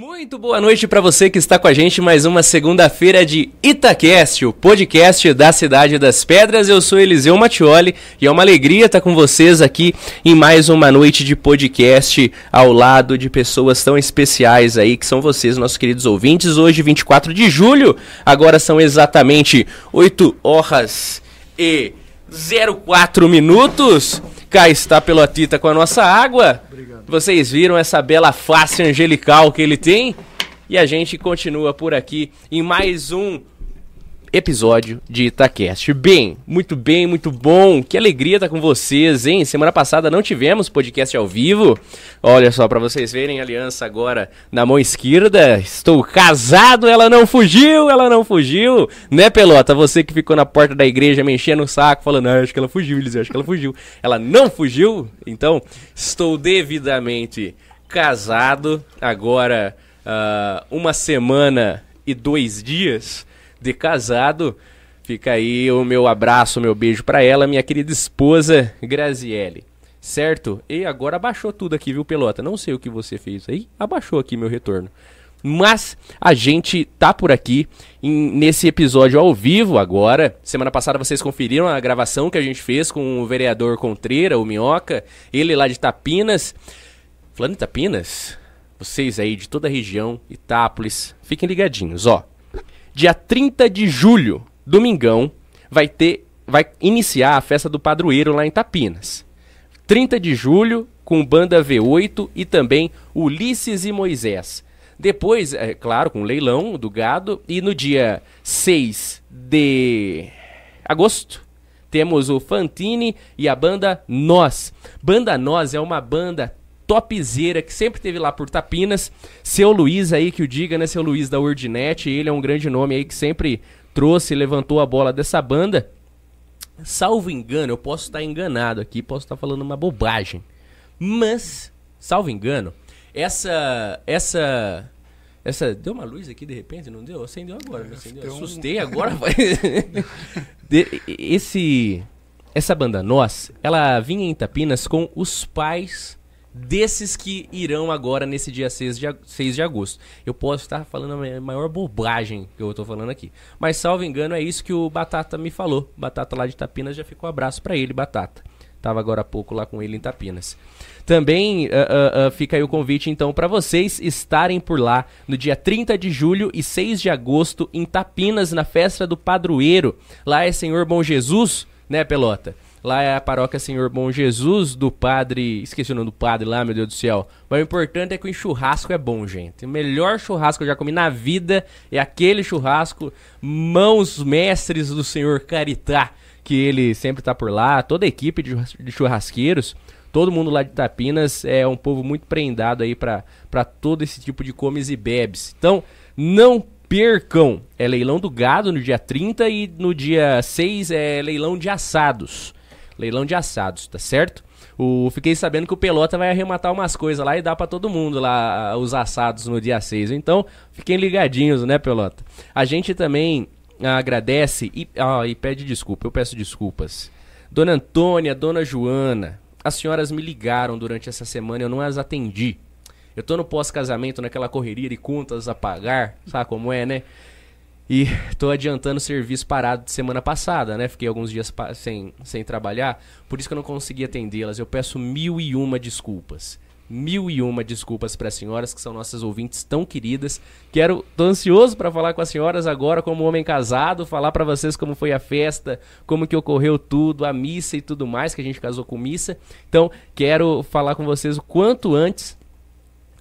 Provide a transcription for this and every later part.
Muito boa noite para você que está com a gente mais uma segunda-feira de Itacast, o podcast da Cidade das Pedras. Eu sou Eliseu Mattioli e é uma alegria estar com vocês aqui em mais uma noite de podcast ao lado de pessoas tão especiais aí que são vocês, nossos queridos ouvintes. Hoje, 24 de julho, agora são exatamente 8 horas e 04 minutos. Cá está Pelotita com a nossa água. Vocês viram essa bela face angelical que ele tem? E a gente continua por aqui em mais um episódio de Itacast. Bem, muito bem, muito bom. Que alegria estar com vocês, hein? Semana passada não tivemos podcast ao vivo. Olha só, para vocês verem aliança agora na mão esquerda. Estou casado, ela não fugiu, ela não fugiu. Né, Pelota? Você que ficou na porta da igreja me enchendo o saco, falando, ah, acho que ela fugiu, Eliseu, acho que ela fugiu. Ela não fugiu, então estou devidamente casado. Agora, uh, uma semana e dois dias de casado. Fica aí o meu abraço, o meu beijo para ela, minha querida esposa Graziele. Certo? E agora abaixou tudo aqui, viu, Pelota? Não sei o que você fez aí. Abaixou aqui meu retorno. Mas a gente tá por aqui em, nesse episódio ao vivo agora. Semana passada vocês conferiram a gravação que a gente fez com o vereador Contreira, o Minhoca, ele lá de Tapinas. Falando de Tapinas, vocês aí de toda a região, Itápolis, fiquem ligadinhos, ó. Dia 30 de julho, domingão, vai ter vai iniciar a festa do padroeiro lá em Tapinas. 30 de julho com banda V8 e também Ulisses e Moisés. Depois, é claro, com leilão do gado e no dia 6 de agosto temos o Fantini e a banda Nós. Banda Nós é uma banda topzera que sempre teve lá por Tapinas. Seu Luiz aí que o diga, né? Seu Luiz da Ordinet, ele é um grande nome aí que sempre trouxe e levantou a bola dessa banda. Salvo engano, eu posso estar enganado aqui, posso estar falando uma bobagem. Mas, salvo engano, essa essa essa deu uma luz aqui de repente, não deu? Acendeu agora, não acendeu. Assustei um... agora. esse essa banda Nós, ela vinha em Tapinas com os pais desses que irão agora nesse dia 6 de, 6 de agosto. Eu posso estar falando a maior bobagem que eu estou falando aqui. Mas, salvo engano, é isso que o Batata me falou. Batata lá de Tapinas já ficou um abraço para ele, Batata. Tava agora há pouco lá com ele em Tapinas. Também uh, uh, uh, fica aí o convite então para vocês estarem por lá no dia 30 de julho e 6 de agosto em Tapinas, na festa do padroeiro. Lá é Senhor Bom Jesus, né, Pelota? Lá é a paróquia Senhor Bom Jesus, do padre. Esqueci o nome do padre lá, meu Deus do céu. Mas o importante é que o churrasco é bom, gente. O melhor churrasco que eu já comi na vida é aquele churrasco, mãos mestres do Senhor Caritá, que ele sempre tá por lá. Toda a equipe de churrasqueiros, todo mundo lá de Tapinas é um povo muito prendado aí para todo esse tipo de comes e bebes. Então, não percam. É leilão do gado no dia 30 e no dia 6 é leilão de assados leilão de assados, tá certo? O, fiquei sabendo que o Pelota vai arrematar umas coisas lá e dá para todo mundo lá os assados no dia 6. Então, fiquem ligadinhos, né, Pelota? A gente também agradece e, ah, e pede desculpa, eu peço desculpas. Dona Antônia, Dona Joana, as senhoras me ligaram durante essa semana eu não as atendi. Eu tô no pós-casamento, naquela correria de contas a pagar, sabe como é, né? E tô adiantando o serviço parado de semana passada, né? Fiquei alguns dias sem, sem trabalhar, por isso que eu não consegui atendê-las. Eu peço mil e uma desculpas. Mil e uma desculpas para as senhoras que são nossas ouvintes tão queridas. Quero, tô ansioso para falar com as senhoras agora como homem casado, falar para vocês como foi a festa, como que ocorreu tudo, a missa e tudo mais, que a gente casou com missa. Então, quero falar com vocês o quanto antes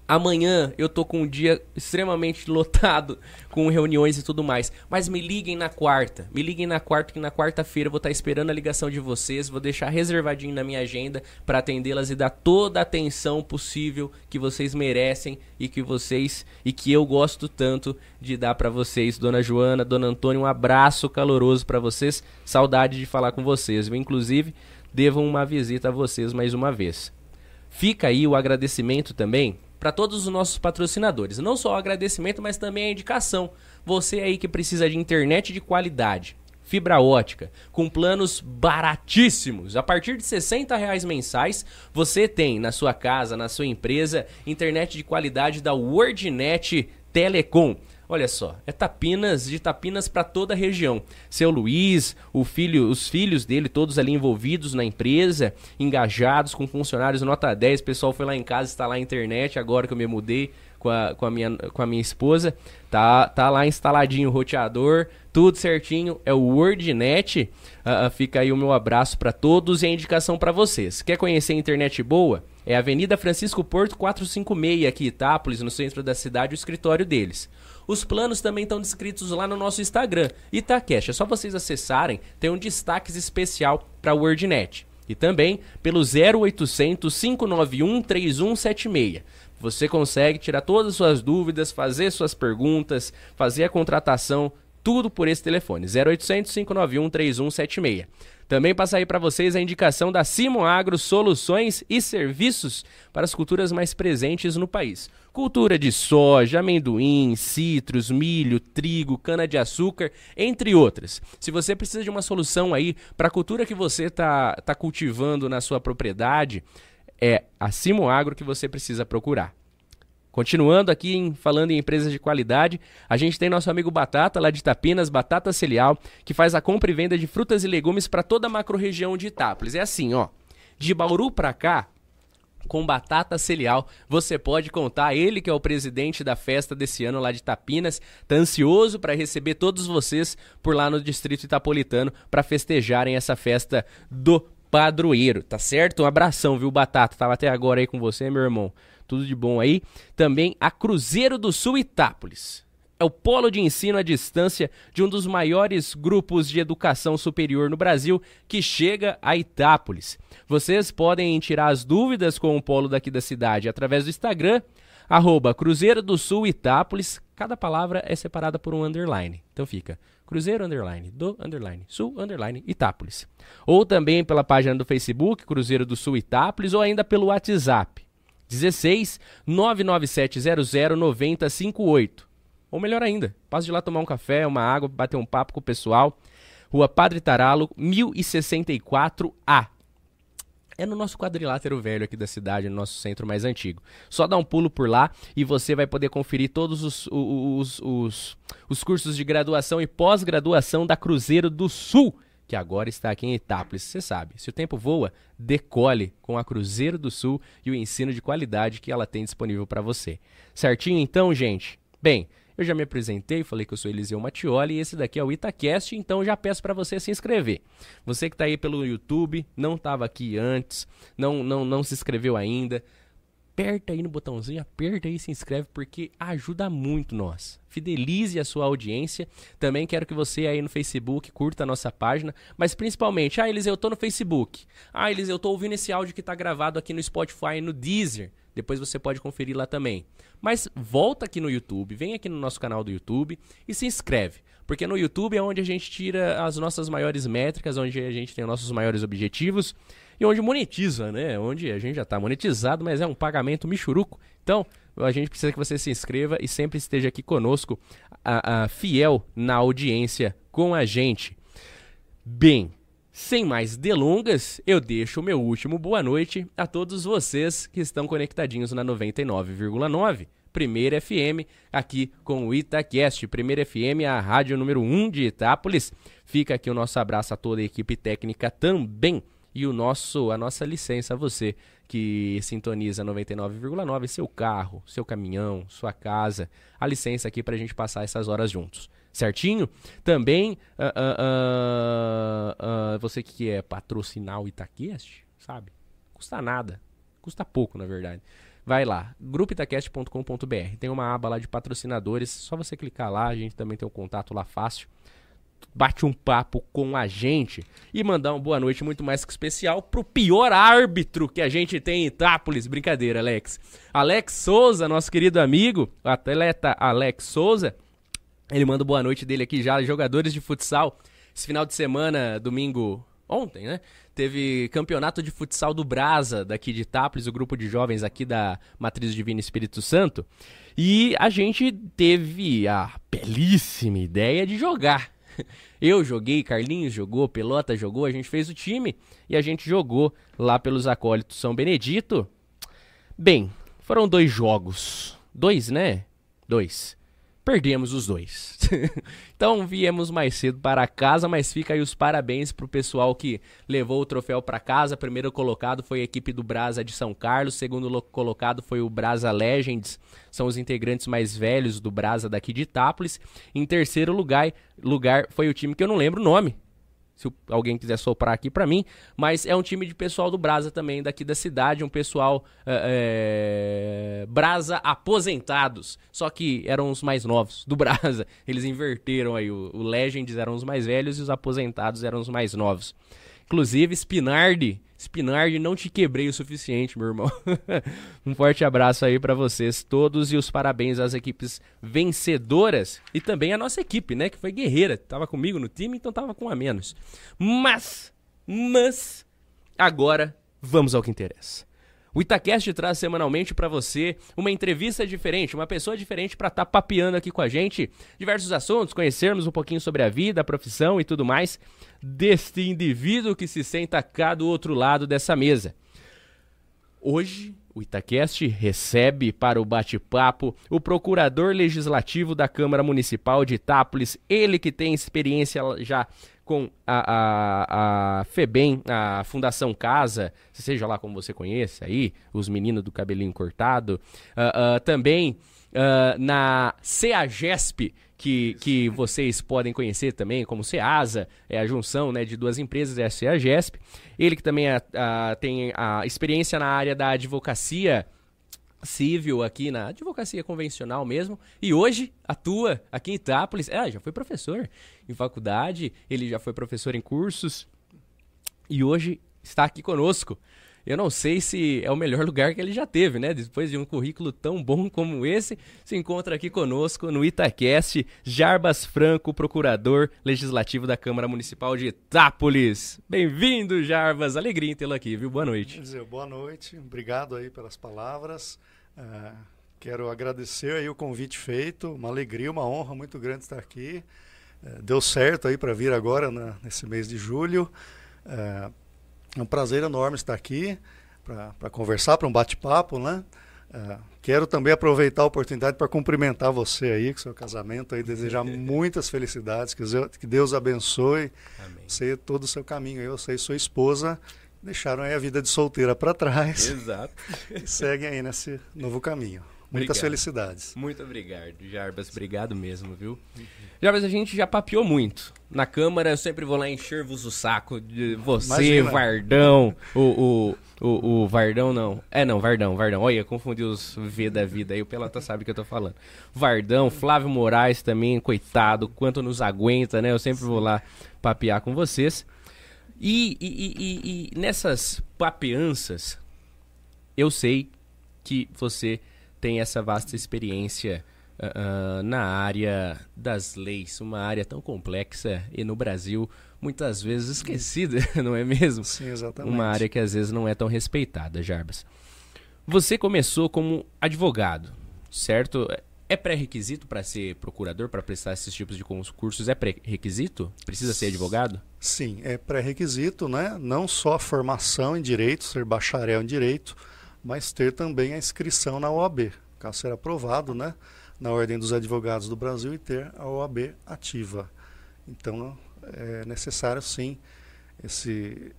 Amanhã eu tô com um dia extremamente lotado com reuniões e tudo mais. Mas me liguem na quarta. Me liguem na quarta, que na quarta-feira eu vou estar tá esperando a ligação de vocês. Vou deixar reservadinho na minha agenda para atendê-las e dar toda a atenção possível que vocês merecem e que vocês e que eu gosto tanto de dar para vocês. Dona Joana, Dona Antônia, um abraço caloroso para vocês. Saudade de falar com vocês. Eu, inclusive, devo uma visita a vocês mais uma vez. Fica aí o agradecimento também para todos os nossos patrocinadores. Não só o agradecimento, mas também a indicação. Você aí que precisa de internet de qualidade, fibra ótica, com planos baratíssimos. A partir de 60 reais mensais, você tem na sua casa, na sua empresa, internet de qualidade da WordNet Telecom. Olha só, é Tapinas, de Tapinas para toda a região. Seu Luiz, o filho, os filhos dele, todos ali envolvidos na empresa, engajados com funcionários nota 10. O pessoal foi lá em casa instalar a internet agora que eu me mudei com a, com a, minha, com a minha esposa. Tá, tá lá instaladinho o roteador, tudo certinho. É o WordNet. Uh, fica aí o meu abraço para todos e a indicação para vocês. Quer conhecer internet boa? É Avenida Francisco Porto 456 aqui Itápolis, no centro da cidade, o escritório deles. Os planos também estão descritos lá no nosso Instagram, Itacash. É só vocês acessarem, tem um destaque especial para WordNet. E também pelo 0800 591 3176. Você consegue tirar todas as suas dúvidas, fazer suas perguntas, fazer a contratação, tudo por esse telefone, 0800 591 3176. Também passa aí para vocês a indicação da Simon Agro Soluções e Serviços para as culturas mais presentes no país. Cultura de soja, amendoim, citros, milho, trigo, cana-de-açúcar, entre outras. Se você precisa de uma solução aí para a cultura que você está tá cultivando na sua propriedade, é a Simon Agro que você precisa procurar. Continuando aqui em, falando em empresas de qualidade, a gente tem nosso amigo Batata, lá de Itapinas, Batata Celial, que faz a compra e venda de frutas e legumes para toda a macro-região de Itápolis. É assim, ó. De Bauru para cá, com Batata Celial, você pode contar. Ele que é o presidente da festa desse ano lá de Itapinas, tá ansioso para receber todos vocês por lá no Distrito Itapolitano para festejarem essa festa do padroeiro, tá certo? Um abração, viu, Batata? Tava até agora aí com você, meu irmão. Tudo de bom aí. Também a Cruzeiro do Sul Itápolis. É o polo de ensino à distância de um dos maiores grupos de educação superior no Brasil que chega a Itápolis. Vocês podem tirar as dúvidas com o polo daqui da cidade através do Instagram, arroba Cruzeiro do Sul Itápolis. Cada palavra é separada por um underline. Então fica Cruzeiro underline, do underline, Sul underline, Itápolis. Ou também pela página do Facebook, Cruzeiro do Sul Itápolis, ou ainda pelo WhatsApp. 16 99700 9058. Ou melhor ainda, passe de lá tomar um café, uma água, bater um papo com o pessoal. Rua Padre Taralo, 1064A. É no nosso quadrilátero velho aqui da cidade, no nosso centro mais antigo. Só dá um pulo por lá e você vai poder conferir todos os, os, os, os cursos de graduação e pós-graduação da Cruzeiro do Sul que agora está aqui em Itápolis. Você sabe, se o tempo voa, decole com a Cruzeiro do Sul e o ensino de qualidade que ela tem disponível para você. Certinho então, gente? Bem, eu já me apresentei, falei que eu sou Eliseu Mattioli e esse daqui é o Itacast, então já peço para você se inscrever. Você que está aí pelo YouTube, não estava aqui antes, não, não, não se inscreveu ainda, aperta aí no botãozinho, aperta aí e se inscreve porque ajuda muito nós. Fidelize a sua audiência. Também quero que você aí no Facebook curta a nossa página, mas principalmente, ah, Eliseu, eu tô no Facebook. Ah, Eliseu, eu tô ouvindo esse áudio que tá gravado aqui no Spotify e no Deezer. Depois você pode conferir lá também. Mas volta aqui no YouTube, vem aqui no nosso canal do YouTube e se inscreve. Porque no YouTube é onde a gente tira as nossas maiores métricas, onde a gente tem os nossos maiores objetivos e onde monetiza, né? Onde a gente já está monetizado, mas é um pagamento michuruco. Então, a gente precisa que você se inscreva e sempre esteja aqui conosco, a, a fiel na audiência com a gente. Bem, sem mais delongas, eu deixo o meu último boa noite a todos vocês que estão conectadinhos na 99,9. Primeira FM, aqui com o Itacast. Primeira FM, a rádio número 1 de Itápolis. Fica aqui o nosso abraço a toda a equipe técnica também e o nosso a nossa licença a você que sintoniza 99,9 seu carro, seu caminhão, sua casa, a licença aqui para a gente passar essas horas juntos. Certinho? Também, uh, uh, uh, você que é patrocinar o Itaquest, sabe? Custa nada. Custa pouco, na verdade. Vai lá, grupoitacast.com.br. Tem uma aba lá de patrocinadores. Só você clicar lá, a gente também tem um contato lá fácil bate um papo com a gente e mandar uma boa noite muito mais que especial pro pior árbitro que a gente tem em Itápolis. Brincadeira, Alex. Alex Souza, nosso querido amigo, o atleta Alex Souza, ele manda boa noite dele aqui já, jogadores de futsal. Esse final de semana, domingo, ontem, né? Teve campeonato de futsal do Brasa, daqui de Itápolis, o grupo de jovens aqui da Matriz Divina Espírito Santo. E a gente teve a belíssima ideia de jogar Eu joguei, Carlinhos jogou, Pelota jogou, a gente fez o time e a gente jogou lá pelos acólitos São Benedito. Bem, foram dois jogos. Dois, né? Dois perdemos os dois. então viemos mais cedo para casa, mas fica aí os parabéns pro pessoal que levou o troféu para casa. Primeiro colocado foi a equipe do Brasa de São Carlos, segundo colocado foi o Brasa Legends, são os integrantes mais velhos do Brasa daqui de Itápolis. Em terceiro lugar, lugar foi o time que eu não lembro o nome, se alguém quiser soprar aqui para mim, mas é um time de pessoal do Brasa também, daqui da cidade, um pessoal é, é, Brasa aposentados, só que eram os mais novos do Brasa. Eles inverteram aí, o, o Legends eram os mais velhos e os aposentados eram os mais novos. Inclusive, Spinardi. Spinardi, não te quebrei o suficiente, meu irmão. um forte abraço aí para vocês todos e os parabéns às equipes vencedoras e também a nossa equipe, né, que foi guerreira. Tava comigo no time, então tava com a menos. Mas, mas, agora vamos ao que interessa. O Itacast traz semanalmente para você uma entrevista diferente, uma pessoa diferente para estar tá papeando aqui com a gente diversos assuntos, conhecermos um pouquinho sobre a vida, a profissão e tudo mais deste indivíduo que se senta cá do outro lado dessa mesa. Hoje, o Itacast recebe para o bate-papo o procurador legislativo da Câmara Municipal de Itápolis, ele que tem experiência já com a, a, a FEBEM, a Fundação Casa, seja lá como você conhece aí, os meninos do cabelinho cortado, uh, uh, também uh, na CEAGESP, que, que vocês podem conhecer também como CEASA, é a junção né, de duas empresas, é a CEAGESP. Ele que também tem a experiência na área da advocacia civil aqui na advocacia convencional mesmo e hoje atua aqui em Itápolis. É, já foi professor em faculdade, ele já foi professor em cursos e hoje está aqui conosco. Eu não sei se é o melhor lugar que ele já teve, né? Depois de um currículo tão bom como esse, se encontra aqui conosco no Itacast, Jarbas Franco, procurador legislativo da Câmara Municipal de Itápolis. Bem-vindo, Jarbas. Alegria em tê-lo aqui, viu? Boa noite. Dizer, boa noite. Obrigado aí pelas palavras. Uh, quero agradecer aí o convite feito. Uma alegria, uma honra muito grande estar aqui. Uh, deu certo aí para vir agora na, nesse mês de julho. Uh, é um prazer enorme estar aqui para conversar, para um bate-papo, né? Uh, quero também aproveitar a oportunidade para cumprimentar você aí com seu casamento aí, desejar muitas felicidades, que Deus, que Deus abençoe Amém. você todo o seu caminho. Eu, você e sua esposa deixaram aí a vida de solteira para trás. Exato. e seguem aí nesse novo caminho. Muitas obrigado. felicidades. Muito obrigado, Jarbas. Obrigado mesmo, viu? Jarbas, a gente já papiou muito. Na Câmara eu sempre vou lá encher-vos o saco de você, Imagina. Vardão, o, o, o, o, Vardão não. É não, Vardão, Vardão. Olha, confundi os V da vida aí, o Pelota sabe o que eu tô falando. Vardão, Flávio Moraes também, coitado, quanto nos aguenta, né? Eu sempre vou lá papear com vocês. E, e, e, e nessas papeanças, eu sei que você tem essa vasta experiência uh, na área das leis, uma área tão complexa e no Brasil muitas vezes esquecida, não é mesmo? Sim, exatamente. Uma área que às vezes não é tão respeitada, Jarbas. Você começou como advogado, certo? É pré-requisito para ser procurador, para prestar esses tipos de concursos? É pré-requisito? Precisa ser advogado? Sim, é pré-requisito, né? Não só a formação em direito, ser bacharel em direito, mas ter também a inscrição na OAB, caso ser aprovado, né, na Ordem dos Advogados do Brasil e ter a OAB ativa. Então é necessário sim esse,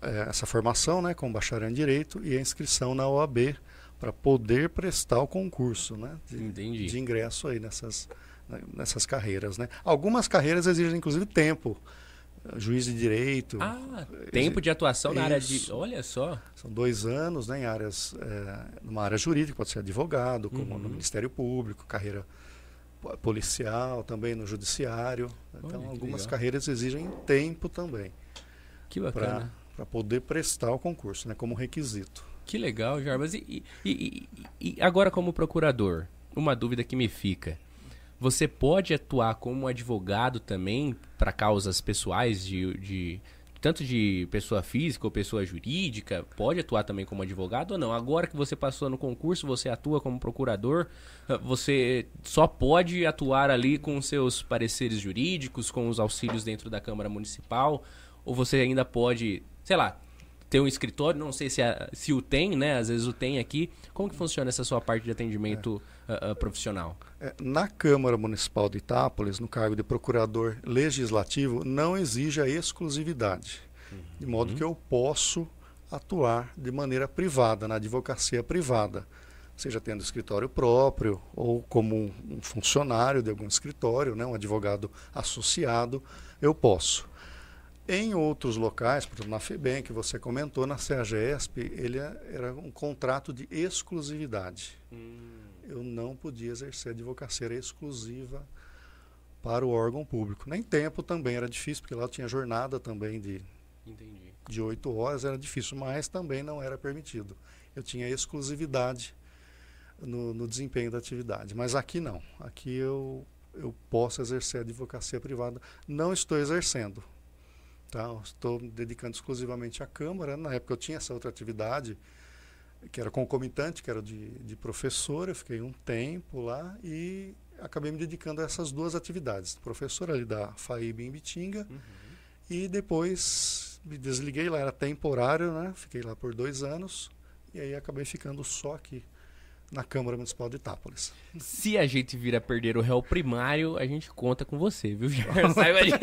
é, essa formação, né, com bacharel em direito e a inscrição na OAB para poder prestar o concurso, né, de, de ingresso aí nessas nessas carreiras, né. Algumas carreiras exigem inclusive tempo juiz de direito. Ah, tempo de atuação Isso. na área de. Olha só. São dois anos né, em áreas, é, numa área jurídica, pode ser advogado, como uhum. no Ministério Público, carreira policial, também no judiciário. Então, Olha, algumas legal. carreiras exigem tempo também. Que bacana. Para poder prestar o concurso, né, como requisito. Que legal, Jarbas. E, e, e, e agora, como procurador, uma dúvida que me fica. Você pode atuar como advogado também para causas pessoais de, de, tanto de pessoa física ou pessoa jurídica, pode atuar também como advogado ou não? Agora que você passou no concurso, você atua como procurador, ah, você só pode atuar ali com seus pareceres jurídicos, com os auxílios dentro da Câmara Municipal, ou você ainda pode, sei lá, ter um escritório, não sei se, a, se o tem, né? Às vezes o tem aqui. Como que funciona essa sua parte de atendimento é. uh, uh, profissional? É, na Câmara Municipal de Itápolis, no cargo de procurador legislativo, não exige a exclusividade. Uhum. De modo que eu posso atuar de maneira privada, na advocacia privada. Seja tendo escritório próprio ou como um funcionário de algum escritório, né, um advogado associado, eu posso. Em outros locais, por exemplo, na FEBEM, que você comentou, na CEAGESP, ele é, era um contrato de exclusividade. Hum. Eu não podia exercer advocacia exclusiva para o órgão público. Nem tempo também era difícil, porque lá tinha jornada também de Entendi. de oito horas, era difícil, mas também não era permitido. Eu tinha exclusividade no, no desempenho da atividade. Mas aqui não. Aqui eu, eu posso exercer advocacia privada. Não estou exercendo, Tá? Estou me dedicando exclusivamente à Câmara. Na época eu tinha essa outra atividade, que era concomitante, que era de, de professor. Eu fiquei um tempo lá e acabei me dedicando a essas duas atividades. Professor ali da FAIB em Bitinga. Uhum. E depois me desliguei lá, era temporário, né? Fiquei lá por dois anos. E aí acabei ficando só aqui na Câmara Municipal de Itápolis. Se a gente vir a perder o réu primário, a gente conta com você, viu, Jair? Saiba tá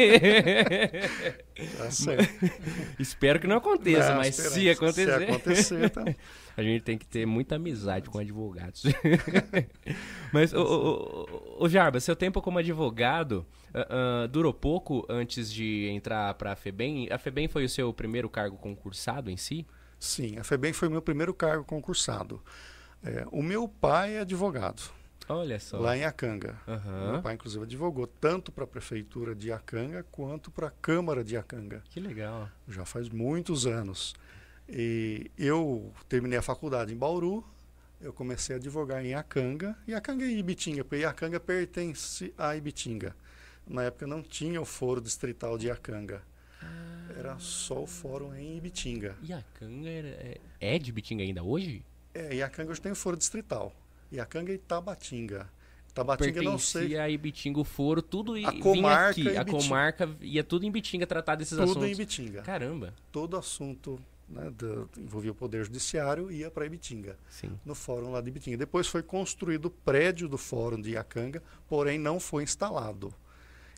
Espero que não aconteça, não, mas se acontecer... Se acontecer, tá... A gente tem que ter muita amizade com advogados. mas, o, o, o, Jarba, seu tempo como advogado uh, uh, durou pouco antes de entrar para a FEBEM? A FEBEM foi o seu primeiro cargo concursado em si? Sim, a FEBEM foi o meu primeiro cargo concursado. É, o meu pai é advogado. Olha só. Lá em Acanga. Uhum. Meu pai, inclusive, advogou tanto para a prefeitura de Acanga quanto para a Câmara de Acanga. Que legal. Já faz muitos anos. E eu terminei a faculdade em Bauru, eu comecei a advogar em Acanga, e Acanga e Ibitinga, porque Acanga pertence a Ibitinga. Na época não tinha o foro distrital de Acanga. Ah. Era só o fórum em Ibitinga. E Acanga é, é de Ibitinga ainda hoje? É, Iacanga hoje tem o foro distrital. Iacanga e Tabatinga. Tabatinga não sei. a Ibitinga, o foro, tudo a comarca aqui. A comarca ia tudo em Bitinga tratar desses tudo assuntos. Tudo em Bitinga. Caramba. Todo assunto né, do, envolvia o Poder Judiciário ia para Ibitinga. Sim. No fórum lá de Ibitinga. Depois foi construído o prédio do fórum de Iacanga, porém não foi instalado.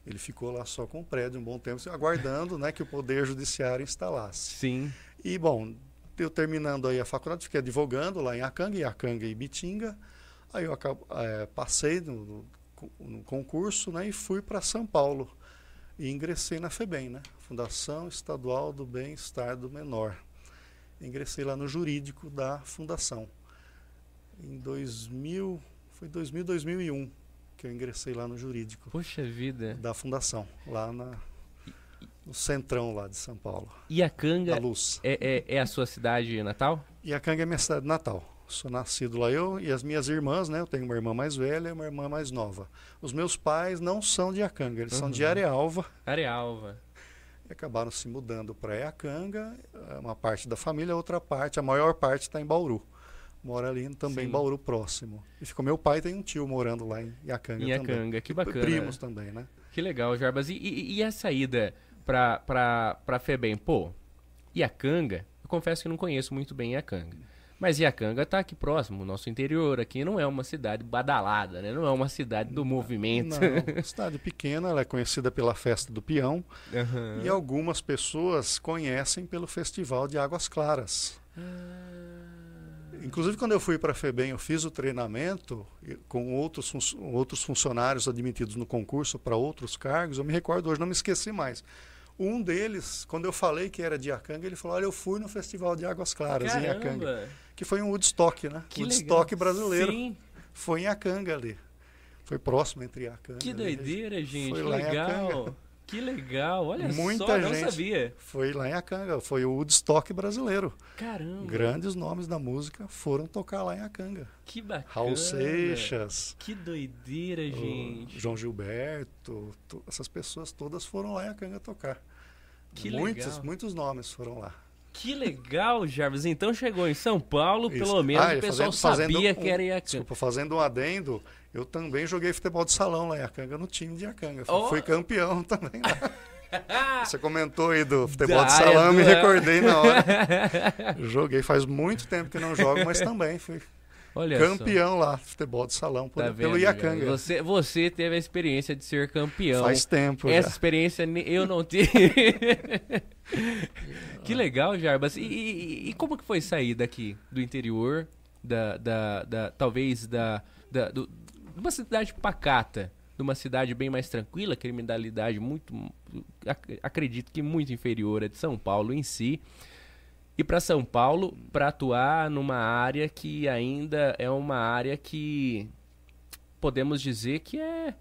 Ele ficou lá só com o prédio um bom tempo, aguardando né, que o Poder Judiciário instalasse. Sim. E, bom, eu terminando aí a faculdade, fiquei advogando lá em Acanga, Acanga e Bitinga. Aí eu acabo, é, passei no, no, concurso né, e fui para São Paulo. E ingressei na FEBEM, né? Fundação Estadual do Bem-Estar do Menor. Ingressei lá no jurídico da fundação. Em 2000, foi 2000, 2001 que eu ingressei lá no jurídico. Poxa vida. Da fundação, lá na no centrão lá de São Paulo. E a Canga é, é, é, a sua cidade natal? E a Canga é minha cidade natal. Sou nascido lá eu e as minhas irmãs, né? Eu tenho uma irmã mais velha e uma irmã mais nova. Os meus pais não são de Acanga, eles uhum. são de uhum. Arealva. Arealva. E acabaram se mudando para Iacanga, uma parte da família, outra parte, a maior parte está em Bauru. Mora ali também Sim. em Bauru próximo. E ficou meu pai tem um tio morando lá em Iacanga em Iacanga, também. que bacana. Primos também, né? Que legal, Jarbas. E, e, e a saída pra, pra, pra Febem, pô, Iacanga, eu confesso que não conheço muito bem Iacanga. Mas Iacanga está aqui próximo, o nosso interior aqui não é uma cidade badalada, né? Não é uma cidade do movimento. Não, cidade pequena, ela é conhecida pela festa do peão. Uhum. E algumas pessoas conhecem pelo Festival de Águas Claras. Ah. Inclusive, quando eu fui para a FEBEM, eu fiz o treinamento com outros, fun outros funcionários admitidos no concurso para outros cargos. Eu me recordo hoje, não me esqueci mais. Um deles, quando eu falei que era de Iacanga, ele falou: Olha, eu fui no Festival de Águas Claras Caramba. em Iacanga. Que foi um Woodstock, né? Que Woodstock legal. brasileiro. Sim. Foi em Iacanga ali. Foi próximo entre Iacanga. Que doideira, gente. Foi lá legal. Que legal, olha Muita só, gente não sabia. Foi lá em Acanga, foi o Woodstock brasileiro. Caramba. Grandes nomes da música foram tocar lá em Acanga. Que bacana. Raul Seixas. Que doideira, gente. João Gilberto, essas pessoas todas foram lá em Acanga tocar. Que muitos, legal. muitos nomes foram lá. Que legal, Jarvis. Então chegou em São Paulo, Isso. pelo menos Ah, o pessoal fazendo- fazendo sabia um- que era Iacanga. Desculpa, fazendo um adendo, eu também joguei futebol de salão lá em Iacanga, no time de Iacanga. Fui- Oh. Fui campeão também lá. Você comentou aí do futebol Da de salão, eu me recordei na hora. Joguei faz muito tempo que não jogo, mas também fui Olha só. campeão lá, futebol de salão, por- Tá pelo vendo, Iacanga. Você, você teve a experiência de ser campeão. Faz tempo Essa já. experiência eu não tive. que legal, Jarbas. E, e- e como que foi sair daqui, do interior, da, da, da- talvez da, da do- de uma cidade pacata, de uma cidade bem mais tranquila, criminalidade muito, ac- acredito que muito inferior à de São Paulo em si, e para São Paulo para atuar numa área que ainda é uma área que podemos dizer que é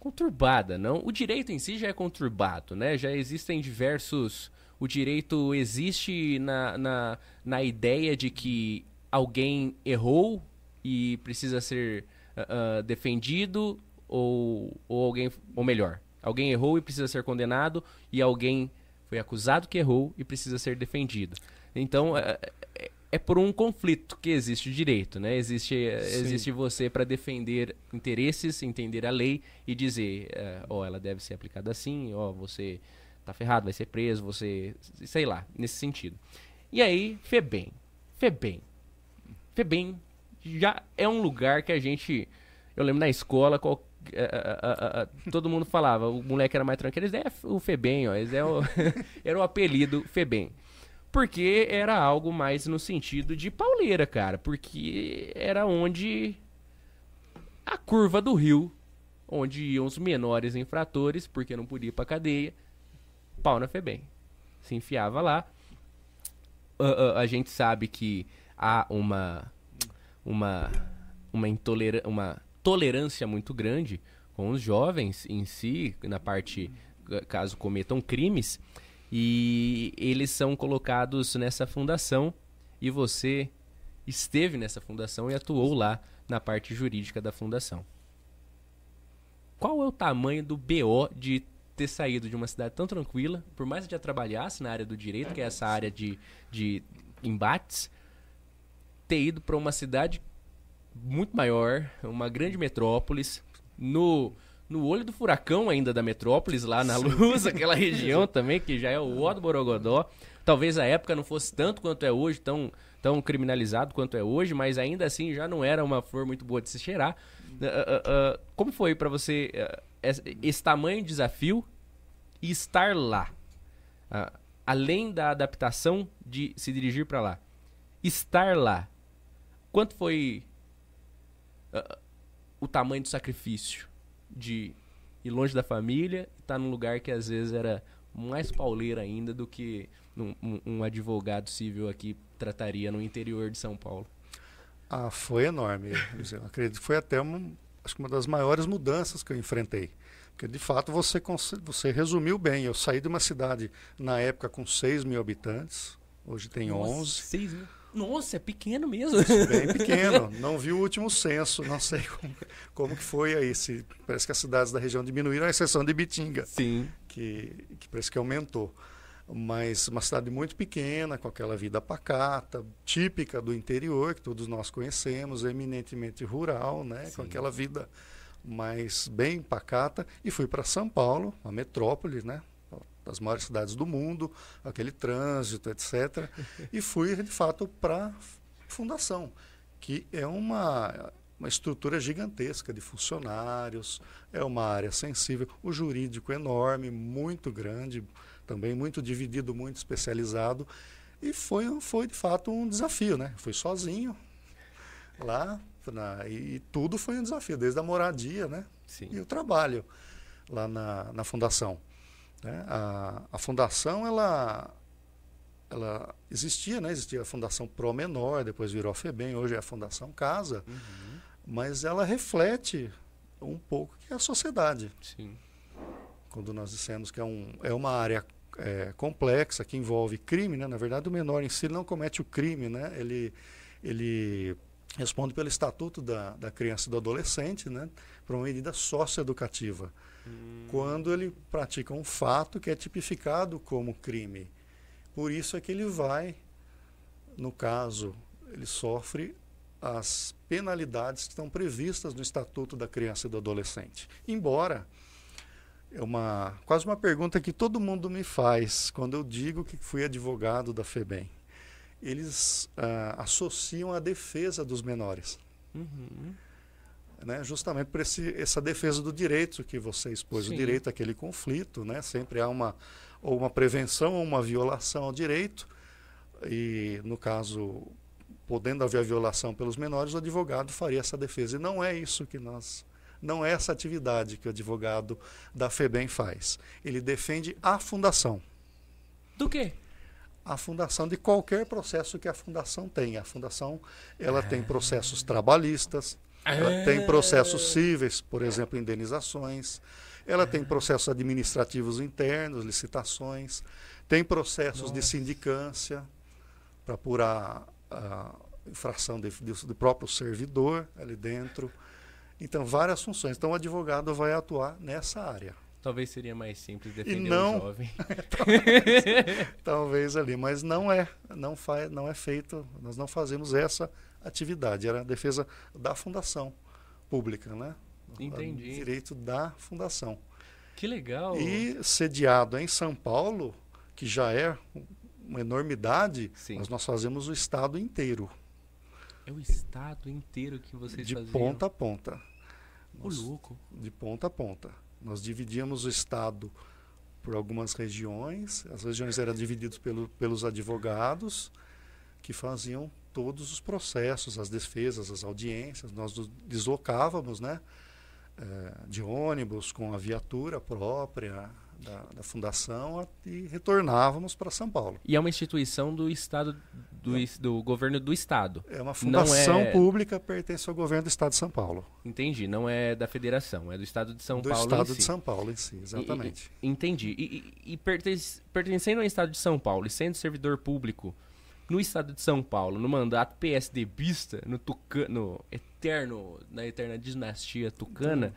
conturbada, não? O direito em si já é conturbado, né? Já existem diversos. O direito existe na, na, na ideia de que alguém errou e precisa ser ah, defendido, ou, ou alguém. Ou melhor, alguém errou e precisa ser condenado, e alguém foi acusado que errou e precisa ser defendido. Então, é, é- é por um conflito que existe o direito, né? Existe, Sim. existe você para defender interesses, entender a lei e dizer, eh, ó, ela deve ser aplicada assim, ó, você tá ferrado, vai ser preso, você, sei lá, nesse sentido. E aí, Febem, Febem, Febem já é um lugar que a gente, eu lembro na escola, qual- todo mundo falava, o moleque era mais tranquilo, esse é o Febem, ó, esse é o, era o apelido Febem. Porque era algo mais no sentido de pauleira, cara. Porque era onde a curva do rio, onde iam os menores infratores, porque não podia ir pra cadeia, pau na Febem. Se enfiava lá. Ah, ah, a gente sabe que há uma uma uma, intolera uma tolerância muito grande com os jovens em si, na parte ca- caso cometam crimes, e eles são colocados nessa fundação e você esteve nessa fundação e atuou lá na parte jurídica da fundação. Qual é o tamanho do BO de ter saído de uma cidade tão tranquila, por mais que já trabalhasse na área do direito, que é essa área de, de embates, ter ido para uma cidade muito maior, uma grande metrópolis, no, no olho do furacão ainda da metrópolis, lá na luz, aquela região também, que já é o ó do Borogodó. Talvez a época não fosse tanto quanto é hoje, tão, tão criminalizado quanto é hoje, mas ainda assim já não era uma flor muito boa de se cheirar. Ah, ah, ah, como foi para você ah, esse, esse tamanho de desafio e estar lá? Ah, além da adaptação de se dirigir para lá, estar lá, quanto foi ah, o tamanho do sacrifício de ir longe da família estar num lugar que às vezes era mais pauleiro ainda do que um, um- advogado civil aqui trataria no interior de São Paulo. Ah, foi enorme. Eu acredito que foi até uma, acho que uma das maiores mudanças que eu enfrentei. Porque, de fato, você, você resumiu bem. Eu saí de uma cidade, na época, com 6 mil habitantes. Hoje tem 11. Seis mil. Nossa, é pequeno mesmo. Bem pequeno. Não vi o último censo. Não sei como, como que foi aí. Se, parece que as cidades da região diminuíram, à exceção de Bitinga, Sim. que, que parece que aumentou. Mas uma cidade muito pequena, com aquela vida pacata, típica do interior, que todos nós conhecemos, eminentemente rural, né? Sim. com aquela vida mais bem pacata. E fui para São Paulo, uma metrópole, né? Das maiores cidades do mundo, aquele trânsito, etc. e fui, de fato, para a fundação, que é uma, uma estrutura gigantesca de funcionários, é uma área sensível, o jurídico enorme, muito grande, também muito dividido, muito especializado. E foi, foi de fato um desafio, né? Fui sozinho lá, na- e, e tudo foi um desafio, desde a moradia, né? Sim. e o trabalho lá na, na fundação. Né? A, a fundação ela, ela existia, né? existia a Fundação Pro Menor, depois virou a FEBEM, hoje é a Fundação Casa, Uhum. mas ela reflete um pouco que é a sociedade. Sim. Quando nós dissemos que é, um, é uma área é, complexa que envolve crime, né? na verdade o menor em si não comete o crime, né? ele, ele responde pelo Estatuto da, da Criança e do Adolescente, né, para uma medida socioeducativa, quando ele pratica um fato que é tipificado como crime. Por isso é que ele vai, no caso, ele sofre as penalidades que estão previstas no Estatuto da Criança e do Adolescente. Embora é uma quase uma pergunta que todo mundo me faz quando eu digo que fui advogado da FEBEM. Eles ah, associam a defesa dos menores. Uhum. Né, justamente por esse, essa defesa do direito que você expôs, Sim. o direito àquele conflito, né, sempre há uma, ou uma prevenção ou uma violação ao direito, e no caso, podendo haver a violação pelos menores, o advogado faria essa defesa. E não é isso que nós não é essa atividade que o advogado da FEBEM faz. Ele defende a fundação. Do quê? A fundação de qualquer processo que a fundação tenha. A fundação ela tem processos trabalhistas, ela tem processos cíveis, por exemplo, indenizações, ela tem processos administrativos internos, licitações, tem processos Nossa. de sindicância para apurar a infração de, de, do próprio servidor ali dentro. Então, várias funções. Então, o advogado vai atuar nessa área. Talvez seria mais simples defender não, o jovem. talvez, talvez, ali, mas não é, não faz, não é feito. Nós não fazemos essa atividade. Era a defesa da fundação pública, né? Entendi. O direito da fundação. Que legal. E sediado em São Paulo, que já é uma enormidade, mas nós fazemos o estado inteiro. É o estado inteiro que vocês de faziam? De ponta a ponta. O louco. De ponta a ponta. Nós dividíamos o estado por algumas regiões. As regiões eram divididas pelo, pelos advogados que faziam todos os processos, as defesas, as audiências. Nós deslocávamos, né, eh, de ônibus com a viatura própria, da, da fundação e retornávamos para São Paulo. E é uma instituição do Estado, do, é. do governo do Estado. É uma fundação é... pública, pertence ao governo do Estado de São Paulo. Entendi, não é da federação, é do Estado de São do Paulo. Do Estado de si. São Paulo em si, exatamente. E, e, entendi. E, e, pertencendo ao Estado de São Paulo e sendo servidor público no Estado de São Paulo, no mandato PSDBista, no, Tuca, no eterno, na eterna dinastia tucana,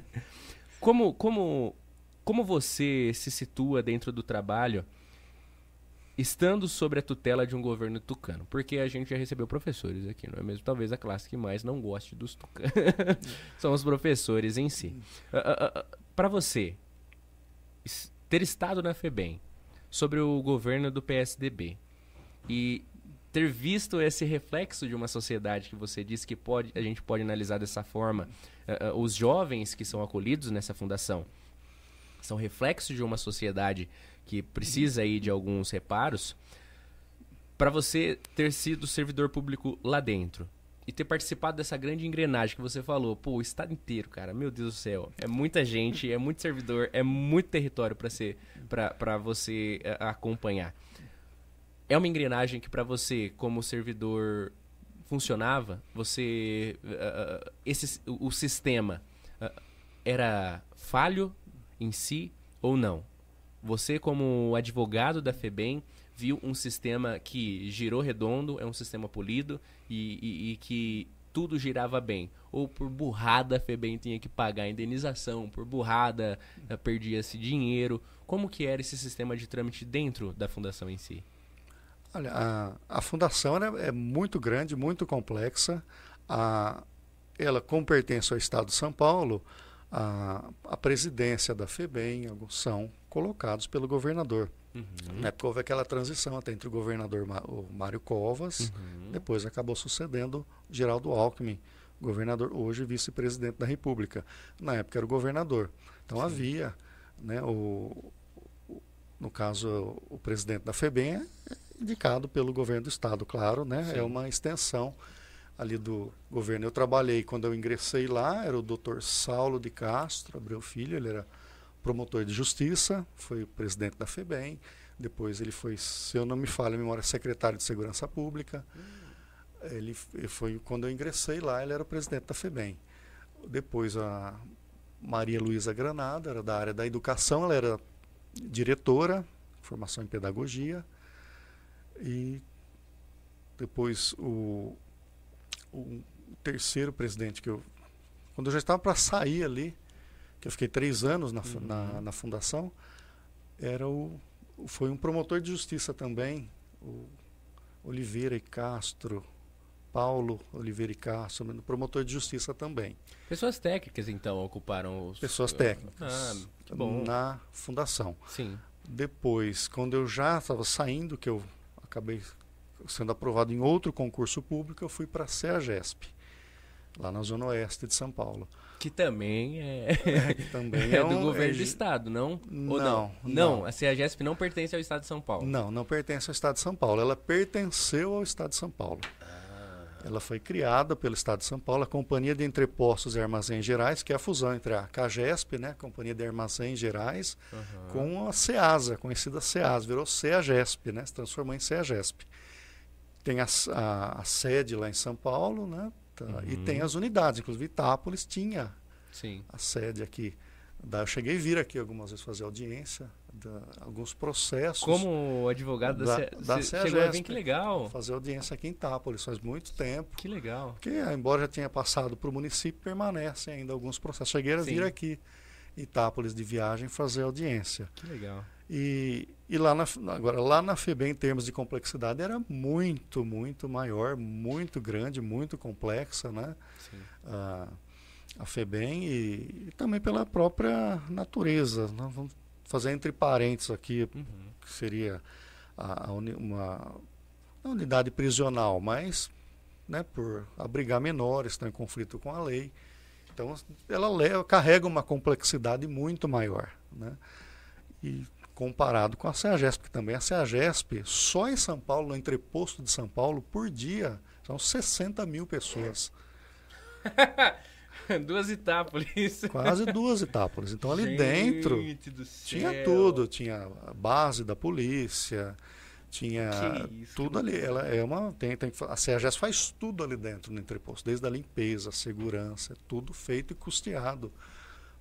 como, como como você se situa dentro do trabalho estando sob a tutela de um governo tucano? Porque a gente já recebeu professores aqui, não é mesmo? Talvez a classe que mais não goste dos tucanos são os professores em si. Uh, uh, uh, Para você, ter estado na FEBEM sobre o governo do PSDB e ter visto esse reflexo de uma sociedade que você disse que pode, a gente pode analisar dessa forma, os jovens que são acolhidos nessa fundação são reflexos de uma sociedade que precisa aí de alguns reparos, para você ter sido servidor público lá dentro e ter participado dessa grande engrenagem que você falou, pô, o estado inteiro, cara, meu Deus do céu, é muita gente, é muito servidor, é muito território para ser para você uh, acompanhar. É uma engrenagem que para você como servidor funcionava, você uh, esse o, o sistema uh, era falho em si ou não. Você, como advogado da FEBEM, viu um sistema que girou redondo, é um sistema polido e, e, e que tudo girava bem. Ou por burrada a FEBEM tinha que pagar a indenização, por burrada perdia-se dinheiro. Como que era esse sistema de trâmite dentro da fundação em si? Olha, a, a fundação é muito grande, muito complexa. A, ela, como pertence ao Estado de São Paulo, a, a presidência da FEBEM são colocados pelo governador. Uhum. Na época houve aquela transição até entre o governador o Mário Covas, uhum. depois acabou sucedendo Geraldo Alckmin, governador, hoje vice-presidente da República. Na época era o governador. Então Sim. havia, né, o, o, no caso, o presidente da FEBEM é indicado pelo governo do estado, claro, né? É uma extensão ali do governo. Eu trabalhei, quando eu ingressei lá, era o doutor Saulo de Castro, Abreu Filho, ele era promotor de justiça, foi presidente da FEBEM, depois ele foi, se eu não me falho a memória, secretário de Segurança Pública. Ele, ele foi, quando eu ingressei lá, ele era o presidente da FEBEM. Depois a Maria Luísa Granada, era da área da educação, ela era diretora, formação em pedagogia. E depois o o terceiro presidente que eu. Quando eu já estava para sair ali, que eu fiquei três anos na, uhum. na, na, fundação, era o, foi um promotor de justiça também, o Oliveira e Castro, Paulo Oliveira e Castro, promotor de justiça também. Pessoas técnicas, então, ocuparam os. Pessoas técnicas. Ah, que bom. Na fundação. Sim. Depois, quando eu já estava saindo, que eu acabei sendo aprovado em outro concurso público, eu fui para a CEAGESP, lá na Zona Oeste de São Paulo. Que também é, é que também é, é do um, governo é... do Estado, não? Não, não, não. A CEAGESP não pertence ao Estado de São Paulo. Não, não pertence ao Estado de São Paulo. Ela pertenceu ao Estado de São Paulo. Ela foi criada pelo Estado de São Paulo, a Companhia de Entrepostos e Armazéns Gerais, que é a fusão entre a CAGESP, né, Companhia de Armazéns Gerais, uhum. com a CEASA, conhecida CEASA, virou CEAGESP, né, se transformou em CEAGESP. Tem a, a, a sede lá em São Paulo, né, tá, uhum. e tem as unidades, inclusive Itápolis tinha Sim. a sede aqui. Da, eu cheguei a vir aqui algumas vezes fazer audiência, da, alguns processos. Como advogado da, da, da chegou a vir, que legal. Fazer audiência aqui em Itápolis faz muito tempo. Que legal. Porque, embora já tenha passado para o município, permanecem ainda alguns processos. Cheguei a Sim. vir aqui em Itápolis de viagem fazer audiência. Que legal. E, e lá na, agora lá na FEBEM, em termos de complexidade, era muito, muito maior, muito grande, muito complexa, né? Sim. Ah, a FEBEM e, e, também pela própria natureza. Né? Vamos fazer entre parênteses aqui, uhum. que seria a, a uni, uma, unidade prisional, mas né, por abrigar menores, estão em conflito com a lei. Então, ela leva, carrega uma complexidade muito maior. Né? E comparado com a CEAGESP, que também a CEAGESP, só em São Paulo, no entreposto de São Paulo, por dia, são 60 mil pessoas. duas Itápolis. Quase duas Itápolis. Então ali Gente dentro tinha tudo, tinha a base da polícia, tinha isso, tudo ali. Ela é uma tem, tem a CEAGES faz tudo ali dentro no entreposto, desde a limpeza, a segurança, tudo feito e custeado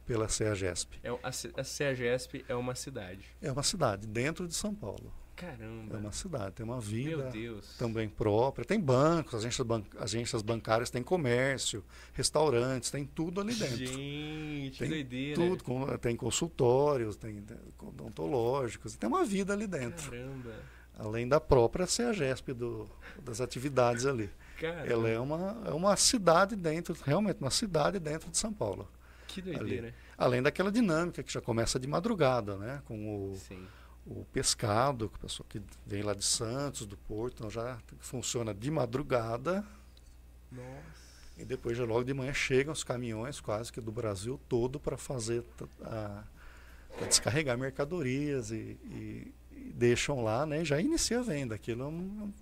pela CEAGESP. É, a, a CEAGESP é uma cidade. É uma cidade dentro de São Paulo. Caramba. É uma cidade, tem uma vida também própria. Tem bancos, agências, ban agências bancárias, tem comércio, restaurantes, tem tudo ali dentro. Gente, tem doideira. Tudo, com, tem consultórios, tem odontológicos, tem uma vida ali dentro. Caramba. Além da própria CEAGESP do, das atividades ali. Caramba. Ela é uma, é uma cidade dentro, realmente uma cidade dentro de São Paulo. Que doideira. Ali. Além daquela dinâmica que já começa de madrugada, né? Com o, Sim o pescado, que a pessoa que vem lá de Santos, do Porto, então já funciona de madrugada. Nossa. E depois já logo de manhã chegam os caminhões quase que do Brasil todo para fazer a, pra descarregar mercadorias e, e, e, deixam lá, né? Já inicia a venda. Aquilo é um,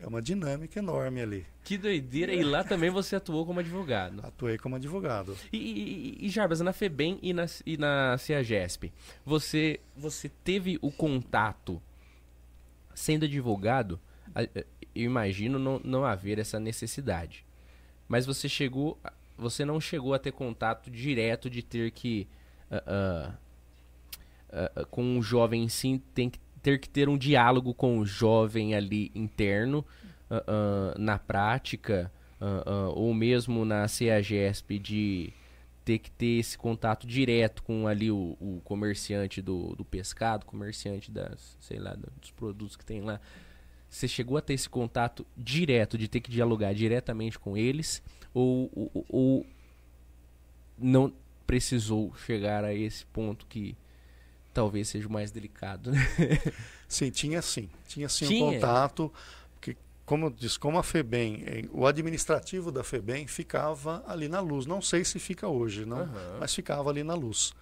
é uma dinâmica enorme ali. Que doideira! E lá também você atuou como advogado. Atuei como advogado. E, e, e Jarbas, na FEBEM e na, e na CEAGESP, você, você teve o contato, sendo advogado, eu imagino não, não haver essa necessidade. Mas você chegou, você não chegou a ter contato direto de ter que... Uh, uh, uh, com um jovem sim tem que ter que ter um diálogo com o jovem ali interno, uh, uh, na prática, uh, ou mesmo na CAGESP, de ter que ter esse contato direto com ali o, o comerciante do, do, pescado, comerciante das, sei lá, dos produtos que tem lá. Você chegou a ter esse contato direto, de ter que dialogar diretamente com eles, ou, ou, ou não precisou chegar a esse ponto que talvez seja o mais delicado. Né? sim, tinha sim. Tinha sim tinha. um contato. Que, como eu disse, como a FEBEM, o administrativo da FEBEM ficava ali na luz. Não sei se fica hoje, não, uhum. mas ficava ali na luz.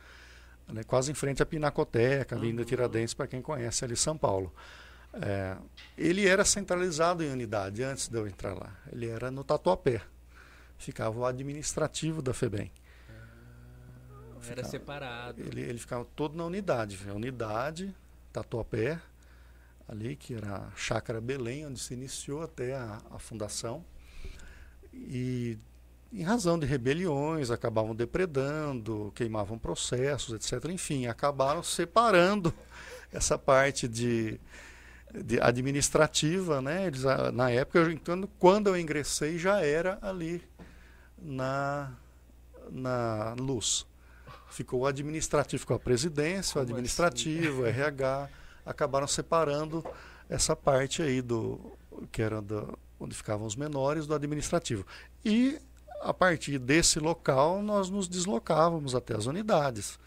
Né, quase em frente à Pinacoteca, Avenida uhum. Tiradentes, para quem conhece ali São Paulo. É, ele era centralizado em unidade antes de eu entrar lá. Ele era no Tatuapé. Ficava o administrativo da FEBEM. Era separado. Ele, ele ficava todo na unidade. A unidade, Tatuapé, ali, que era a Chácara Belém, onde se iniciou até a, a fundação. E em razão de rebeliões, acabavam depredando, queimavam processos, etc. Enfim, acabaram separando essa parte de, de administrativa, né? Eles, ah, na época, então, quando eu ingressei, já era ali na, na luz. Ficou o administrativo com a presidência, Como o administrativo, assim? RH, acabaram separando essa parte aí do que era do, onde ficavam os menores do administrativo. E a partir desse local nós nos deslocávamos até as unidades.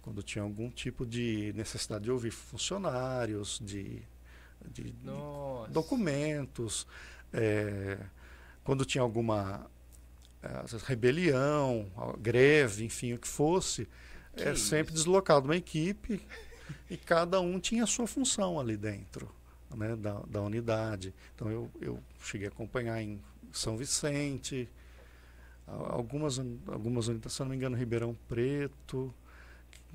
Quando tinha algum tipo de necessidade de ouvir funcionários, de, de documentos, é, quando tinha alguma é, rebelião, greve, enfim, o que fosse, que é sempre deslocado uma equipe e cada um tinha a sua função ali dentro né, da, da unidade. Então eu, eu cheguei a acompanhar em São Vicente, algumas, algumas unidades, se não me engano, Ribeirão Preto,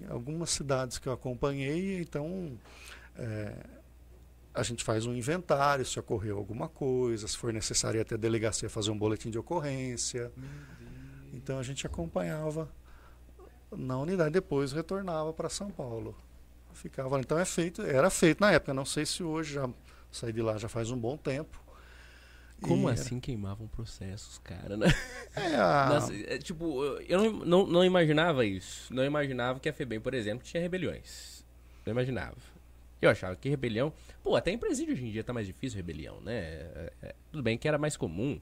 algumas cidades que eu acompanhei, então é, a gente faz um inventário se ocorreu alguma coisa, se for necessário até a delegacia fazer um boletim de ocorrência. Então a gente acompanhava na unidade, depois retornava para São Paulo. Ficava, então é feito, era feito na época, não sei se hoje já saí de lá já faz um bom tempo. Como e assim era... queimavam processos, cara, né? É, a... Nossa, é, tipo, eu não, não, não, imaginava isso. Não imaginava que a FEBEM, por exemplo, tinha rebeliões. Não imaginava. Eu achava que rebelião. Pô, até em presídio hoje em dia tá mais difícil rebelião, né? É, é, tudo bem que era mais comum.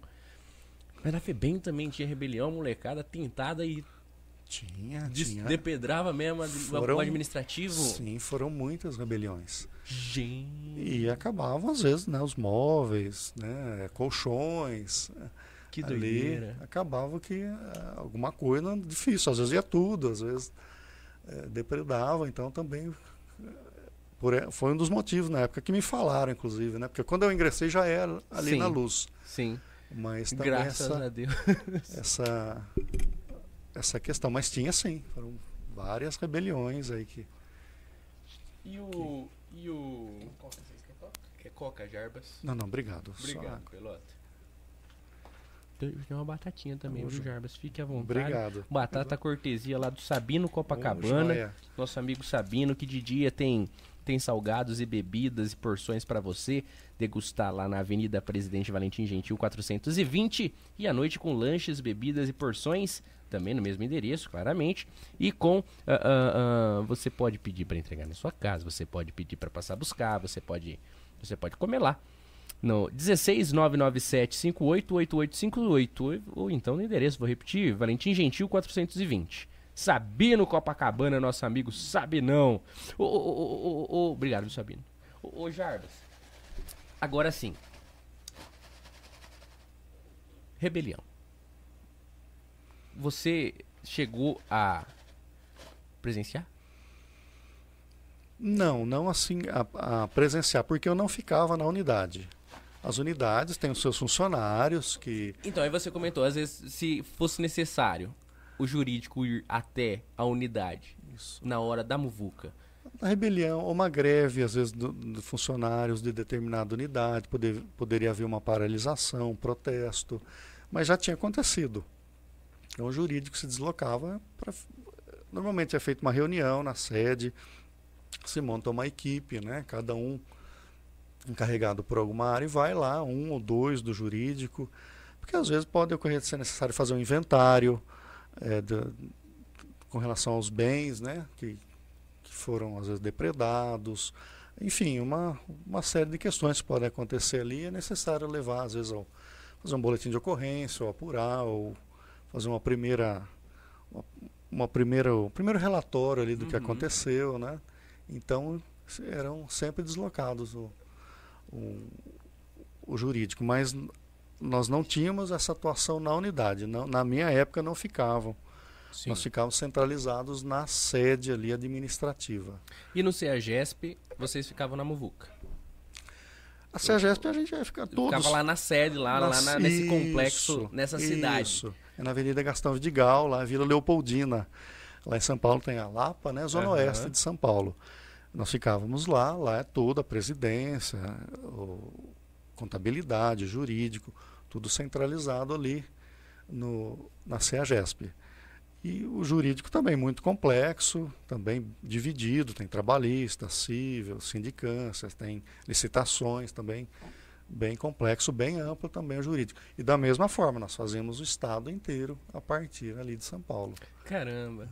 Mas na FEBEM também tinha rebelião, molecada tentada e tinha, tinha. Depedrava mesmo foram, o administrativo? Sim, foram muitas rebeliões. Gente. E acabavam, às vezes, né, os móveis, né, colchões. Que doideira. Ali, acabava que uh, alguma coisa difícil. Às vezes ia tudo, às vezes uh, depredava. Então também por, foi um dos motivos na época que me falaram, inclusive, né? Porque quando eu ingressei já era ali sim, na luz. Sim. Mas também Graças essa, a Deus. essa essa questão. Mas tinha sim, foram várias rebeliões aí que. E o. Que... E o. Coca, quer coca? Quer coca, Jarbas? Não, não, obrigado. Obrigado, Só... Pelota. Tem uma batatinha também, viu, Jarbas? Fique à vontade. Obrigado. Batata cortesia lá do Sabino Copacabana. nosso amigo Sabino, que de dia tem tem salgados e bebidas e porções para você degustar lá na Avenida Presidente Valentim Gentil 420 e à noite com lanches, bebidas e porções também no mesmo endereço, claramente. E com. Uh, uh, uh, você pode pedir para entregar na sua casa, você pode pedir para passar a buscar, você pode, você pode comer lá. No 16997588858 ou então no endereço, vou repetir, Valentim Gentil 420. Sabino Copacabana, nosso amigo Sabinão. Ô, ô, ô, obrigado, Sabino. Ô, Jarbas, agora sim. Rebelião. Você chegou a presenciar? Não, não assim a, a, presenciar, porque eu não ficava na unidade. As unidades têm os seus funcionários que. Então, aí você comentou, às vezes, se fosse necessário o jurídico ir até a unidade Isso. na hora da muvuca? Uma rebelião, ou uma greve, às vezes, de funcionários de determinada unidade, poder, poderia haver uma paralisação, um protesto, mas já tinha acontecido. Então o jurídico se deslocava para. Normalmente é feita uma reunião na sede, se monta uma equipe, né? cada um encarregado por alguma área e vai lá, um ou dois do jurídico, porque às vezes pode ocorrer ser necessário fazer um inventário, é, com relação aos bens né, que, que foram às vezes depredados. Enfim, uma, uma série de questões que podem acontecer ali. É necessário levar, às vezes, ao, fazer um boletim de ocorrência, ou apurar, ou fazer uma primeira. Uma, uma primeira, o primeiro relatório ali do uhum. que aconteceu, né? Então eram sempre deslocados o, o, o jurídico, mas nós não tínhamos essa atuação na unidade. Não, na minha época não ficavam. Sim. Nós ficávamos centralizados na sede ali administrativa. E no CEAGESP, vocês ficavam na Muvuca? A CEAGESP a gente ia ficar todos... Ficava lá na sede, lá, na, lá na, nesse isso, complexo, nessa isso. cidade. Isso, é na Avenida Gastão Vidigal, lá Vila Leopoldina. Lá em São Paulo tem a Lapa, né? Zona uhum. Oeste de São Paulo. Nós ficávamos lá, lá é toda a presidência, o contabilidade, jurídico, tudo centralizado ali no, na CEAGESP. E o jurídico também muito complexo, também dividido, tem trabalhista, civil, sindicâncias, tem licitações também, bem complexo, bem amplo também o jurídico. E da mesma forma, nós fazemos o estado inteiro a partir ali de São Paulo. Caramba.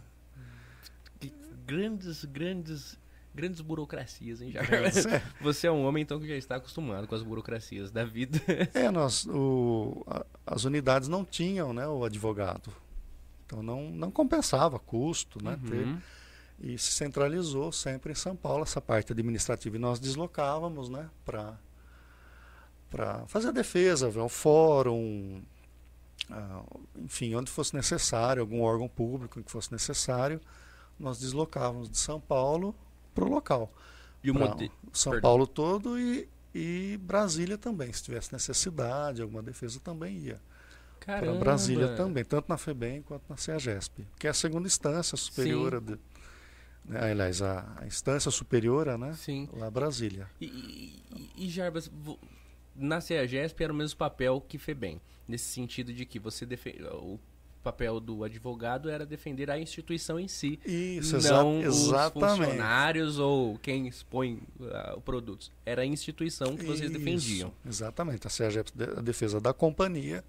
Que grandes, grandes, grandes burocracias, hein, já. É. Você é um homem então que já está acostumado com as burocracias da vida. É, nós, o, a, as unidades não tinham, né, o advogado. Então não, não compensava custo, né, Uhum. ter, e se centralizou sempre em São Paulo essa parte administrativa e nós deslocávamos, né, para para fazer a defesa, ver um fórum, ah, enfim, onde fosse necessário, algum órgão público que fosse necessário, nós deslocávamos de São Paulo para o local. E o modelo. São Perdão. Paulo todo e, e Brasília também. Se tivesse necessidade, alguma defesa também ia. Para. Brasília também, tanto na FEBEM quanto na CEAGESP, que é a segunda instância superiora, de, né, aliás, a, a instância superiora, né? Sim. Lá Brasília. E, e, e Jarbas, na CEAGESP era o mesmo papel que FEBEM, nesse sentido de que você defe- o papel do advogado era defender a instituição em si, Isso, exa não os exatamente. funcionários ou quem expõe uh, produtos. Era a instituição que vocês Isso, defendiam. Exatamente. A CEAGESP, de- a defesa da companhia,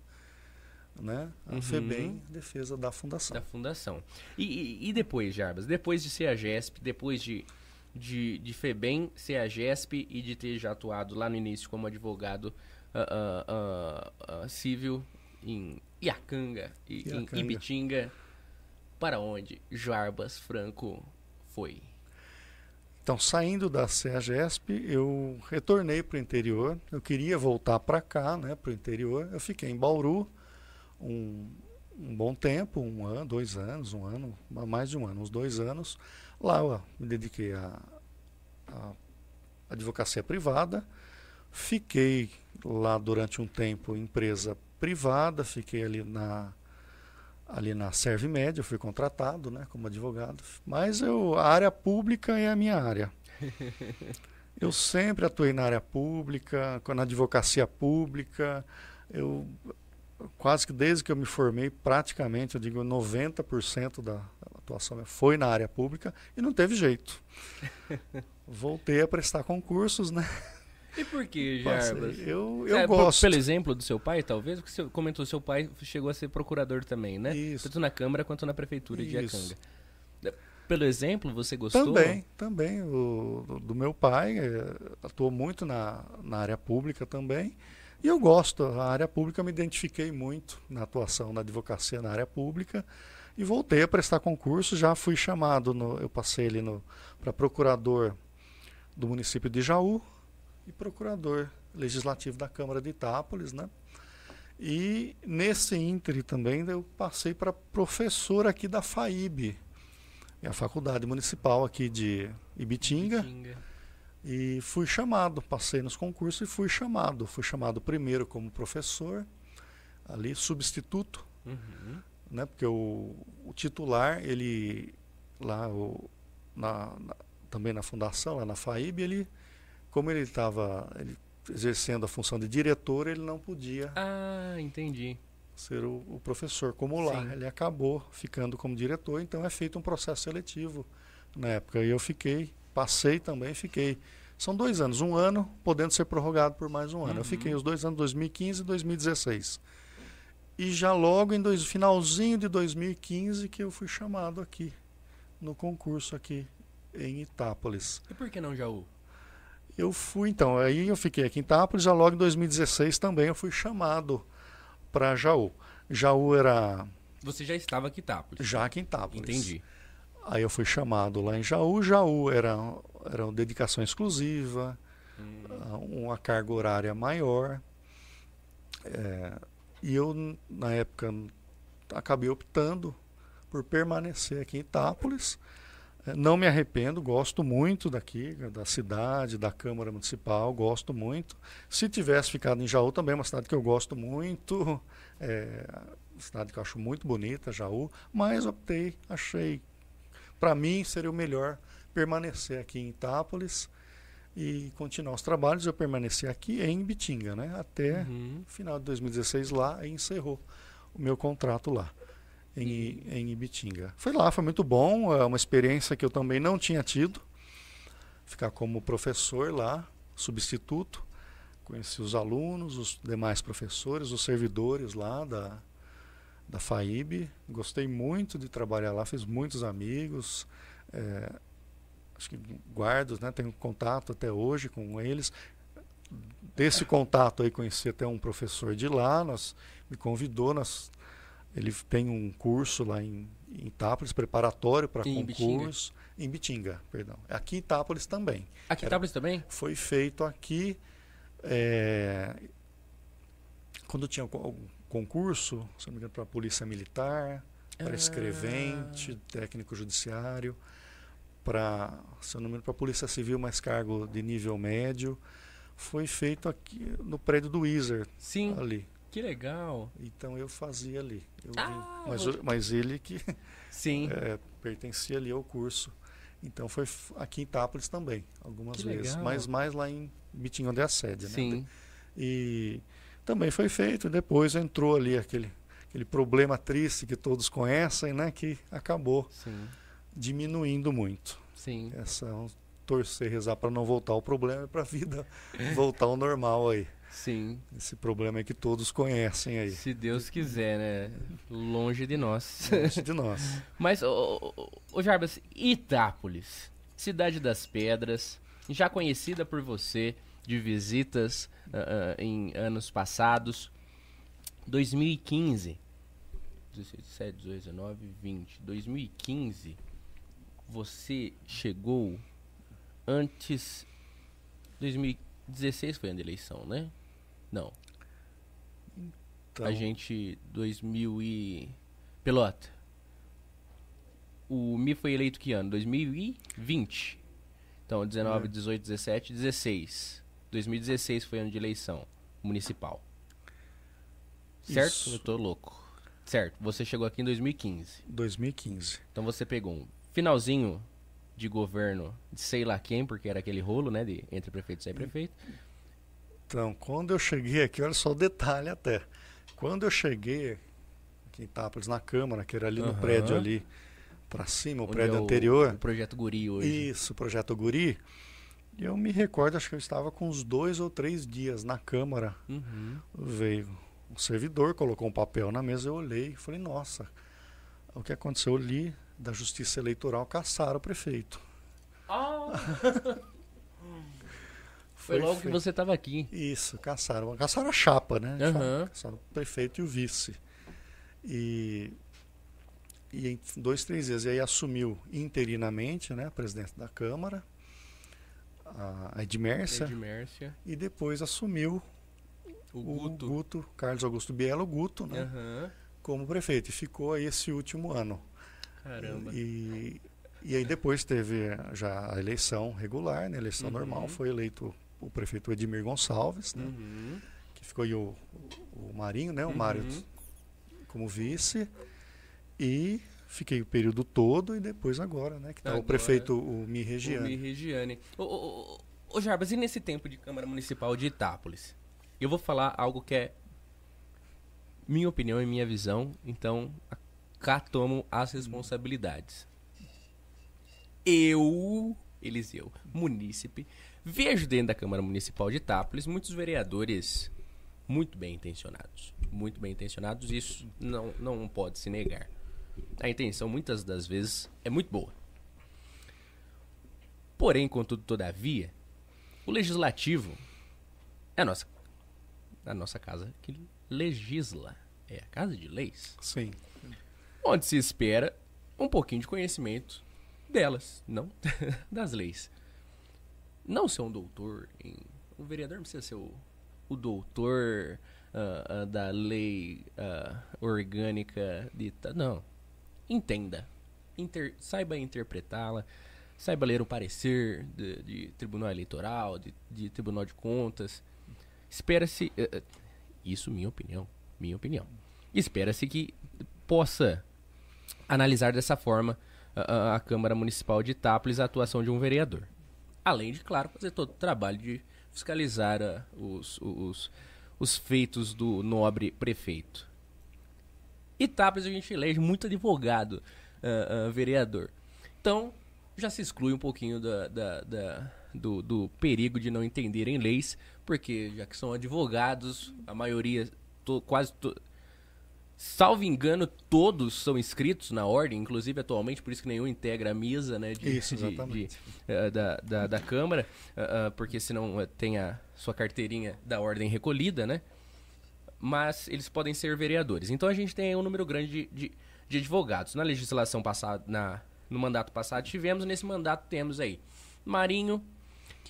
né? A Uhum. FEBEM, defesa da fundação. Da fundação. E, e, e depois, Jarbas? Depois de ser a GESP, depois de, de, de FEBEM, ser a GESP e de ter já atuado lá no início como advogado ah, ah, ah, civil em Iacanga e em. Ibitinga, para onde Jarbas Franco foi? Então, saindo da CEAGESP, eu retornei para o interior. Eu queria voltar para cá, né, para o interior. Eu fiquei em Bauru um, um bom tempo, um ano, dois anos, um ano, mais de um ano, uns dois anos. Lá eu me dediquei à à advocacia privada. Fiquei lá durante um tempo em empresa privada, fiquei ali na ali na Servimed, eu fui contratado, né, como advogado. Mas eu, a área pública é a minha área. Eu sempre atuei na área pública, na advocacia pública. Eu quase que desde que eu me formei, praticamente, eu digo 90% da atuação foi na área pública e não teve jeito. Voltei a prestar concursos, né? E por que. Jarbas? Eu, eu É, por- gosto. Pelo exemplo do seu pai, talvez? Porque você comentou seu pai chegou a ser procurador também, né? Isso. Tanto na Câmara quanto na Prefeitura de Isso. Iacanga. Pelo exemplo, você gostou? Também, também. O, do, do meu pai, eh, atuou muito na, na área pública também. E eu gosto, a área pública me identifiquei muito na atuação na advocacia na área pública. E voltei a prestar concurso, já fui chamado, no, eu passei ali para procurador do município de Jaú e procurador legislativo da Câmara de Itápolis, né? E nesse íntere também eu passei para professor aqui da FAIB, é a faculdade municipal aqui de Ibitinga, Ibitinga. e fui chamado, passei nos concursos e fui chamado. Fui chamado primeiro como professor, ali substituto, Uhum. né? Porque o, o titular, ele lá o, na, na- também na fundação, lá na FAIB, ele como ele estava exercendo a função de diretor, ele não podia Ah, entendi. ser o, o professor como lá. Sim. Ele acabou ficando como diretor, então é feito um processo seletivo na época. E eu fiquei, passei também, fiquei. São dois anos, um ano podendo ser prorrogado por mais um ano. Uhum. Eu fiquei os dois anos, 2015 e 2016. E já logo em dois, finalzinho de 2015 que eu fui chamado aqui no concurso aqui em Itápolis. E por que não Jaú? Eu fui, então, aí eu fiquei aqui em Itápolis, já logo em 2016 também eu fui chamado para Jaú. Jaú era Você já estava aqui, tá? já aqui em Itápolis. Entendi. Aí eu fui chamado lá em Jaú. Jaú era, era uma dedicação exclusiva, Hum, uma carga horária maior. É, e eu, na época, acabei optando por permanecer aqui em Itápolis. Não me arrependo, gosto muito daqui, da cidade, da Câmara Municipal, gosto muito. Se tivesse ficado em Jaú, também é uma cidade que eu gosto muito, é cidade que eu acho muito bonita, Jaú, mas optei, achei, para mim seria o melhor permanecer aqui em Itápolis e continuar os trabalhos. Eu permaneci aqui em Bitinga, né? Até Uhum. final de 2016 lá e encerrou o meu contrato lá. Em, em Ibitinga. Foi lá, foi muito bom, é uma experiência que eu também não tinha tido. Ficar como professor lá, substituto. Conheci os alunos, os demais professores, os servidores lá da, da FAIB. Gostei muito de trabalhar lá, fiz muitos amigos. É, acho que guardo, né, tenho contato até hoje com eles. Desse contato aí conheci até um professor de lá, nós, me convidou, nós, ele tem um curso lá em, em Itápolis, preparatório para concurso. Em Bitinga, perdão. Aqui em Itápolis também. Aqui em Itápolis também? Foi feito aqui. É, quando tinha algum concurso, se não me engano, para a Polícia Militar, para ah. escrevente, técnico judiciário para, se não me engano, para a Polícia Civil, mais cargo de nível médio. Foi feito aqui no prédio do Wizard. Sim. Ali. Que legal. Então eu fazia ali. Eu ah, mas, mas ele que Sim. É, pertencia ali ao curso. Então foi aqui em Itápolis também, algumas que vezes. Legal. Mas mais lá em Bitinho onde é a sede. Né? Sim. Né? E também foi feito. Depois entrou ali aquele, aquele problema triste que todos conhecem, né? Que acabou. Sim diminuindo muito. Sim. Essa, é torcer, rezar para não voltar ao problema e para a vida voltar ao normal aí. Sim. Esse problema é que todos conhecem aí. Se Deus quiser, né? Longe de nós. Longe de nós. Mas, ô, ô, ô Jarbas, Itápolis, cidade das pedras, já conhecida por você de visitas uh, uh, em anos passados. 2015, 17, 18, 19, 20. 2015 você chegou antes. 2016 foi a eleição, né? Não. Então... A gente. 2000 e. Pelota. O Mi foi eleito que ano? 2020. Então, 19, é. 18, 17, 16. 2016 foi ano de eleição municipal. Certo? Isso. Eu tô louco. Certo. Você chegou aqui em 2015. 2015. Então você pegou um finalzinho de governo de sei lá quem, porque era aquele rolo, né, de entre prefeito e prefeito. Então, quando eu cheguei aqui, olha só o detalhe até. Quando eu cheguei aqui em Itápolis, na Câmara, que era ali uhum. no prédio ali para cima, o Onde prédio é o, anterior. O projeto Guri hoje. Isso, o projeto Guri. Eu me recordo, acho que eu estava com uns dois ou três dias na Câmara. Uhum. Veio um servidor, colocou um papel na mesa, eu olhei e falei, nossa, o que aconteceu? Eu li, da Justiça Eleitoral caçaram o prefeito. Ah. Foi, logo que você estava aqui. Isso, caçaram. Caçaram a chapa, né? Uhum. Caçaram o prefeito e o vice. E, e em dois, três dias. E aí assumiu interinamente né, a presidente da Câmara, a Edmércia. Edmércia. E depois assumiu o Guto, o Guto Carlos Augusto Bielo, o Guto, né? Uhum. Como prefeito. E ficou aí esse último ano. Caramba. E, e aí depois teve já a eleição regular, né? A eleição uhum. normal, foi eleito o prefeito Edmir Gonçalves, né? Uhum. Que ficou aí o, o, Marinho, né? O uhum. Mário como vice. E fiquei o período todo e depois agora, né? Que tá agora, o prefeito, o Mi Regiane. O Mi Regiane. Ô, ô, ô, Jarbas, e nesse tempo de Câmara Municipal de Itápolis? Eu vou falar algo que é minha opinião e minha visão, então cá tomam as responsabilidades. Eu, Eliseu, munícipe, vejo dentro da Câmara Municipal de Itápolis muitos vereadores muito bem intencionados. Muito bem intencionados, isso não, não pode se negar. A intenção, muitas das vezes, é muito boa. Porém, contudo, todavia, o legislativo é a nossa, a nossa casa que legisla. É a casa de leis. Sim onde se espera um pouquinho de conhecimento delas, não das leis. Não ser um doutor em. O vereador não precisa ser o, o doutor uh, uh, da lei uh, orgânica dita. Não. Entenda. Inter, saiba interpretá-la. Saiba ler o parecer de, de tribunal eleitoral, de, de, tribunal de contas. Espera-se. Eh, eh, isso, minha opinião. Minha opinião. Espera-se que possa analisar dessa forma a, a, Câmara Municipal de Itápolis a atuação de um vereador. Além de, claro, fazer todo o trabalho de fiscalizar uh, os, os, os feitos do nobre prefeito. etapas a gente elege muito advogado, uh, uh, vereador. Então, já se exclui um pouquinho da, da, da do, do, perigo de não entenderem leis, porque já que são advogados, a maioria, to, quase. To, salvo engano, todos são inscritos na ordem, inclusive atualmente, por isso que nenhum integra a mesa né, de, isso, de, de uh, da, da, da, Câmara, uh, uh, porque senão tem a sua carteirinha da ordem recolhida, né? Mas eles podem ser vereadores. Então a gente tem um número grande de, de, de advogados. Na legislação passada, na, no mandato passado tivemos, nesse mandato temos aí Marinho,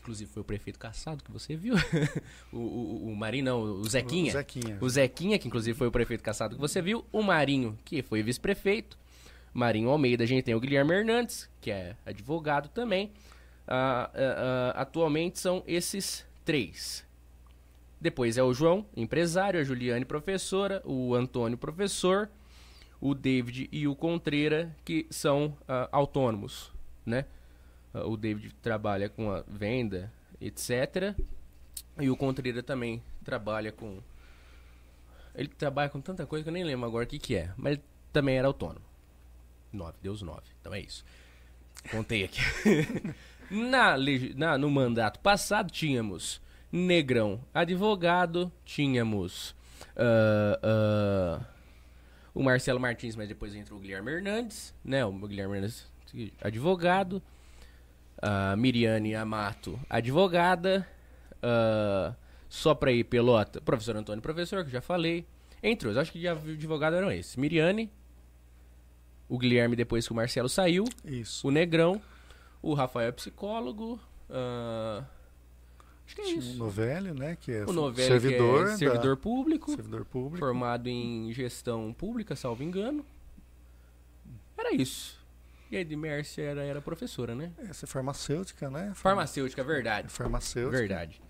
inclusive foi o prefeito caçado que você viu. o, o, o, Marinho, não, o Zequinha. O Zequinha. O Zequinha, que inclusive foi o prefeito caçado que você viu. O Marinho, que foi vice-prefeito. Marinho Almeida, a gente tem o Guilherme Hernandes, que é advogado também. Uh, uh, uh, atualmente são esses três. Depois é o João, empresário, a Juliane, professora, o Antônio, professor, o David e o Contreira, que são autônomos, né? Ah, o David trabalha com a venda, etc. E o Contreira também trabalha com. Ele trabalha com tanta coisa que eu nem lembro agora o que, que é. Mas ele também era autônomo. Nove, Deus nove. Então é isso. Contei aqui. na, na, no mandato passado tínhamos Negrão advogado, tínhamos uh, uh, o Marcelo Martins, mas depois entrou o Guilherme Hernandes, né? O Guilherme Hernandes advogado uh, Miriane Amato, advogada, uh, só para ir pelota, professor Antônio, professor, que já falei, entre os, acho que já advogado eram esses, Miriane, o Guilherme depois que o Marcelo saiu, isso. o Negrão, o Rafael é psicólogo, uh, Acho que é isso. O Novelli, né? Que é o Novelli, servidor, é servidor público. Servidor público. Formado em gestão pública, salvo engano. Era isso. E a Edmércia era, era professora, né? Essa é farmacêutica, né? Farmacêutica, verdade. É farmacêutica. Verdade.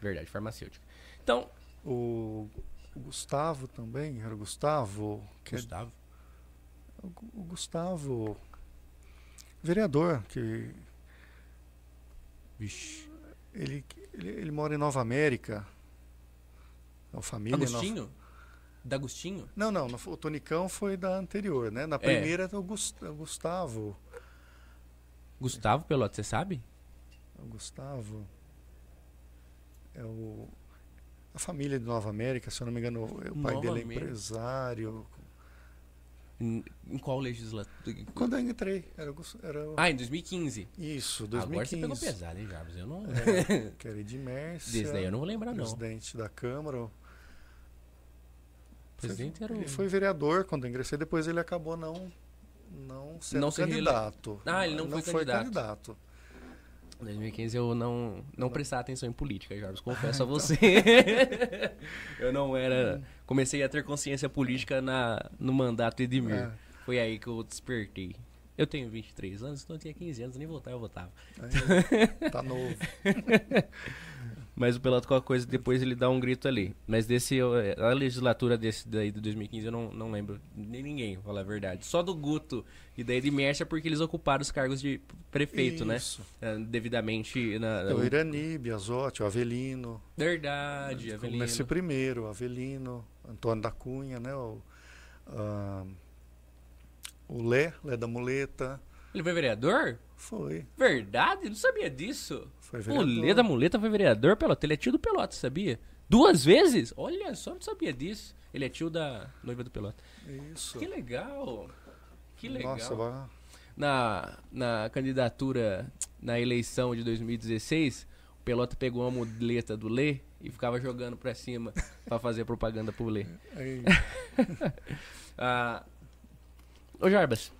Verdade, farmacêutica. Então. O, o Gustavo também, era o Gustavo. Gustavo? É, o, o Gustavo. Vereador, que. Vixe. Ele, ele, ele mora em Nova América. É uma família. Agostinho? Nova... D'Agostinho? Não, não, o Tonicão foi da anterior, né? Na é. primeira é o Gustavo. Gustavo Pelote, você sabe? O Gustavo. É o. A família de Nova América, se eu não me engano, o pai Nova dele é América. empresário. Em, em qual legislatura? Quando eu entrei. Era, era Ah, em 2015. Isso, 2015. Agora você pegou pesado, hein, Jarbas? Eu não. É, que era Edmércia. Desde daí eu não vou lembrar, não. Presidente da Câmara presidente era o... Ele foi vereador quando eu ingressei, depois ele acabou não não sendo não candidato. Ah, ele não, não foi, foi candidato. Em 2015 eu não, não, prestava atenção em política, Jarvis, confesso ah, a você. eu não era. Comecei a ter consciência política na, no mandato Edmir. É. Foi aí que eu despertei. Eu tenho 23 anos, então eu tinha 15 anos, nem votar eu votava. Aí, tá novo. Mas o Peloto qualquer coisa depois ele dá um grito ali. Mas desse a legislatura desse daí de 2015 eu não, não lembro nem ninguém, pra falar a verdade. Só do Guto e daí de Mércia porque eles ocuparam os cargos de prefeito, né? Isso. né? devidamente na é o Irani, Biasotti, o Avelino. Verdade, Avelino. Nesse primeiro, Avelino, Antônio da Cunha, né? O, uh, o Lé, Lé da Muleta. Ele foi vereador? Foi. Verdade? Não sabia disso. Foi vereador. O Lê da Muleta foi vereador, Pelota. Ele é tio do Pelota, sabia? Duas vezes? Olha só, não sabia disso. Ele é tio da noiva do Pelota. Isso. Que legal. Que legal. Nossa, vai... na, na candidatura, na eleição de 2016, o Pelota pegou uma muleta do Lê e ficava jogando pra cima pra fazer propaganda pro Lê. ah, ô Jarbas,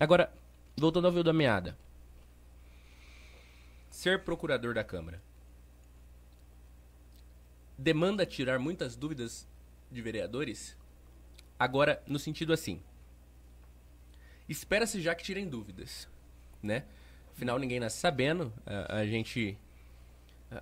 agora, voltando ao Vil da Meada ser procurador da Câmara demanda tirar muitas dúvidas de vereadores? Agora, no sentido assim, espera-se já que tirem dúvidas, né? Afinal, ninguém nasce sabendo. A, a gente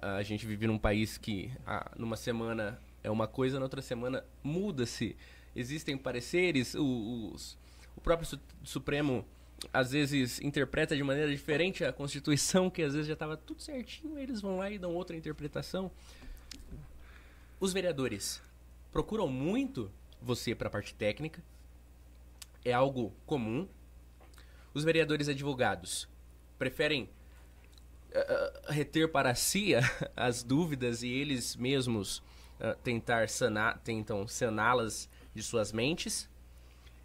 a, gente vive num país que numa semana é uma coisa, na outra semana muda-se. Existem pareceres, os, o próprio su, Supremo às vezes interpreta de maneira diferente a Constituição, que às vezes já estava tudo certinho, eles vão lá e dão outra interpretação. Os vereadores procuram muito você para a parte técnica. É algo comum. Os vereadores advogados preferem uh, reter para si as dúvidas e eles mesmos uh, tentar sanar, tentam saná-las de suas mentes.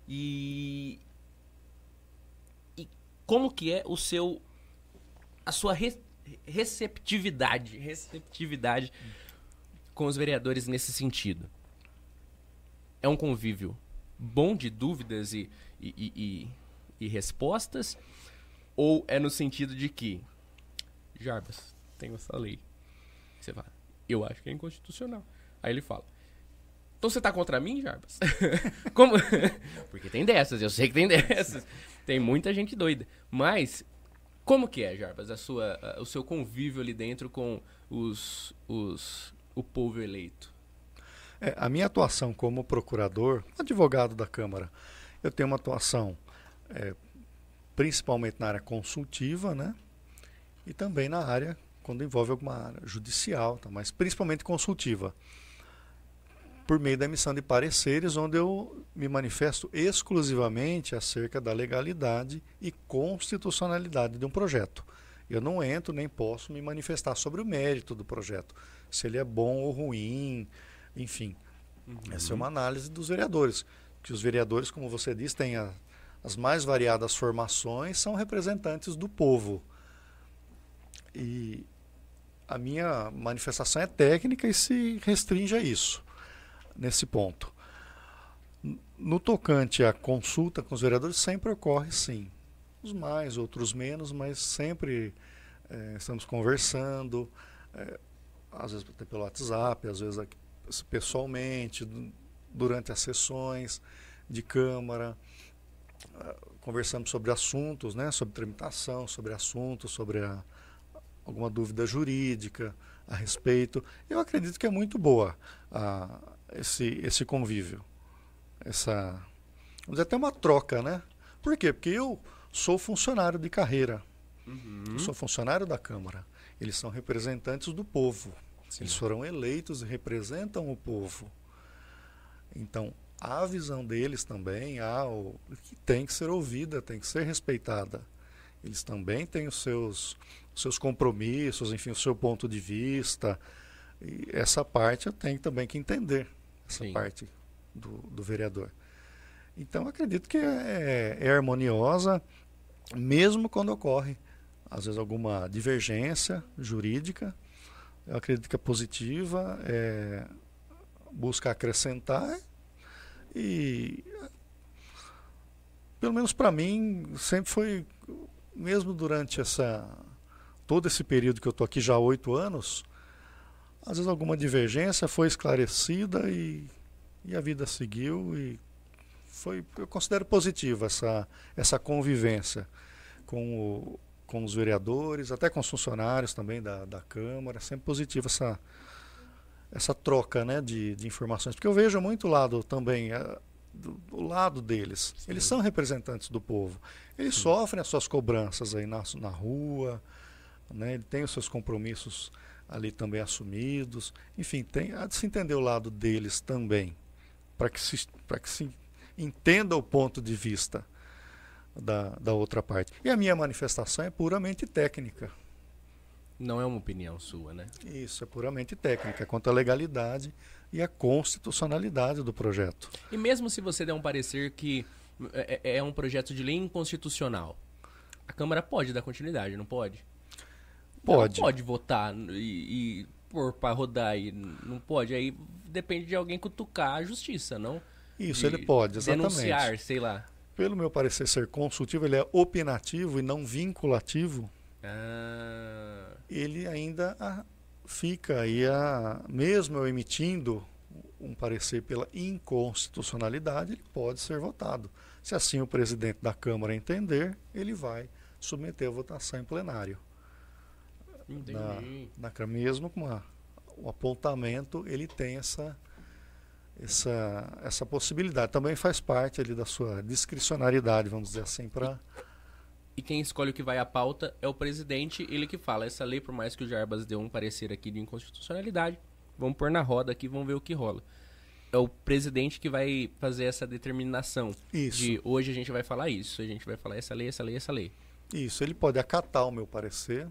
E, como que é o seu a sua re, receptividade, receptividade com os vereadores nesse sentido? É um convívio bom de dúvidas e, e, e, e respostas? Ou é no sentido de que, Jarbas, tem essa lei. Você fala, eu acho que é inconstitucional. Aí ele fala, então você tá contra mim, Jarbas? Como? Porque tem dessas, eu sei que tem dessas. Tem muita gente doida. Mas, como que é, Jarbas, a sua, a, o seu convívio ali dentro com os, os, o povo eleito? É, a minha atuação como procurador, advogado da Câmara, eu tenho uma atuação é, principalmente na área consultiva, né? E também na área, quando envolve alguma área judicial, tá? mas principalmente consultiva. Por meio da emissão de pareceres, onde eu me manifesto exclusivamente acerca da legalidade e constitucionalidade de um projeto. Eu não entro nem posso me manifestar sobre o mérito do projeto, se ele é bom ou ruim, enfim. Uhum. Essa é uma análise dos vereadores. Que os vereadores, como você disse, têm a as mais variadas formações são representantes do povo. E a minha manifestação é técnica e se restringe a isso, nesse ponto. No tocante à consulta com os vereadores, sempre ocorre sim. Uns mais, outros menos, mas sempre é, estamos conversando, é, às vezes até pelo WhatsApp, às vezes pessoalmente, durante as sessões de Câmara conversamos sobre assuntos, né, sobre tramitação, sobre assuntos, sobre a, alguma dúvida jurídica a respeito. Eu acredito que é muito boa a, esse, esse convívio, essa, vamos dizer, até uma troca, né? Por quê? Porque eu sou funcionário de carreira, uhum. sou funcionário da Câmara. Eles são representantes do povo. Sim. Eles foram eleitos e representam o povo. Então, a visão deles também há o, que tem que ser ouvida, tem que ser respeitada. Eles também têm os seus, seus compromissos, enfim, o seu ponto de vista. E essa parte eu tenho também que entender, essa Sim. parte do, do vereador. Então acredito que é, é, harmoniosa, mesmo quando ocorre, às vezes, alguma divergência jurídica. Eu acredito que é positiva, é, busca acrescentar e pelo menos para mim sempre foi mesmo durante essa todo esse período que eu estou aqui já há oito anos, às vezes alguma divergência foi esclarecida e, e a vida seguiu e foi eu considero positiva essa essa convivência com o, com os vereadores, até com os funcionários também da, da Câmara, sempre positiva essa essa troca né, de, de informações. Porque eu vejo muito lado também, uh, do, do, lado deles. Sim. Eles são representantes do povo. Eles Sim. sofrem as suas cobranças aí na, na rua, né, ele tem os seus compromissos ali também assumidos. Enfim, tem, há de se entender o lado deles também, para que, se, que se entenda o ponto de vista da, da outra parte. E a minha manifestação é puramente técnica. Não é uma opinião sua, né? Isso, é puramente técnica, quanto à legalidade e a constitucionalidade do projeto. E mesmo se você der um parecer que é, é, é um projeto de lei inconstitucional, a Câmara pode dar continuidade, não pode? Pode. Ela pode votar e, e pôr para rodar e não pode. Aí depende de alguém cutucar a justiça, não? Isso, de ele pode, exatamente. Denunciar, sei lá. Pelo meu parecer ser consultivo, ele é opinativo e não vinculativo. Ah. Ele ainda ah, fica aí, a, mesmo eu emitindo um parecer pela inconstitucionalidade, ele pode ser votado. Se assim o presidente da Câmara entender, ele vai submeter a votação em plenário. Na, na mesmo com a, o apontamento, ele tem essa, essa, essa possibilidade. Também faz parte ali da sua discricionariedade, vamos dizer assim, para e quem escolhe o que vai à pauta é o presidente, ele que fala. Essa lei, por mais que o Jarbas deu um parecer aqui de inconstitucionalidade, vamos pôr na roda aqui, vamos ver o que rola. é o presidente que vai fazer essa determinação. Isso. De hoje a gente vai falar isso, a gente vai falar essa lei, essa lei, essa lei. Isso, ele pode acatar o meu parecer.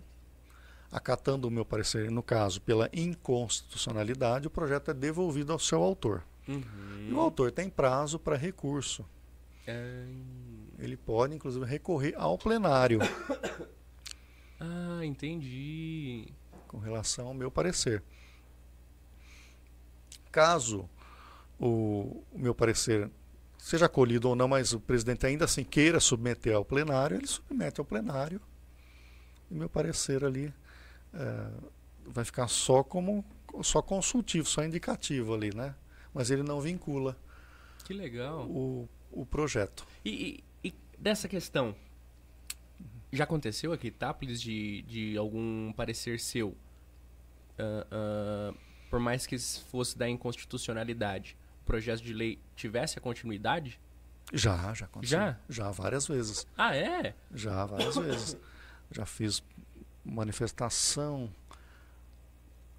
Acatando o meu parecer, no caso, pela inconstitucionalidade, o projeto é devolvido ao seu autor. Uhum. E o autor tem prazo para recurso. É... Ele pode, inclusive, recorrer ao plenário Ah, entendi. com relação ao meu parecer. Caso o, o meu parecer seja acolhido ou não, mas o presidente ainda assim queira submeter ao plenário, ele submete ao plenário. E meu parecer ali é, vai ficar só como só consultivo, só indicativo ali, né? Mas ele não vincula Que legal. o, o projeto. E, e- e dessa questão, já aconteceu aqui, Tápolis, de, de algum parecer seu, ah, ah, por mais que fosse da inconstitucionalidade, o projeto de lei tivesse a continuidade? Já, já aconteceu. Já? Já várias vezes. Ah, é? Já várias vezes. Já fiz manifestação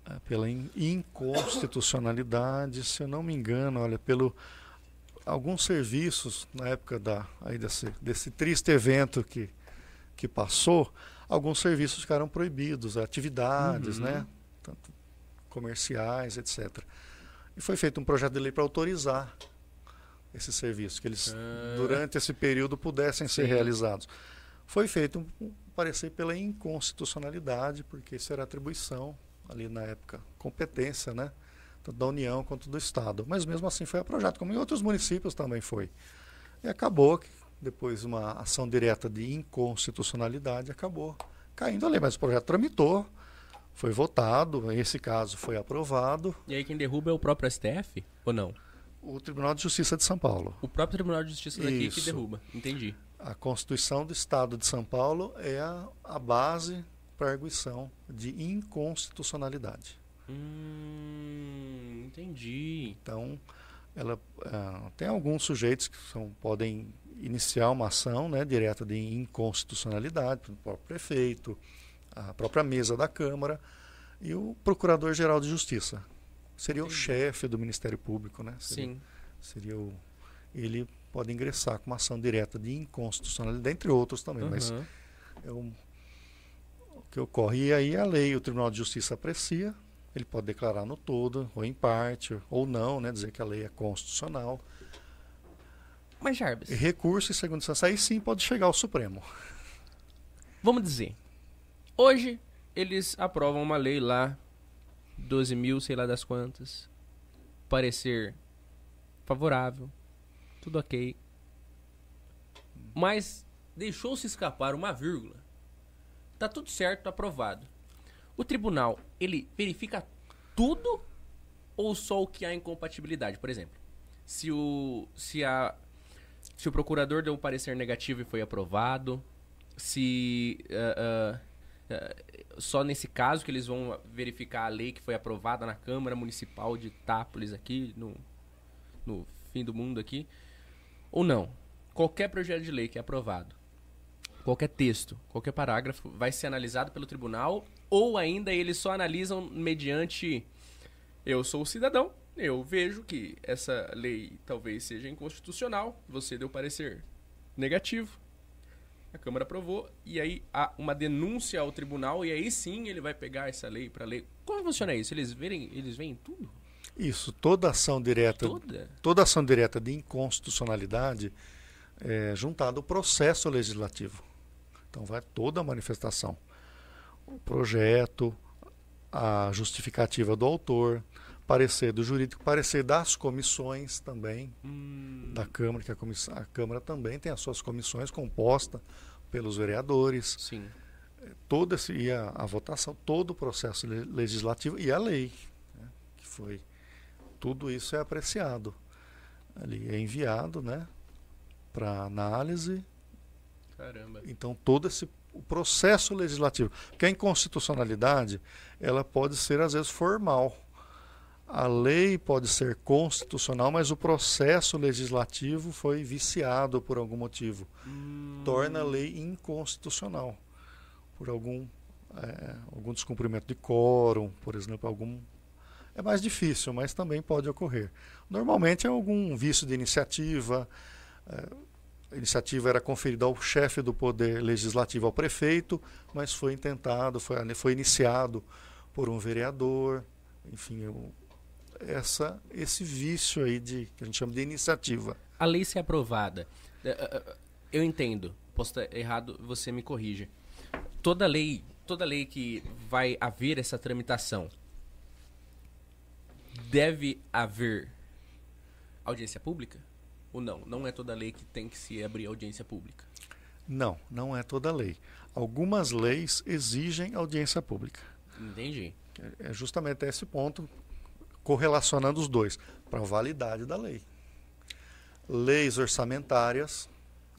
eh, pela in- inconstitucionalidade, se eu não me engano, olha, pelo alguns serviços na época da aí desse, desse triste evento que que passou, alguns serviços ficaram proibidos, atividades, Uhum. né, tanto comerciais, etc. E foi feito um projeto de lei para autorizar esses serviços, que eles Ah. durante esse período pudessem ser Sim. realizados. Foi feito um parecer pela inconstitucionalidade, porque isso era atribuição ali na época, competência, né, tanto da União quanto do Estado. Mas mesmo assim foi aprovado, como em outros municípios também foi. E acabou que depois uma ação direta de inconstitucionalidade acabou caindo ali, mas o projeto tramitou, foi votado, esse caso foi aprovado. E aí quem derruba é o próprio STF? Ou não? O Tribunal de Justiça de São Paulo. O próprio Tribunal de Justiça daqui que Isso. derruba. Entendi. A Constituição do Estado de São Paulo é a, a base para a arguição de inconstitucionalidade. Hum, entendi. Então, ela ah, tem alguns sujeitos que são, podem iniciar uma ação né, direta de inconstitucionalidade, o próprio prefeito, a própria mesa da Câmara e o Procurador-Geral de Justiça. Seria o Entendi. chefe do Ministério Público, né? Seria, Sim. seria o, ele pode ingressar com uma ação direta de inconstitucionalidade, entre outros também, mas Aham. é um, o que ocorre. E aí a lei, o Tribunal de Justiça aprecia, ele pode declarar no todo, ou em parte, ou não, né, dizer que a lei é constitucional. Mas, Jarbas, E recurso em segunda instância, aí sim pode chegar ao Supremo. vamos dizer. Hoje, eles aprovam uma lei lá, 12 mil, sei lá das quantas. Parecer favorável. Tudo ok. Mas deixou-se escapar uma vírgula. Tá tudo certo, aprovado. O tribunal, ele verifica tudo ou só o que há incompatibilidade? Por exemplo, se o se a se o procurador deu um parecer negativo e foi aprovado, se ah, ah, ah, só nesse caso que eles vão verificar a lei que foi aprovada na Câmara Municipal de Itápolis aqui no no fim do mundo aqui ou não? Qualquer projeto de lei que é aprovado, qualquer texto, qualquer parágrafo vai ser analisado pelo tribunal ou ainda eles só analisam mediante eu sou o cidadão, eu vejo que essa lei talvez seja inconstitucional, você deu parecer negativo, a Câmara aprovou, e aí há uma denúncia ao tribunal, e aí sim ele vai pegar essa lei para ler. Como funciona isso? Eles verem, eles veem tudo? Isso, toda ação direta, Toda? toda ação direta de inconstitucionalidade é juntada ao processo legislativo. Então vai toda a manifestação. O projeto, a justificativa do autor, parecer do jurídico, parecer das comissões também, Hum, da Câmara, que a, a Câmara também tem as suas comissões composta pelos vereadores, sim. todo esse, e a, a votação, todo o processo le- legislativo e a lei, né, que foi tudo isso é apreciado ali é enviado, né, para análise. Caramba. Então todo esse o processo legislativo, porque a inconstitucionalidade ela pode ser às vezes formal. A lei pode ser constitucional, mas o processo legislativo foi viciado por algum motivo Hum, torna a lei inconstitucional por algum é, algum descumprimento de quórum, por exemplo, algum é mais difícil, mas também pode ocorrer. Normalmente é algum vício de iniciativa. É, a iniciativa era conferida ao chefe do poder legislativo, ao prefeito, mas foi intentado, foi, foi iniciado por um vereador, enfim, eu, essa, esse vício aí de que a gente chama de iniciativa. A lei ser aprovada, é, é, eu entendo. Posso estar errado, você me corrige. Toda lei, toda lei que vai haver essa tramitação, deve haver audiência pública? Ou não? Não é toda lei que tem que se abrir audiência pública? Não, não é toda lei. Algumas leis exigem audiência pública. Entendi. É justamente esse ponto, correlacionando os dois, para a validade da lei. Leis orçamentárias,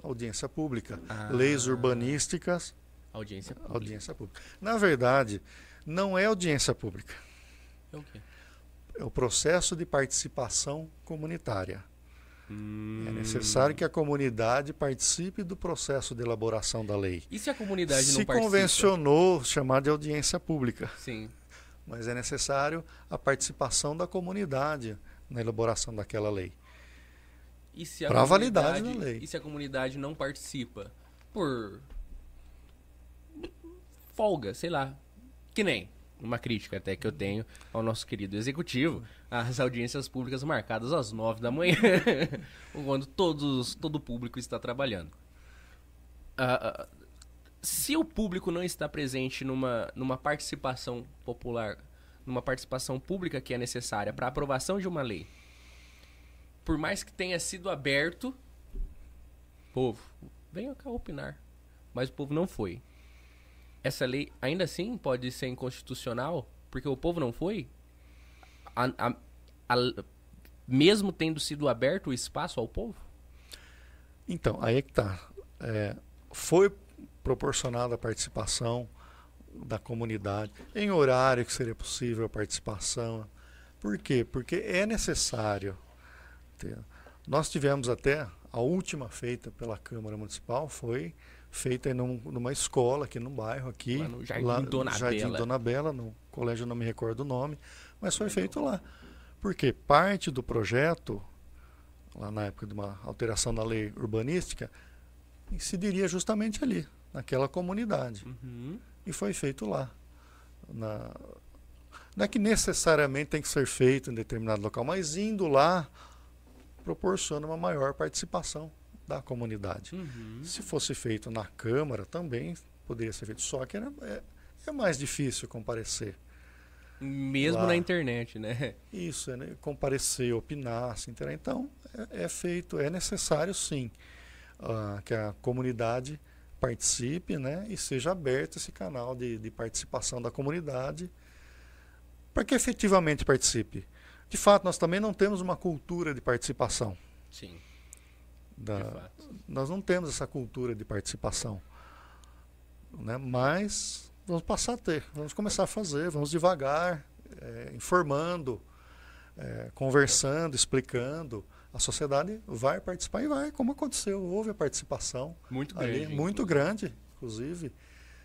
audiência pública. Ah. Leis urbanísticas, audiência pública. audiência pública. Na verdade, não é audiência pública. É o quê? É o processo de participação comunitária. Hum. É necessário que a comunidade participe do processo de elaboração da lei. E se a comunidade se não participa? Se convencionou chamar de audiência pública. Sim. Mas é necessário a participação da comunidade na elaboração daquela lei. Para a validade da lei. E se a comunidade não participa por folga, sei lá, que nem uma crítica até que eu tenho ao nosso querido executivo, as audiências públicas marcadas às nove da manhã, quando todos, todo o público está trabalhando. Uh, se o público não está presente numa, numa participação popular, numa participação pública que é necessária para aprovação de uma lei, por mais que tenha sido aberto, povo, venha cá opinar. Mas o povo não foi essa lei ainda assim pode ser inconstitucional porque o povo não foi? A, a, a, mesmo tendo sido aberto o espaço ao povo? Então, aí é que está. É, foi proporcionada a participação da comunidade em horário que seria possível a participação. Por quê? Porque é necessário. Ter. Nós tivemos até a última feita pela Câmara Municipal foi feita num, numa escola aqui no bairro aqui, lá no Jardim, lá, Dona, Jardim Bela. Dona Bela, no colégio não me recordo o nome, mas foi feito lá. Porque parte do projeto, lá na época de uma alteração da lei urbanística, incidiria justamente ali, naquela comunidade. Uhum. E foi feito lá. Na, não é que necessariamente tem que ser feito em determinado local, mas indo lá proporciona uma maior participação da comunidade. Uhum. Se fosse feito na Câmara, também poderia ser feito, só que era, é, é mais difícil comparecer. Mesmo Lá. na internet, né? Isso, é, né? comparecer, opinar, se interar. Então, é, é, feito, é necessário sim uh, que a comunidade participe né? e seja aberto esse canal de, de participação da comunidade para que efetivamente participe. De fato, nós também não temos uma cultura de participação. Sim. Da, nós não temos essa cultura de participação. Né? Mas vamos passar a ter, vamos começar a fazer, vamos devagar, é, informando, é, conversando, explicando. A sociedade vai participar e vai, como aconteceu, houve a participação muito ali, grande, muito grande, inclusive.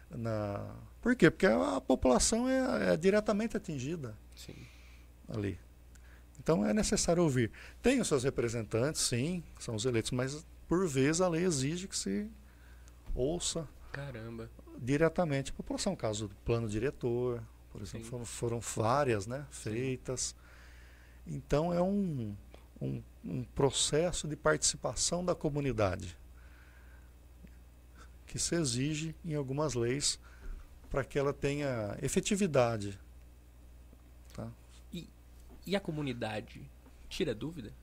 Na... Por quê? Porque a, a população é, é diretamente atingida Sim. ali. Então é necessário ouvir. Tem os seus representantes, sim, são os eleitos, mas por vezes a lei exige que se ouça Caramba. diretamente a população. Caso do plano diretor, por exemplo, foram, foram, várias né, feitas. Sim. Então é um, um, um processo de participação da comunidade que se exige em algumas leis para que ela tenha efetividade. Tá? E a comunidade tira dúvida?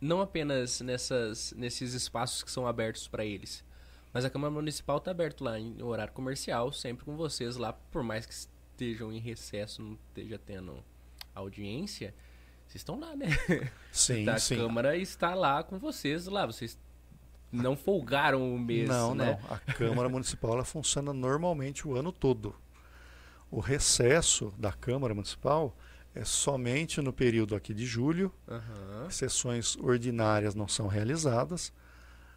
Não apenas nessas, nesses espaços que são abertos para eles, mas a Câmara Municipal está aberta lá em horário comercial, sempre com vocês lá, por mais que estejam em recesso, não esteja tendo audiência, vocês estão lá, né? Sim, a sim. A Câmara está lá com vocês lá, vocês não folgaram o mês, não, né? Não, A Câmara Municipal ela funciona normalmente o ano todo. O recesso da Câmara Municipal é somente no período aqui de julho. Uhum. Sessões ordinárias não são realizadas.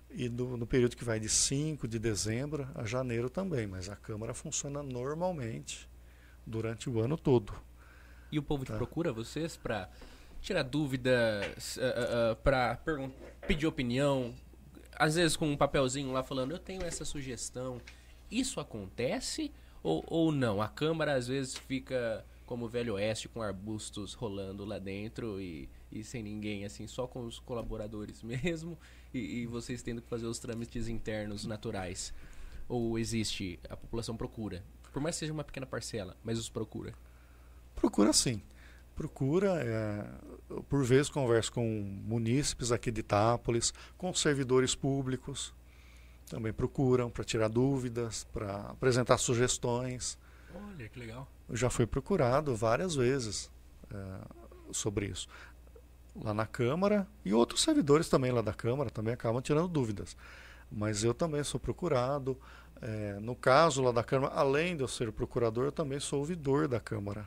E do, no período que vai de 5 de dezembro a janeiro também. Mas a Câmara funciona normalmente durante o ano todo. E o povo te Tá. procura vocês pra tirar dúvidas, uh, para pedir opinião, às vezes com um papelzinho lá falando, eu tenho essa sugestão. Isso acontece ou, ou não? A Câmara às vezes fica como o Velho Oeste, com arbustos rolando lá dentro e, e sem ninguém, assim, só com os colaboradores mesmo, e, e vocês tendo que fazer os trâmites internos naturais. Ou existe, a população procura? Por mais que seja uma pequena parcela, mas os procura. Procura sim. Procura, é, por vezes converso com munícipes aqui de Itápolis, com servidores públicos, também procuram para tirar dúvidas, para apresentar sugestões. Olha, que legal. Já fui procurado várias vezes é, sobre isso. Lá na Câmara e outros servidores também lá da Câmara também acabam tirando dúvidas. Mas eu também sou procurado. É, no caso lá da Câmara, além de eu ser procurador, eu também sou ouvidor da Câmara.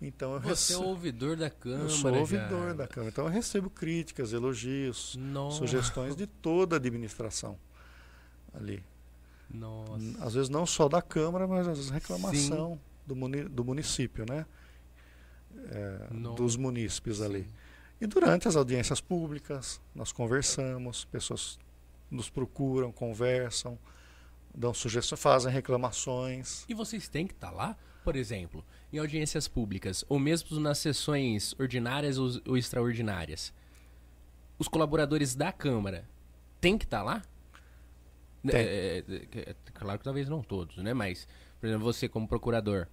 Então eu Você é o recebo. ouvidor da Câmara. Eu sou ouvidor cara. da Câmara. Então eu recebo críticas, elogios, Nossa. sugestões de toda a administração ali. Nossa. Às vezes não só da Câmara, mas às vezes reclamação do, muni do município, né? É, dos munícipes ali. Sim. E durante as audiências públicas, nós conversamos, pessoas nos procuram, conversam, dão sugestões, fazem reclamações. E vocês têm que estar lá, por exemplo, em audiências públicas, ou mesmo nas sessões ordinárias ou, ou extraordinárias. Os colaboradores da Câmara têm que estar lá? É, é, é, é, claro que talvez não todos, né? Mas, por exemplo, você como procurador.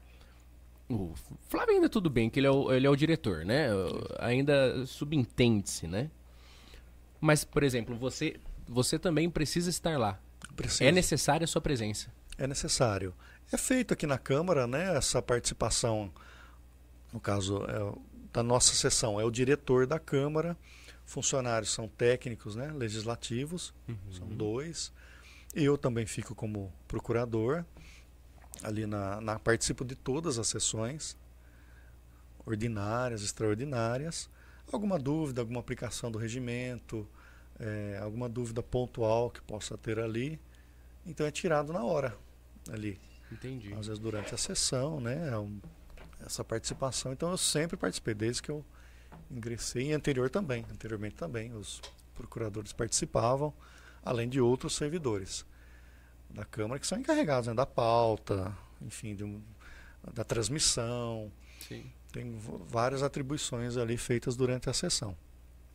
O Flávio ainda tudo bem, que ele é o, ele é o diretor, né? Ainda subentende-se, né? Mas, por exemplo, você, você também precisa estar lá. Precisa. É necessária a sua presença. É necessário. É feito aqui na Câmara, né, essa participação, no caso é, da nossa sessão, é o diretor da Câmara, funcionários são técnicos, né, legislativos, são dois. Eu também fico como procurador, ali na, na participo de todas as sessões, ordinárias, extraordinárias. Alguma dúvida, alguma aplicação do regimento, é, alguma dúvida pontual que possa ter ali, então é tirado na hora ali Entendi. às vezes durante a sessão, né? é essa participação. Então eu sempre participei desde que eu ingressei e anterior também, anteriormente também os procuradores participavam, além de outros servidores da Câmara que são encarregados né, da pauta, enfim, um- da transmissão. Sim. Tem várias atribuições ali feitas durante a sessão.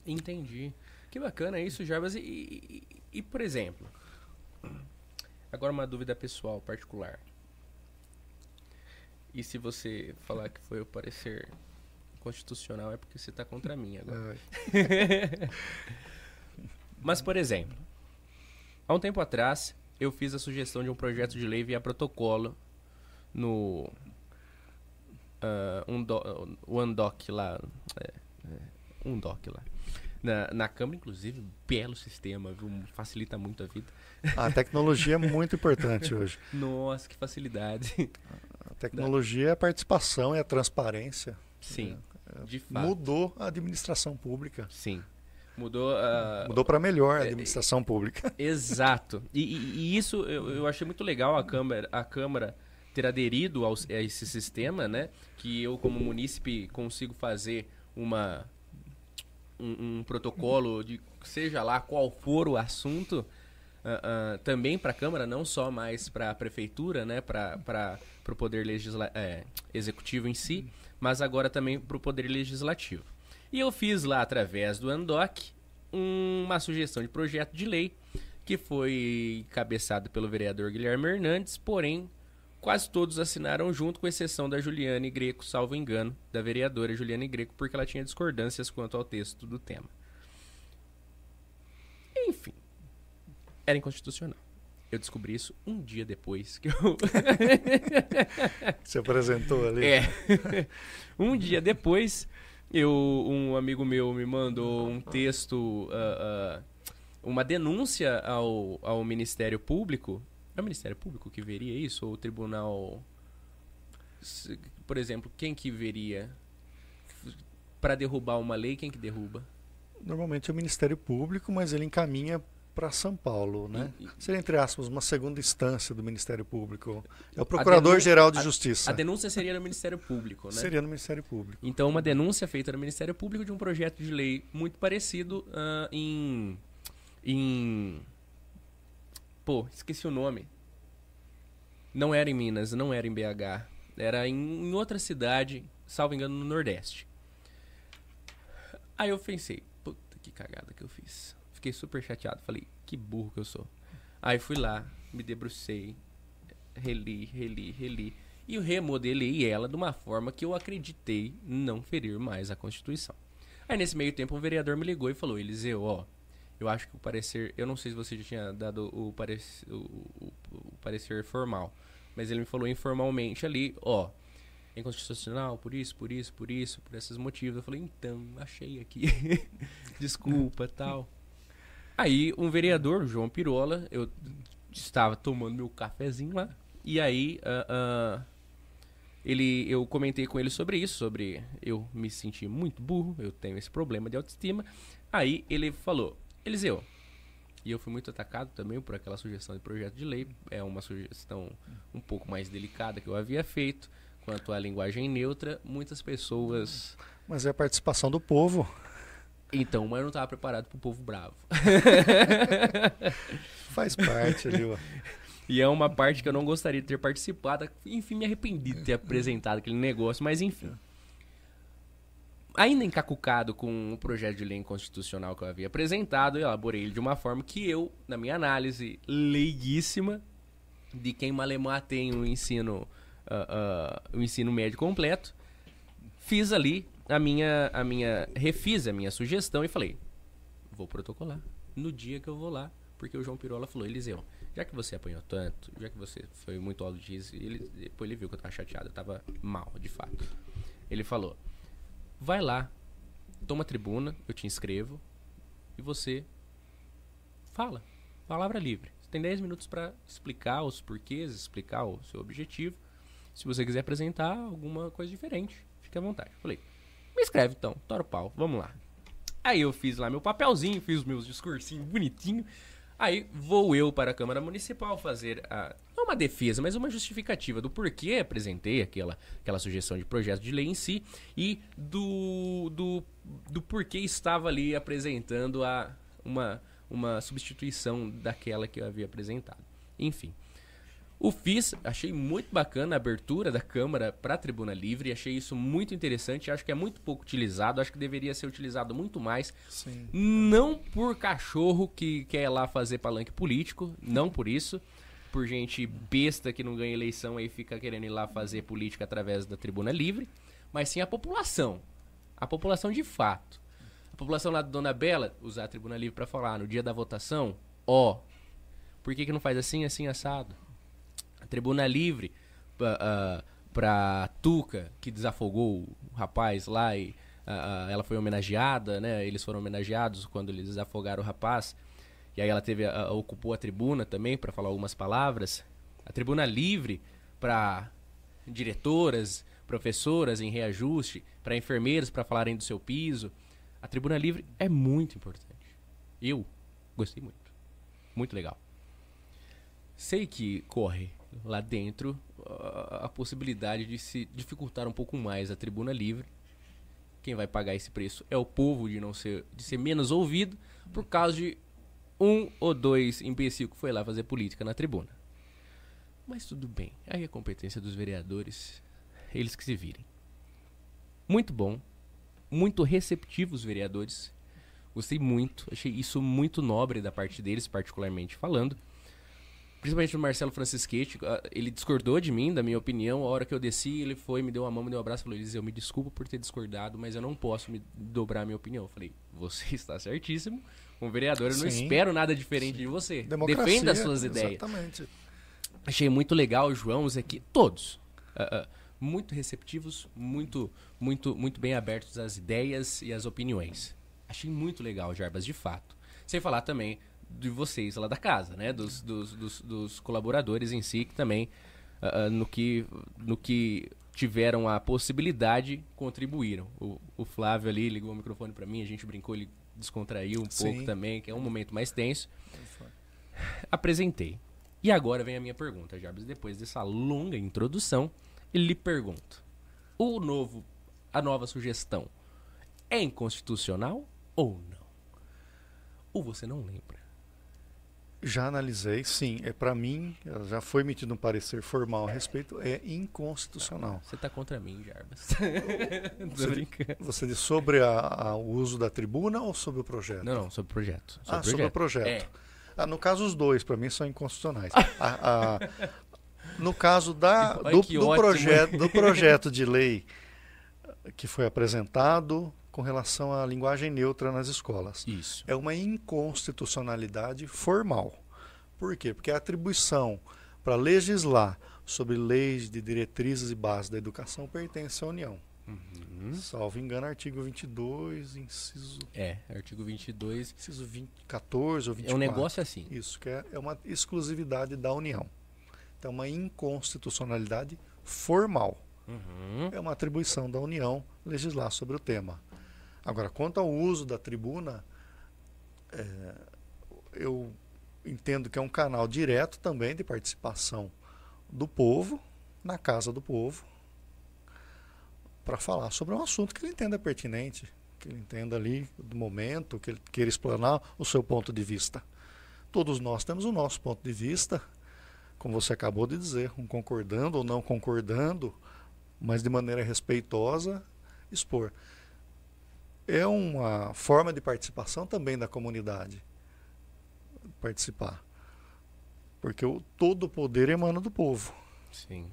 Entendi. Que bacana isso, Jarbas. E- e- e, por exemplo, agora uma dúvida pessoal, particular. E se você falar que foi o parecer constitucional, é porque você está contra mim agora. Mas, por exemplo, há um tempo atrás, eu fiz a sugestão de um projeto de lei via protocolo no ah, um do, Andoc lá, é, é, um doc lá. Na, na Câmara, inclusive, belo sistema, viu? Facilita muito a vida. A tecnologia é muito importante hoje. Nossa, que facilidade. A tecnologia é a participação, é a transparência. Sim, de fato. Mudou a administração pública. Sim. Mudou a. Mudou para melhor a é, administração pública. Exato. E, e- e isso eu, eu achei muito legal a Câmara, a Câmara ter aderido ao, a esse sistema, né? Que eu, como munícipe, consigo fazer uma um, um protocolo de seja lá qual for o assunto. ah, ah, também para a Câmara, não só mais para a Prefeitura, né, para o Poder legisla é, Executivo em si, mas agora também para o Poder Legislativo. E eu fiz lá, através do Andoc, uma sugestão de projeto de lei que foi cabeçado pelo vereador Guilherme Hernandes, porém quase todos assinaram junto, com exceção da Juliane Greco, salvo engano, da vereadora Juliane Greco, porque ela tinha discordâncias quanto ao texto do tema. Enfim, era inconstitucional. Eu descobri isso um dia depois que eu. Você apresentou ali. É. um dia depois, eu, um amigo meu me mandou um texto, ah, ah, uma denúncia ao, ao Ministério Público. É o Ministério Público que veria isso? Ou o Tribunal. Por exemplo, quem que veria? Para derrubar uma lei, quem que derruba? Normalmente é o Ministério Público, mas ele encaminha para São Paulo, né? E- e- Seria, entre aspas, uma segunda instância do Ministério Público. É o Procurador-Geral de a- Justiça. A denúncia seria no Ministério Público, né? Seria no Ministério Público. Então, uma denúncia feita no Ministério Público de um projeto de lei muito parecido ah, em. em. Pô, esqueci o nome. Não era em Minas, não era em BH. Era em, em outra cidade, salvo engano, no Nordeste. Aí eu pensei, puta que cagada que eu fiz. Fiquei super chateado. Falei, que burro que eu sou. Aí fui lá, me debrucei, reli, reli, reli. E remodelei ela de uma forma que eu acreditei não ferir mais a Constituição. Aí nesse meio tempo um vereador me ligou e falou, Eliseu, ó, eu acho que o parecer, eu não sei se você já tinha dado o, parec, o, o- o parecer formal, mas ele me falou informalmente ali, ó, é inconstitucional por isso, por isso, por isso, por esses motivos. Eu falei, então, achei aqui. Desculpa, tal. Aí um vereador, João Pirola, eu estava tomando meu cafezinho lá, e aí ah, ah, ele, eu comentei com ele sobre isso, sobre eu me sentir muito burro, eu tenho esse problema de autoestima. Aí ele falou, Eliseu, e eu fui muito atacado também por aquela sugestão de projeto de lei, é uma sugestão um pouco mais delicada que eu havia feito, quanto à linguagem neutra, muitas pessoas... Mas é a participação do povo. Então, mas eu não estava preparado para o povo bravo. Faz parte ali, ó. E é uma parte que eu não gostaria de ter participado. Enfim, me arrependi de ter apresentado aquele negócio, mas enfim. Ainda encacucado com o projeto de lei inconstitucional que eu havia apresentado, eu elaborei ele de uma forma que eu, na minha análise leiguíssima, de quem malemar tem o ensino, ah, ah, o ensino médio completo, fiz ali a minha, a minha, refiz a minha sugestão e falei, vou protocolar no dia que eu vou lá, porque o João Pirola falou, Eliseu, já que você apanhou tanto, já que você foi muito auditivo, ele, depois ele viu que eu tava chateado, eu tava mal, de fato. Ele falou, vai lá, toma tribuna, eu te inscrevo, e você fala, palavra livre. Você tem 10 minutos para explicar os porquês, explicar o seu objetivo. Se você quiser apresentar alguma coisa diferente, fique à vontade. Falei, me escreve então, tora o pau, vamos lá. Aí eu fiz lá meu papelzinho, fiz meus discursinhos bonitinho. Aí vou eu para a Câmara Municipal fazer a, não uma defesa, mas uma justificativa do porquê apresentei aquela, aquela sugestão de projeto de lei em si e do, do, do porquê estava ali apresentando a, uma, uma substituição daquela que eu havia apresentado. Enfim. O FIS, achei muito bacana a abertura da Câmara para a Tribuna Livre, achei isso muito interessante, acho que é muito pouco utilizado, acho que deveria ser utilizado muito mais, Sim. não por cachorro que quer ir lá fazer palanque político, não por isso, por gente besta que não ganha eleição aí fica querendo ir lá fazer política através da Tribuna Livre, mas sim a população, a população de fato. A população lá do Dona Bela usar a Tribuna Livre para falar no dia da votação, ó, por que que não faz assim, assim, assado? A Tribuna Livre pra, ah, pra Tuca, que desafogou o rapaz lá e ah, ela foi homenageada, né? Eles foram homenageados quando eles desafogaram o rapaz. E aí ela teve ocupou a tribuna também para falar algumas palavras. A Tribuna Livre para diretoras, professoras em reajuste, para enfermeiros para falarem do seu piso. A Tribuna Livre é muito importante. Eu gostei muito. Muito legal. Sei que corre lá dentro a, a possibilidade de se dificultar um pouco mais a tribuna livre. Quem vai pagar esse preço é o povo de não ser de ser menos ouvido por causa de um ou dois imbecil que foi lá fazer política na tribuna. Mas tudo bem, aí é competência dos vereadores, eles que se virem. Muito bom, muito receptivos os vereadores. Gostei muito, achei isso muito nobre da parte deles, particularmente falando. Principalmente o Marcelo Francisquete, ah, ele discordou de mim, da minha opinião. A hora que eu desci, ele foi, me deu uma mão, me deu um abraço e falou: Eliseu, me desculpa por ter discordado, mas eu não posso me dobrar a minha opinião. Eu falei: Você está certíssimo. Como vereador, eu não Sim. espero nada diferente de você. Democracia. Defenda as suas ideias. Exatamente. Achei muito legal o João, o Zequi, todos. ah, ah, muito receptivos, muito, muito, muito bem abertos às ideias e às opiniões. Achei muito legal, Jarbas, de fato. Sem falar também de vocês lá da casa, né? Dos, dos, dos, dos colaboradores em si, que também, ah, no, que, no que tiveram a possibilidade, contribuíram. O, o Flávio ali ligou o microfone para mim, a gente brincou, ele descontrair um Sim. pouco também, que é um momento mais tenso. Apresentei. E agora vem a minha pergunta, Jarbas. Depois dessa longa introdução, ele lhe pergunta: o novo, a nova sugestão é inconstitucional ou não? Ou você não lembra? Já analisei, sim. É para mim, já foi emitido um parecer formal a respeito, é inconstitucional. Você tá contra mim, Jarbas. Você-. Você diz sobre a- a- o uso da tribuna ou sobre o projeto? Não, não, sobre o projeto. ah, sobre o projeto. É. Ah, no caso, os dois, para mim, são inconstitucionais. A- no caso da, do, do projeto, do projeto de lei que foi apresentado com relação à linguagem neutra nas escolas, Isso. é uma inconstitucionalidade formal. Por quê? Porque a atribuição para legislar sobre leis de diretrizes e bases da educação pertence à União. Uhum. Salvo engano, artigo 22, inciso, É, artigo 22. inciso 20, 14 ou 24. É um negócio assim. Isso, que é, é uma exclusividade da União. Então, uma inconstitucionalidade formal. Uhum. É uma atribuição da União legislar sobre o tema. Agora, quanto ao uso da tribuna, é, eu entendo que é um canal direto também de participação do povo, na casa do povo, para falar sobre um assunto que ele entenda pertinente, que ele entenda ali do momento, que ele queira explanar o seu ponto de vista. Todos nós temos o nosso ponto de vista, como você acabou de dizer, um concordando ou não concordando, mas de maneira respeitosa, expor. É uma forma de participação também da comunidade participar. Porque o, todo o poder emana do povo. Sim.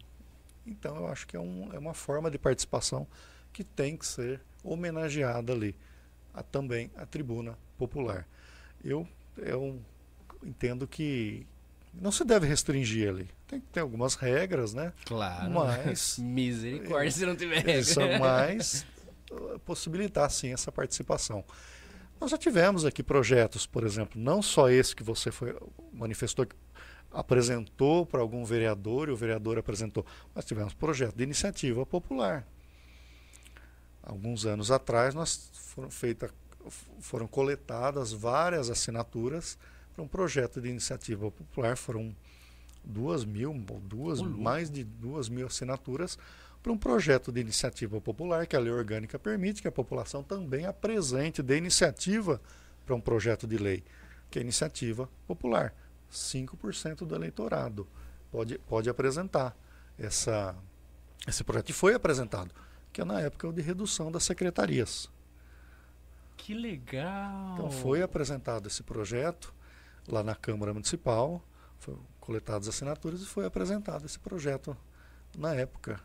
Então eu acho que é, um, é uma forma de participação que tem que ser homenageada ali. A, também a tribuna popular. Eu, eu entendo que não se deve restringir ali. Tem que ter algumas regras, né? Claro. Mas- Misericórdia se não tiver Isso, regra. mas possibilitar sim essa participação. Nós já tivemos aqui projetos, por exemplo, não só esse que você foi, manifestou, apresentou para algum vereador e o vereador apresentou, mas tivemos projeto de iniciativa popular. Alguns anos atrás, nós foram feitas, foram coletadas várias assinaturas para um projeto de iniciativa popular. Foram duas mil, duas, mais de duas mil assinaturas para um projeto de iniciativa popular que a lei orgânica permite que a população também apresente de iniciativa para um projeto de lei, que é iniciativa popular. 5% do eleitorado pode, pode apresentar essa, esse projeto. E foi apresentado, que é na época o de redução das secretarias. Que legal. Então foi apresentado esse projeto lá na Câmara Municipal, foram coletadas assinaturas e foi apresentado esse projeto na época,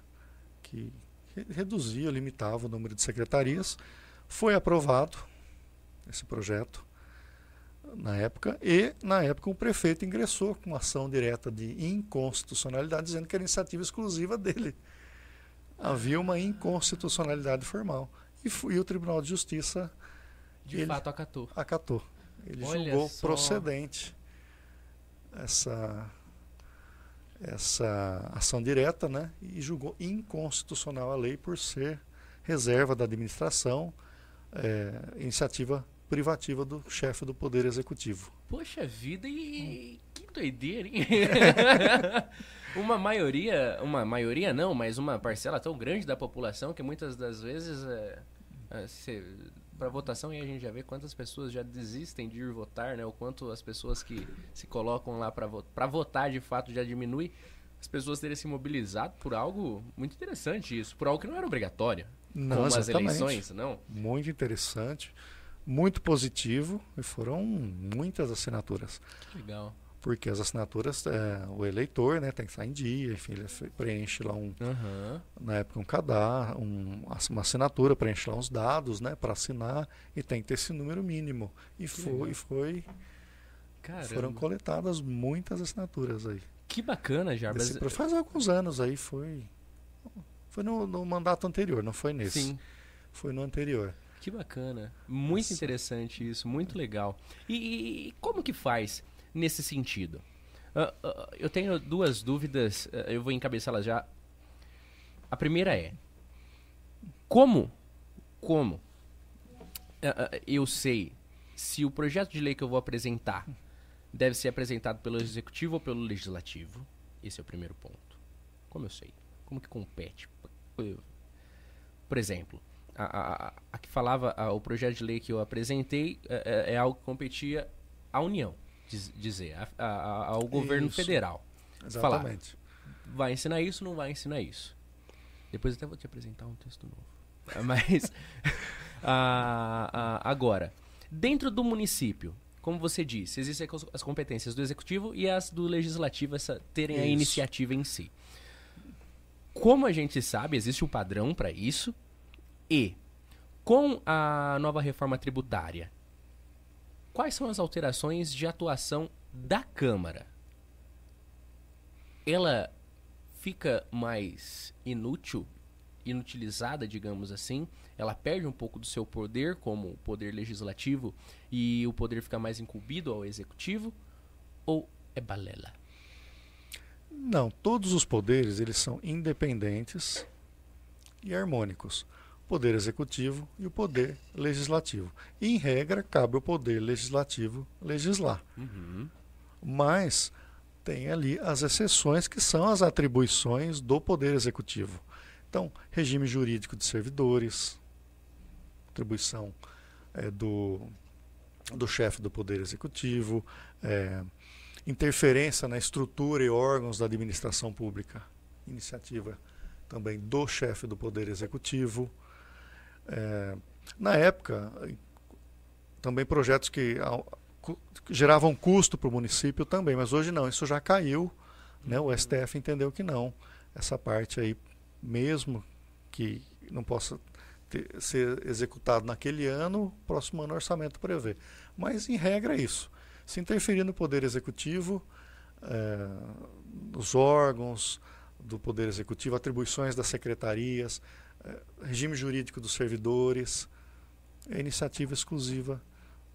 que re- reduzia, limitava o número de secretarias. Foi aprovado esse projeto na época e na época o prefeito ingressou com ação direta de inconstitucionalidade dizendo que era iniciativa exclusiva dele. Havia uma inconstitucionalidade formal e, e o Tribunal de Justiça De ele- fato acatou. acatou. Ele Olha julgou só. procedente essa essa ação direta, né? E julgou inconstitucional a lei por ser reserva da administração, é, iniciativa privativa do chefe do poder executivo. Poxa vida, e que doideira, hein? uma maioria, uma maioria não, mas uma parcela tão grande da população que muitas das vezes é, para votação e a gente já vê quantas pessoas já desistem de ir votar, né? O quanto as pessoas que se colocam lá para vo votar de fato já diminui. As pessoas terem se mobilizado por algo muito interessante isso, por algo que não era obrigatório, Não, como as eleições, não? Muito interessante, muito positivo e foram muitas assinaturas. Que legal. Porque as assinaturas, é, o eleitor né, tem que estar em dia, enfim, ele preenche lá um, Aham. na época um cadastro, um, uma assinatura, preenche lá uns dados né, para assinar e tem que ter esse número mínimo. E foi, e foi Caramba. foram coletadas muitas assinaturas aí. Que bacana, Jarbas. Esse, faz alguns anos aí, foi. Foi no, no mandato anterior, não foi nesse. Sim. Foi no anterior. Que bacana. Muito Nossa. interessante isso, muito legal. E- e como que faz nesse sentido? Ah, ah, eu tenho duas dúvidas, ah, eu vou encabeçá-las já. A primeira é: como, como ah, eu sei se o projeto de lei que eu vou apresentar deve ser apresentado pelo executivo ou pelo legislativo. Esse é o primeiro ponto. Como eu sei? Como que compete? Por exemplo, a, a, a que falava a, o projeto de lei que eu apresentei é, é algo que competia à União, diz, dizer, ao governo Isso. federal. Exatamente. Falar, vai ensinar isso, não vai ensinar isso. Depois até vou te apresentar um texto novo. Mas agora, dentro do município, como você disse, existem as competências do executivo e as do legislativo essa, terem isso. a iniciativa em si. Como a gente sabe, existe um padrão para isso e com a nova reforma tributária, quais são as alterações de atuação da Câmara? Ela fica mais inútil, inutilizada, digamos assim, ela perde um pouco do seu poder como poder legislativo e o poder fica mais incumbido ao executivo ou é balela? Não, todos os poderes eles são independentes e harmônicos. O poder executivo e o poder legislativo. E, em regra, cabe ao poder legislativo legislar. Uhum. Mas tem ali as exceções que são as atribuições do poder executivo. Então, regime jurídico de servidores, atribuição é, do, do chefe do poder executivo, é, interferência na estrutura e órgãos da administração pública, iniciativa também do chefe do Poder Executivo. É, na época, também projetos que, geravam custo para o município também, mas hoje não, isso já caiu. Né? O STF entendeu que não. Essa parte aí, mesmo que não possa ter, ser executado naquele ano, próximo ano o orçamento prevê. Mas, em regra, é isso se interferir no poder executivo, é, nos órgãos do poder executivo, atribuições das secretarias, regime jurídico dos servidores, é iniciativa exclusiva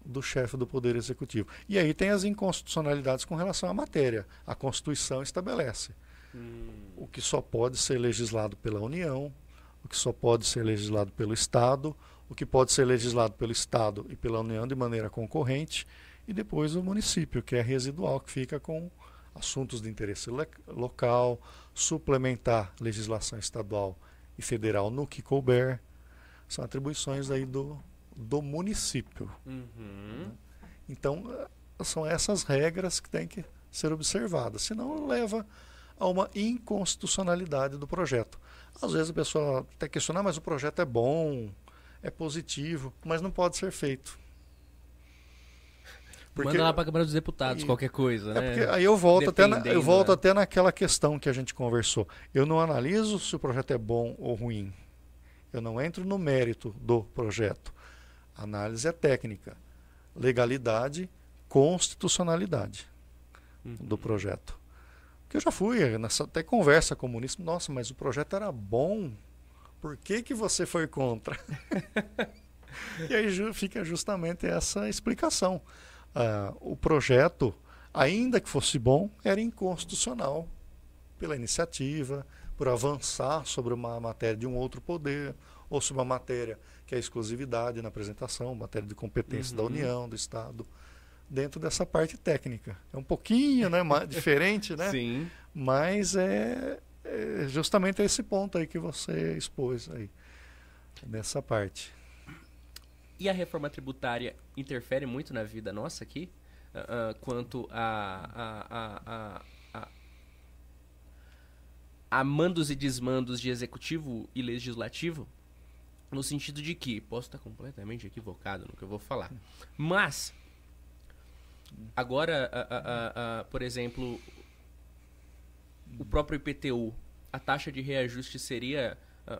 do chefe do poder executivo. E aí tem as inconstitucionalidades com relação à matéria. A Constituição estabelece hum. o que só pode ser legislado pela União, o que só pode ser legislado pelo Estado, o que pode ser legislado pelo Estado e pela União de maneira concorrente e depois o município, que é residual, que fica com assuntos de interesse local, suplementar legislação estadual e federal no que couber. São atribuições aí do, do município. Uhum. Então, são essas regras que têm que ser observadas. Senão, leva a uma inconstitucionalidade do projeto. Às vezes a pessoa até questiona, ah, mas o projeto é bom, é positivo, mas não pode ser feito. Porque, Manda lá para a Câmara dos Deputados, e, qualquer coisa, é né? aí eu volto, até, na, eu volto né? até naquela questão que a gente conversou. Eu não analiso se o projeto é bom ou ruim. Eu não entro no mérito do projeto. A análise é técnica. Legalidade, constitucionalidade uhum. do projeto. Que eu já fui, nessa até conversa com o município, nossa, mas o projeto era bom. Por que, que você foi contra? e aí fica justamente essa explicação uh, o projeto, ainda que fosse bom, era inconstitucional pela iniciativa, por avançar sobre uma matéria de um outro poder, ou sobre uma matéria que é exclusividade na apresentação, matéria de competência uhum. da União, do Estado, dentro dessa parte técnica. É um pouquinho né, diferente, né? Sim. Mas é, é justamente esse ponto aí que você expôs aí, nessa parte. E a reforma tributária interfere muito na vida nossa aqui, uh, quanto a, a, a, a, a mandos e desmandos de executivo e legislativo, no sentido de que, posso estar completamente equivocado no que eu vou falar, mas agora, por exemplo, o próprio IPTU, a taxa de reajuste seria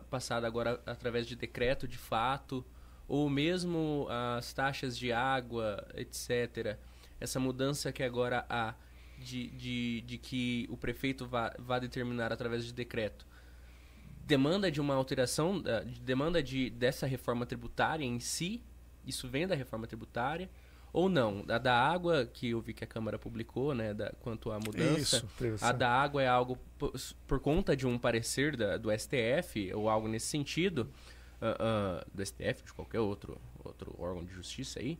passada agora através de decreto de fato, ou mesmo as taxas de água, etc. Essa mudança que agora há de, de, de que o prefeito vá, vá determinar através de decreto demanda de uma alteração, demanda de, dessa reforma tributária em si, isso vem da reforma tributária, ou não? A da água, que eu vi que a Câmara publicou, né, da, quanto à mudança, isso, a da água é algo por, por conta de um parecer da, do STF, ou algo nesse sentido, uh, uh, do STF, de qualquer outro, outro órgão de justiça aí,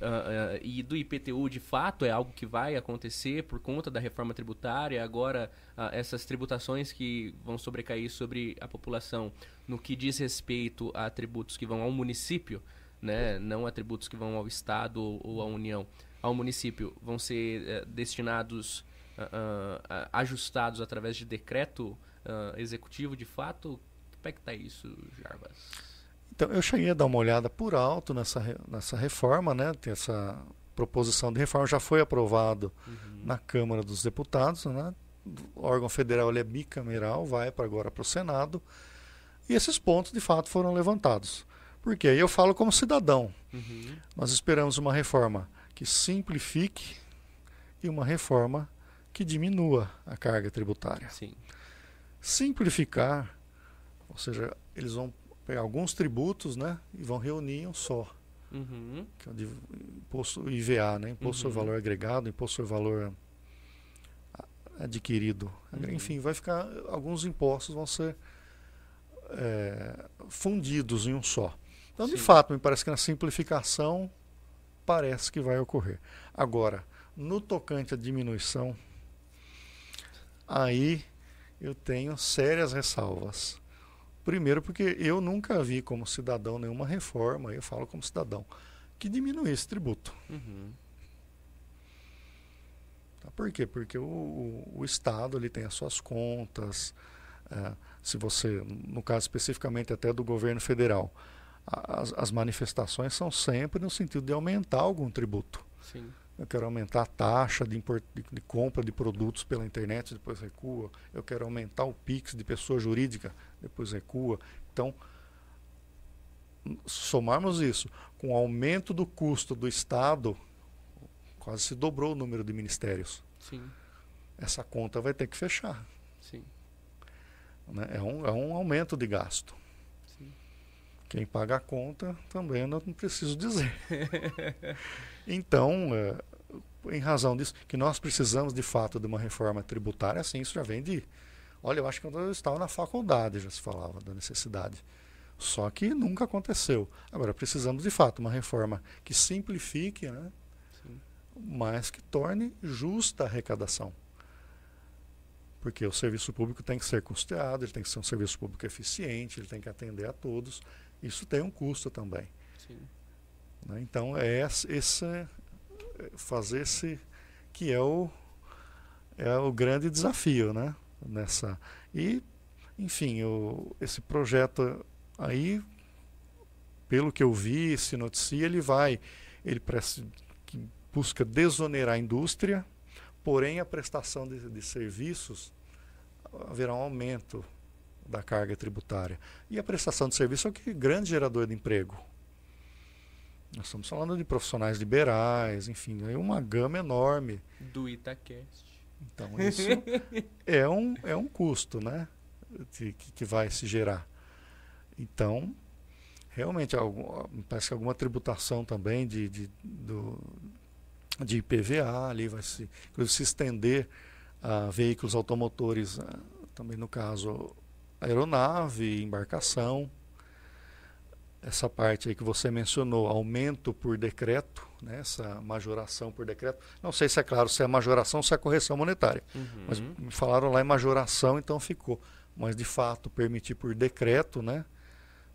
Uh, uh, e do IPTU, de fato, é algo que vai acontecer por conta da reforma tributária. Agora, uh, essas tributações que vão sobrecair sobre a população no que diz respeito a tributos que vão ao município, né, não a tributos que vão ao Estado ou, ou à União, ao município, vão ser eh, destinados, ajustados através de decreto executivo, de fato. É que está isso, Jarbas? Então, eu cheguei a dar uma olhada por alto nessa, nessa reforma, né? Essa proposição de reforma já foi aprovado uhum. na Câmara dos Deputados, né? O órgão federal é bicameral, vai para agora para o Senado. E esses pontos, de fato, foram levantados. Porque aí eu falo como cidadão. Uhum. Nós esperamos uma reforma que simplifique e uma reforma que diminua a carga tributária. Sim. Simplificar, ou seja, eles vão pegar alguns tributos né, e vão reunir em um só. Uhum. Que é o de imposto IVA, né? Imposto uhum. sobre valor agregado, imposto sobre valor adquirido. Uhum. Enfim, vai ficar. Alguns impostos vão ser é, fundidos em um só. Então, Sim. de fato, me parece que na simplificação parece que vai ocorrer. Agora, no tocante à diminuição, aí eu tenho sérias ressalvas. Primeiro, porque eu nunca vi como cidadão nenhuma reforma, eu falo como cidadão, que diminuísse tributo. Uhum. Tá, por quê? Porque o, o, o, Estado ele tem as suas contas. É, se você, no caso especificamente até do governo federal, as, as manifestações são sempre no sentido de aumentar algum tributo. Sim eu quero aumentar a taxa de, import, de, de, compra de produtos pela internet, depois recua, eu quero aumentar o PIX de pessoa jurídica, depois recua. Então, somarmos isso com o aumento do custo do Estado, quase se dobrou o número de ministérios. Sim. Essa conta vai ter que fechar. Sim. Né? É, um, é um aumento de gasto. Sim. Quem paga a conta também não preciso dizer. então, é, em razão disso, que nós precisamos de fato de uma reforma tributária, assim, isso já vem de. Olha, eu acho que quando eu estava na faculdade já se falava da necessidade. Só que nunca aconteceu. Agora, precisamos de fato uma reforma que simplifique, né? Sim. mas que torne justa a arrecadação. Porque o serviço público tem que ser custeado, ele tem que ser um serviço público eficiente, ele tem que atender a todos. Isso tem um custo também. Sim. Né? Então, é esse, fazer esse que é o, é o grande desafio, né? Nessa e, enfim, o, esse projeto aí, pelo que eu vi, se noticia, ele vai, ele presta, busca desonerar a indústria, porém a prestação de, de serviços haverá um aumento da carga tributária. E a prestação de serviço é o que grande gerador de emprego. Nós estamos falando de profissionais liberais, enfim, é uma gama enorme. Do Itacast. Então, isso é, um, é um custo, né? Que, que vai se gerar. Então, realmente, algum, parece que alguma tributação também de, de, do, de IPVA ali vai se, se estender a veículos automotores, também no caso aeronave, embarcação essa parte aí que você mencionou, aumento por decreto, né, essa majoração por decreto. Não sei se é claro se é majoração ou se é correção monetária, uhum. mas me falaram lá em majoração, então ficou. Mas de fato permitir por decreto, né,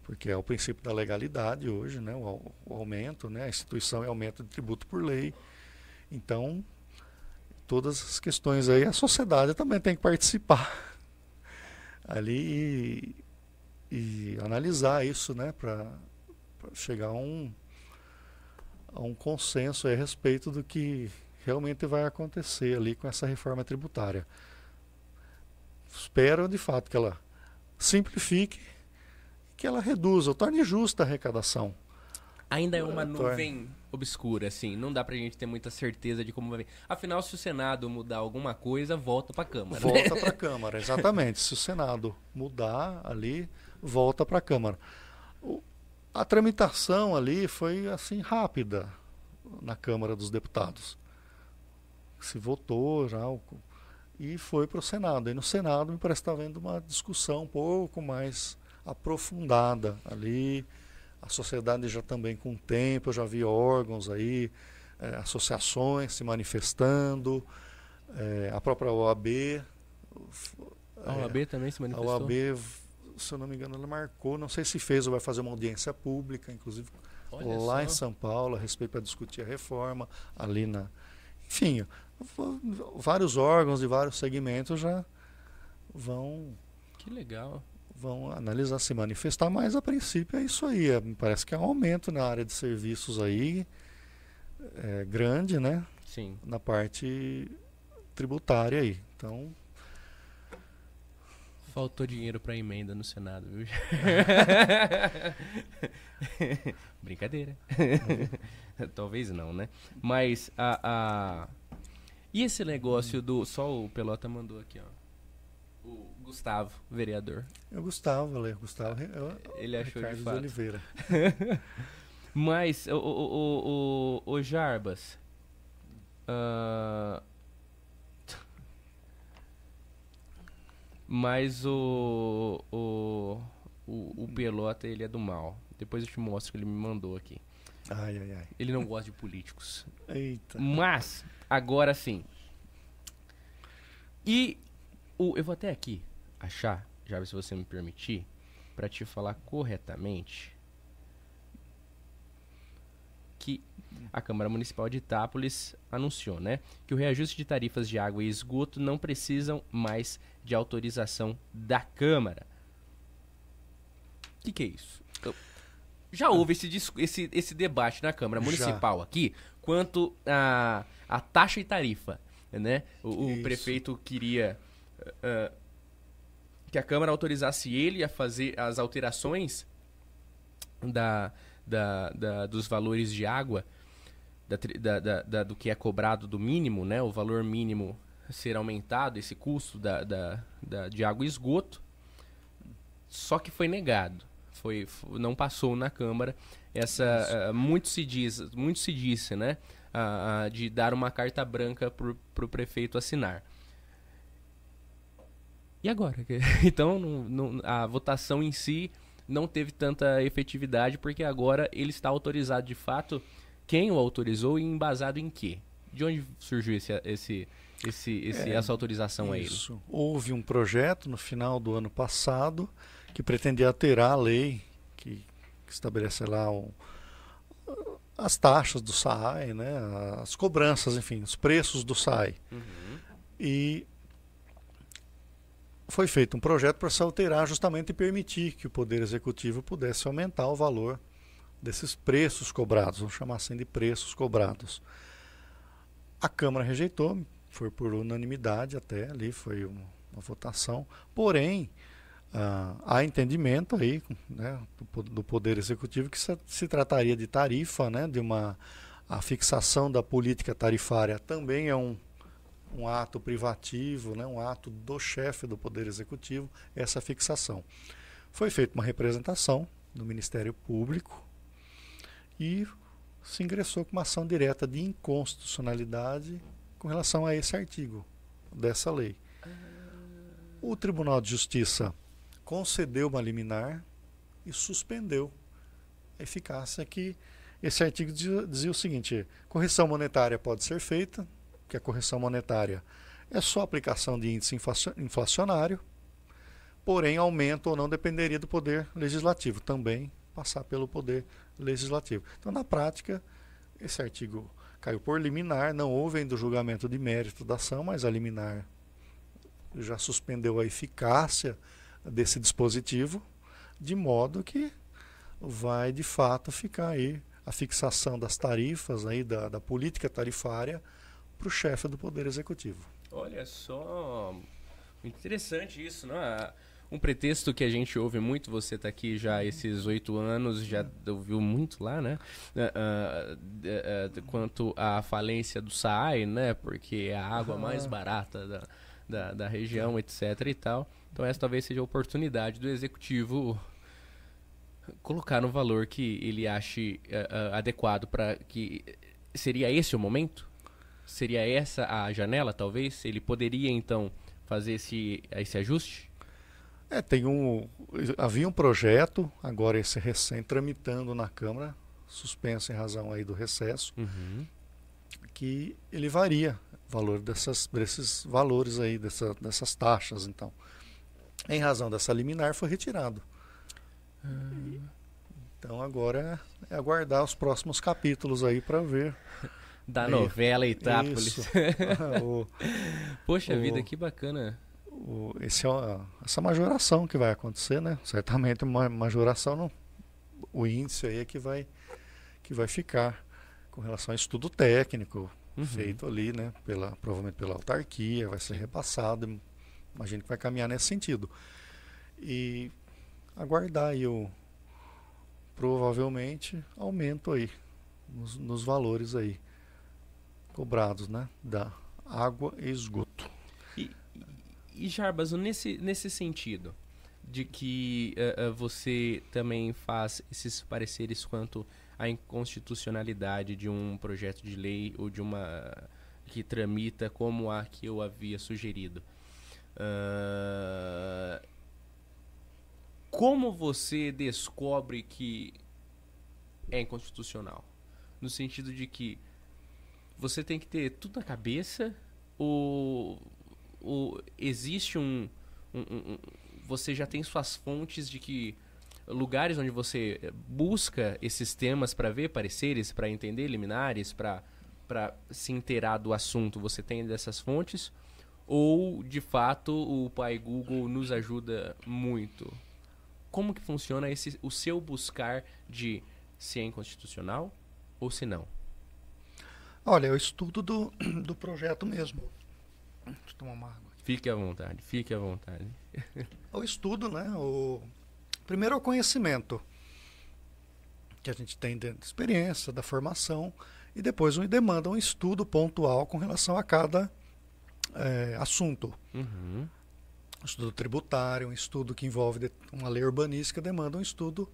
porque é o princípio da legalidade hoje, né, o, o aumento, né, a instituição é aumento de tributo por lei. Então, todas as questões aí, a sociedade também tem que participar ali e analisar isso, né, para chegar a um, a um consenso a respeito do que realmente vai acontecer ali com essa reforma tributária. Espero, de fato, que ela simplifique, que ela reduza, torne justa a arrecadação. Ainda é uma é, nuvem obscura, assim. Não dá pra gente ter muita certeza de como vai vir. Afinal, se o Senado mudar alguma coisa, volta pra Câmara. Volta né? pra Câmara, exatamente. se o Senado mudar ali, volta para a Câmara. O, a tramitação ali foi assim rápida na Câmara dos Deputados. Se votou já e foi para o Senado. E no Senado me parece estar tá havendo uma discussão um pouco mais aprofundada ali, A sociedade já também com o tempo, eu já vi órgãos aí, é, associações se manifestando, é, a própria OAB. A OAB também se manifestou? A OAB, se eu não me engano, ela marcou, não sei se fez ou vai fazer uma audiência pública, inclusive Olha lá só. em São Paulo, a respeito para discutir a reforma, ali na. Enfim, vários órgãos de vários segmentos já vão. Que legal. Vão analisar, se manifestar, mas a princípio é isso aí. É, parece que é um aumento na área de serviços aí, é, grande, né? Sim. Na parte tributária aí. Então. Faltou dinheiro para emenda no Senado, viu? Brincadeira. Talvez não, né? Mas a, a. E esse negócio do. Só o Pelota mandou aqui, ó. O Gustavo, vereador. É o Gustavo, Ale. Gustavo. Eu, Ele achou Ricardo de fato. Oliveira. Mas, o, o, o, o Jarbas. Uh, mas o, o, o, o Pelota, ele é do mal. Depois eu te mostro que ele me mandou aqui. Ai, ai, ai. Ele não gosta de políticos. Eita. Mas, agora sim. E o, eu vou até aqui achar, já se você me permitir, para te falar corretamente que a Câmara Municipal de Itápolis anunciou, né, que o reajuste de tarifas de água e esgoto não precisam mais de autorização da Câmara. O que, que é isso? Já houve esse, esse, esse debate na Câmara Municipal Já. aqui quanto a, a taxa e tarifa. Né? O, o prefeito queria uh, que a Câmara autorizasse ele a fazer as alterações da, da, da dos valores de água, da, da, da, do que é cobrado do mínimo, né? o valor mínimo ser aumentado, esse custo da, da, da, de água e esgoto, só que foi negado. Foi, não passou na Câmara essa uh, muito se diz muito se disse né? Uh, uh, de dar uma carta branca para o prefeito assinar. E agora? Então não, não, a votação em si não teve tanta efetividade porque agora ele está autorizado de fato quem o autorizou e embasado em quê de onde surgiu esse esse esse, esse é, essa autorização isso. a ele houve um projeto no final do ano passado que pretendia alterar a lei que, que estabelece lá as taxas do SAI, né, as cobranças, enfim, os preços do SAI. Uhum. E foi feito um projeto para se alterar justamente e permitir que o Poder Executivo pudesse aumentar o valor desses preços cobrados, vamos chamar assim de preços cobrados. A Câmara rejeitou, foi por unanimidade até ali, foi uma, uma votação, porém ah, há entendimento aí né, do, do, Poder Executivo que se, se, trataria de tarifa, né, de uma a fixação da política tarifária também é um, um ato privativo, né, um ato do chefe do Poder Executivo, essa fixação. Foi feita uma representação no Ministério Público e se ingressou com uma ação direta de inconstitucionalidade com relação a esse artigo dessa lei. O Tribunal de Justiça concedeu uma liminar e suspendeu a eficácia que esse artigo dizia, o seguinte: correção monetária pode ser feita, que a correção monetária é só aplicação de índice inflacionário, porém aumento ou não dependeria do poder legislativo, também passar pelo poder legislativo. Então, na prática, esse artigo caiu por liminar, não houve ainda o julgamento de mérito da ação, mas a liminar já suspendeu a eficácia desse dispositivo, de modo que vai de fato ficar aí a fixação das tarifas aí da, da política tarifária para o chefe do Poder Executivo. Olha só, interessante isso, não é? Um pretexto que a gente ouve muito, você está aqui já esses oito anos, já ouviu muito lá, né? Uh, uh, uh, quanto à falência do SAAI, né? Porque é a água mais barata da, da, da região, etc e tal. Então essa talvez seja a oportunidade do executivo colocar no valor que ele ache uh, uh, adequado para que seria esse o momento? Seria essa a janela, talvez? Ele poderia então fazer esse esse ajuste? É, tem um. Havia um projeto, agora esse recém tramitando na Câmara, suspenso em razão aí do recesso, Uhum. que ele varia o valor dessas, desses valores aí, dessa, dessas taxas, então. Em razão dessa liminar foi retirado. Então agora é aguardar os próximos capítulos aí para ver. Da novela Itápolis. O, Poxa O- vida, que bacana. O- esse é essa majoração que vai acontecer, né? Certamente uma majoração, não, o índice aí é que vai, que vai ficar com relação a estudo técnico Uhum. feito ali, né? Pela, provavelmente pela autarquia, vai ser repassado. Imagino que vai caminhar nesse sentido. E aguardar aí o provavelmente aumento aí nos, nos valores aí cobrados, né? Da água e esgoto. E Jarbas, nesse, nesse sentido, de que eh, eh, você também faz esses pareceres quanto à inconstitucionalidade de um projeto de lei ou de uma que tramita como a que eu havia sugerido. Ah, como você descobre que é inconstitucional? No sentido de que você tem que ter tudo na cabeça ou, existe um, um- um- um- Você já tem suas fontes de que lugares onde você eh, busca esses temas para ver pareceres, para entender liminares, para se inteirar do assunto, você tem dessas fontes? Ou, de fato, o pai Google nos ajuda muito? Como que funciona esse, o seu buscar de se é inconstitucional ou se não? Olha, eu estudo do, do projeto mesmo. Deixa eu tomar uma água. Fique à vontade, fique à vontade. O estudo, né? O, primeiro é o conhecimento que a gente tem dentro da experiência, da formação, e depois um- demanda um estudo pontual com relação a cada eh, assunto. Uhum. Um estudo tributário, um estudo que envolve uma lei urbanística, demanda um estudo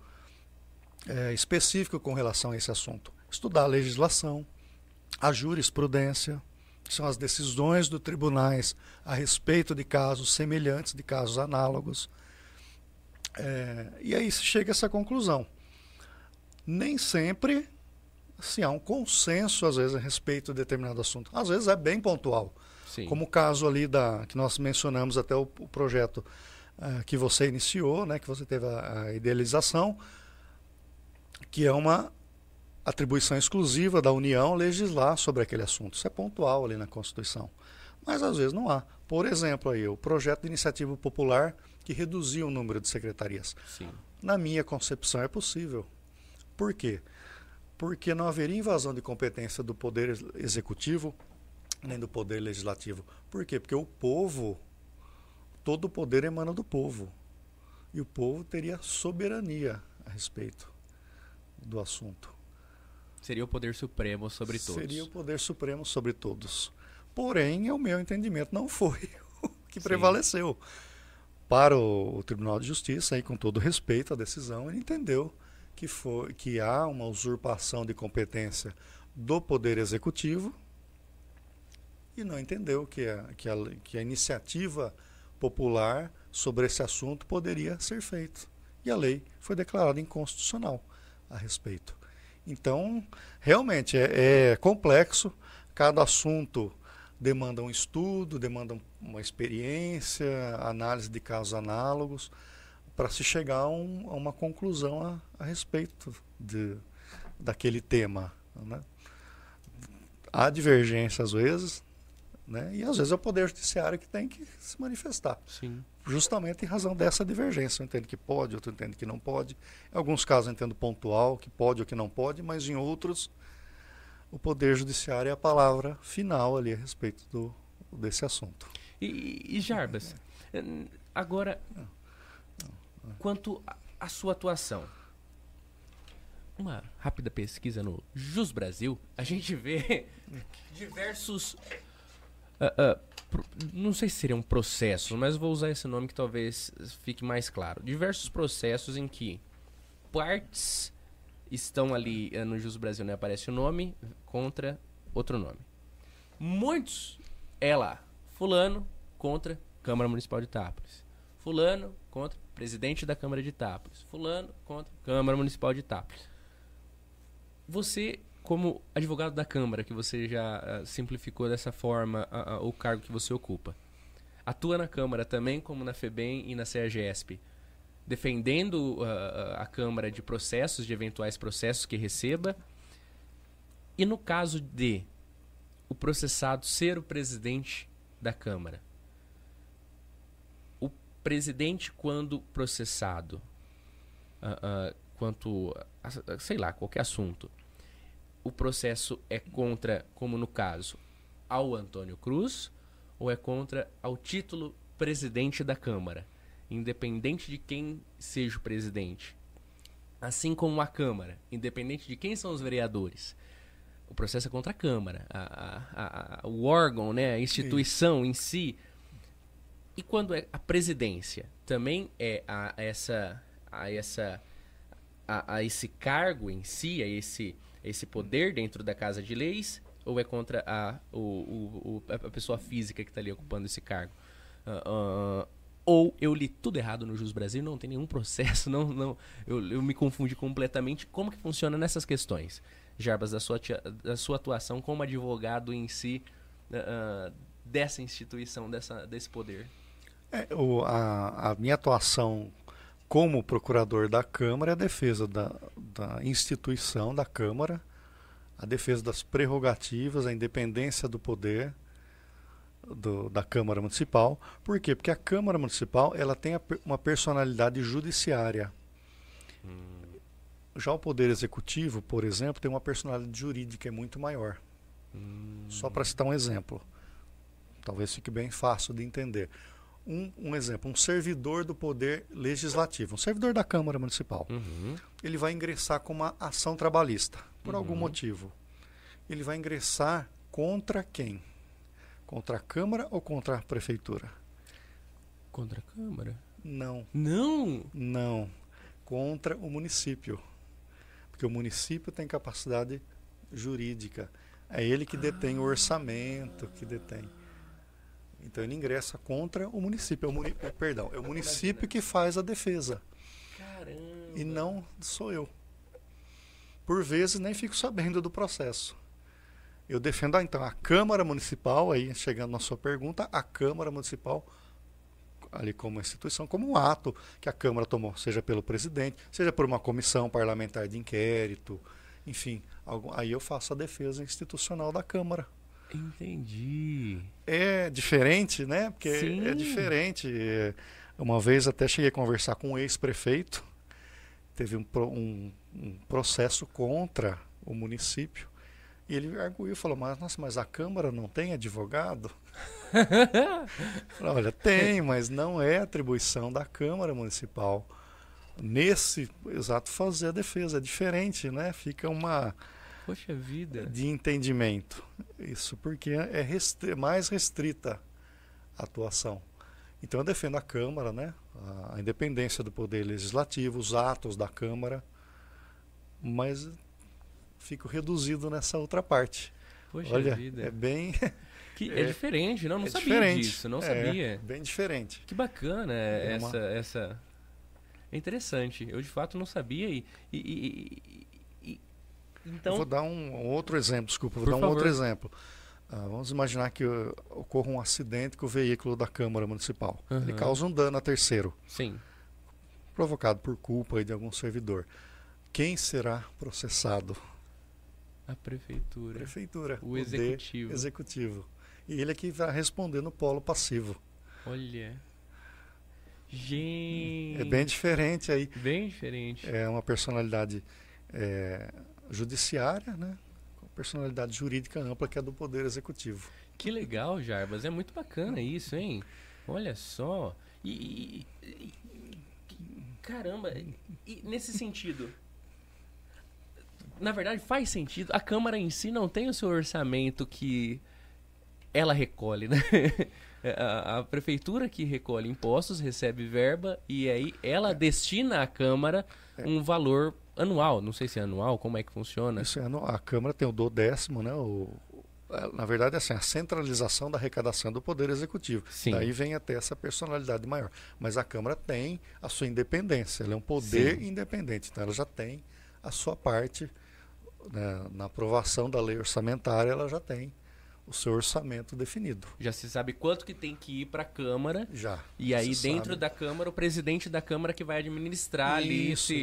eh, específico com relação a esse assunto. Estudar a legislação, a jurisprudência, que são as decisões dos tribunais a respeito de casos semelhantes, de casos análogos. Eh, e aí se chega a essa conclusão. Nem sempre se há um consenso, às vezes, a respeito de determinado assunto. Às vezes é bem pontual. Sim. Como o caso ali da que nós mencionamos até o, o projeto ah, que você iniciou, né, que você teve a, a idealização, que é uma atribuição exclusiva da União legislar sobre aquele assunto. Isso é pontual ali na Constituição. Mas às vezes não há. Por exemplo, aí, o projeto de iniciativa popular que reduziu o número de secretarias. Sim. Na minha concepção é possível. Por quê? Porque não haveria invasão de competência do poder ex- executivo nem do poder legislativo. Por quê? Porque o povo, todo o poder emana do povo. E o povo teria soberania a respeito do assunto. Seria o poder supremo sobre todos. Seria o poder supremo sobre todos. Porém, ao meu entendimento, não foi o que Sim. prevaleceu. Para o, o Tribunal de Justiça, aí, com todo respeito à decisão, ele entendeu que, foi, que há uma usurpação de competência do Poder Executivo e não entendeu que a, que a, que a iniciativa popular sobre esse assunto poderia ser feita. E a lei foi declarada inconstitucional a respeito. Então, realmente é, é complexo, cada assunto demanda um estudo, demanda um- uma experiência, análise de casos análogos, para se chegar a, um- a uma conclusão a, a respeito de, daquele tema. Né? Há divergência às vezes, né? e às vezes é o Poder Judiciário que tem que se manifestar Sim. justamente em razão dessa divergência. Eu entendo que pode, outro entende que não pode. Em alguns casos eu entendo pontual, que pode ou que não pode, mas em outros o Poder Judiciário é a palavra final ali a respeito do, desse assunto. E, e Jarbas, eh, agora, quanto à- à sua atuação, uma rápida pesquisa no Jus Brasil, a gente vê diversos. Ah, ah, não sei se seriam processos, mas vou usar esse nome que talvez fique mais claro. Diversos processos em que partes estão ali eh, no Jus Brasil, né? Aparece o nome contra outro nome. Muitos é lá. Fulano contra Câmara Municipal de Itápolis. Fulano contra presidente da Câmara de Itápolis. Fulano contra Câmara Municipal de Itápolis. Você, como advogado da Câmara, que você já uh, simplificou dessa forma uh, uh, o cargo que você ocupa, atua na Câmara também como na FEBEM e na CEAGESP, defendendo a Câmara de processos, de eventuais processos que receba. E no caso de o processado ser o presidente da Câmara, o presidente, quando processado, quanto, a, sei lá, qualquer assunto, o processo é contra, como no caso, ao Antônio Cruz ou é contra ao título presidente da Câmara, independente de quem seja o presidente. Assim como a Câmara, independente de quem são os vereadores. O processo é contra a Câmara, a, a, a, o órgão, né, a instituição em si. E quando é a presidência, também é a essa a essa a, a esse cargo em si, a esse esse poder dentro da Casa de Leis ou é contra a, o, o, a pessoa física que está ali ocupando esse cargo? Uh, uh, ou eu li tudo errado no Jus Brasil, não tem nenhum processo, não, não, eu, eu me confundi completamente. Como que funciona nessas questões, Jarbas, da sua, da sua atuação como advogado em si uh, dessa instituição, dessa, desse poder? É, o, a, a minha atuação como procurador da Câmara é a defesa da, da instituição da Câmara, a defesa das prerrogativas, a independência do poder do, da Câmara Municipal. Por quê? Porque a Câmara Municipal ela tem a, uma personalidade judiciária. Hum. Já o Poder Executivo, por exemplo, tem uma personalidade jurídica é muito maior. Hum. Só para citar um exemplo. Talvez fique bem fácil de entender um, um, exemplo, um servidor do Poder Legislativo, um servidor da Câmara Municipal. Uhum. Ele vai ingressar com uma ação trabalhista, por uhum. algum motivo. Ele vai ingressar contra quem? Contra a Câmara ou contra a Prefeitura? Contra a Câmara? Não. Não? Não. Contra o município. Porque o município tem capacidade jurídica. É ele que detém ah. o orçamento, que detém. Então ele ingressa contra o município. É o muni perdão, é o município que faz a defesa. Caramba. E não sou eu. Por vezes nem fico sabendo do processo. Eu defendo, ah, então, a Câmara Municipal, aí chegando na sua pergunta, a Câmara Municipal, ali como instituição, como um ato que a Câmara tomou, seja pelo presidente, seja por uma comissão parlamentar de inquérito, enfim, algum, aí eu faço a defesa institucional da Câmara. Entendi. É diferente, né? Porque é Sim. é diferente. Uma vez até cheguei a conversar com um ex-prefeito, teve um, um, um, processo contra o município. E ele arguiu, falou, mas, nossa, mas a Câmara não tem advogado? falei, Olha, tem, mas não é atribuição da Câmara Municipal. Nesse exato fazer a defesa. É diferente, né? Fica uma Poxa vida. de entendimento. Isso porque é restri mais restrita a atuação. Então eu defendo a Câmara, né? a independência do poder legislativo, os atos da Câmara, mas fico reduzido nessa outra parte. Poxa Olha, vida. é bem que é, é, diferente, não, não é sabia diferente. disso, não é, sabia. Bem diferente. Que bacana é essa uma... essa é interessante. Eu de fato não sabia e, e, então, eu vou dar um, outro exemplo, desculpa, vou dar um favor. outro exemplo. Uh, vamos imaginar que uh, ocorra um acidente com o veículo da Câmara Municipal. Uhum. Ele causa um dano a terceiro. Sim. Provocado por culpa de algum servidor. Quem será processado? A prefeitura. Prefeitura. O executivo. Executivo. E ele é que vai responder no polo passivo. Olha. Gente. É bem diferente aí. Bem diferente. É uma personalidade é, judiciária, né? com personalidade jurídica ampla que é do Poder Executivo. Que legal, Jarbas. É muito bacana isso, hein? Olha só. E, e, e caramba, e nesse sentido, na verdade faz sentido. A Câmara em si não tem o seu orçamento que ela recolhe, né? A, a, prefeitura que recolhe impostos recebe verba e aí ela é. destina à Câmara é. um valor anual. Não sei se é anual, como é que funciona. Isso é anual. A Câmara tem o do décimo, né? O, é, na verdade, assim, a centralização da arrecadação do Poder Executivo. Sim. Daí vem até essa personalidade maior. Mas a Câmara tem a sua independência, ela é um poder Sim. independente, então ela já tem a sua parte né, na aprovação da lei orçamentária, ela já tem o seu orçamento definido. Já se sabe quanto que tem que ir para a Câmara. Já. E aí, dentro sabe. da Câmara, o presidente da Câmara que vai administrar ali Isso.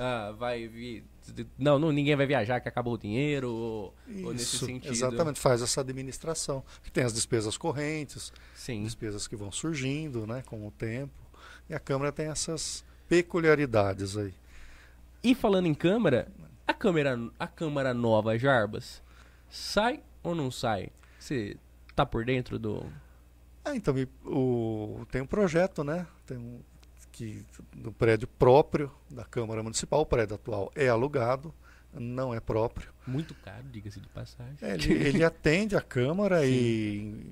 Ah, vai vir. Não, não, ninguém vai viajar que acabou o dinheiro, ou, ou nesse Isso, sentido. exatamente, faz essa administração. Que tem as despesas correntes, Sim. despesas que vão surgindo né, com o tempo. E a Câmara tem essas peculiaridades aí. E falando em Câmara, a Câmara, a Câmara Nova Jarbas sai ou não sai? Você tá por dentro do. Ah, então, o, tem um projeto, né? Tem um, que no prédio próprio da Câmara Municipal, o prédio atual é alugado, não é próprio. Muito caro, diga-se de passagem. É, ele, ele atende a Câmara e,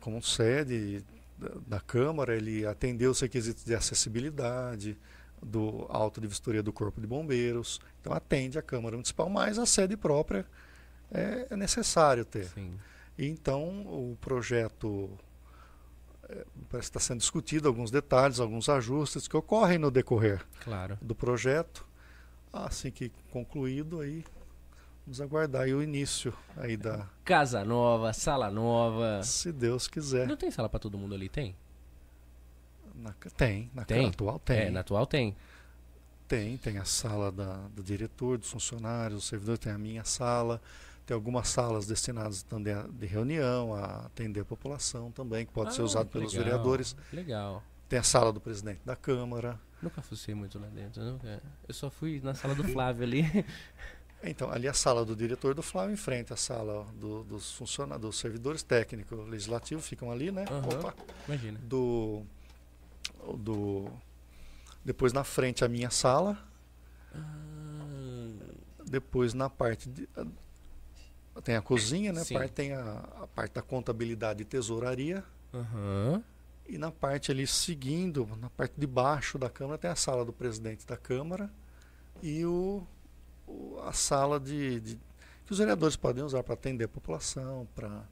como sede da, da Câmara, ele atendeu os requisitos de acessibilidade, do auto de vistoria do Corpo de Bombeiros. Então, atende a Câmara Municipal, mas a sede própria é, é necessário ter. Sim. Então o projeto parece que está sendo discutido alguns detalhes, alguns ajustes que ocorrem no decorrer Claro. do projeto. Assim que concluído, aí vamos aguardar aí o início aí da, Casa nova, sala nova. se Deus quiser. Não tem sala pra todo mundo ali? Tem? Na tem, na Tem? Atual tem. É, na atual tem. Tem, tem a sala da, do diretor, dos funcionários, do servidor, tem a minha sala, tem algumas salas destinadas também a, de reunião, a atender a população também, que pode ser Ah, usado que pelos legal, vereadores. Legal. Tem a sala do presidente da Câmara. Nunca fucei muito lá dentro. Nunca. Eu só fui na sala do Flávio ali. Então, ali a sala do diretor do Flávio, em frente à sala do, dos funcionários, dos servidores técnicos legislativos, ficam ali, né? Aham. Opa, Imagina. do, do. Depois na frente a minha sala, Ah, depois na parte de, tem a cozinha, né? Parte, tem a, a parte da contabilidade e tesouraria. Aham. E na parte ali seguindo, na parte de baixo da Câmara, tem a sala do presidente da Câmara e o, o- a sala de, de- que os vereadores podem usar para atender a população, para.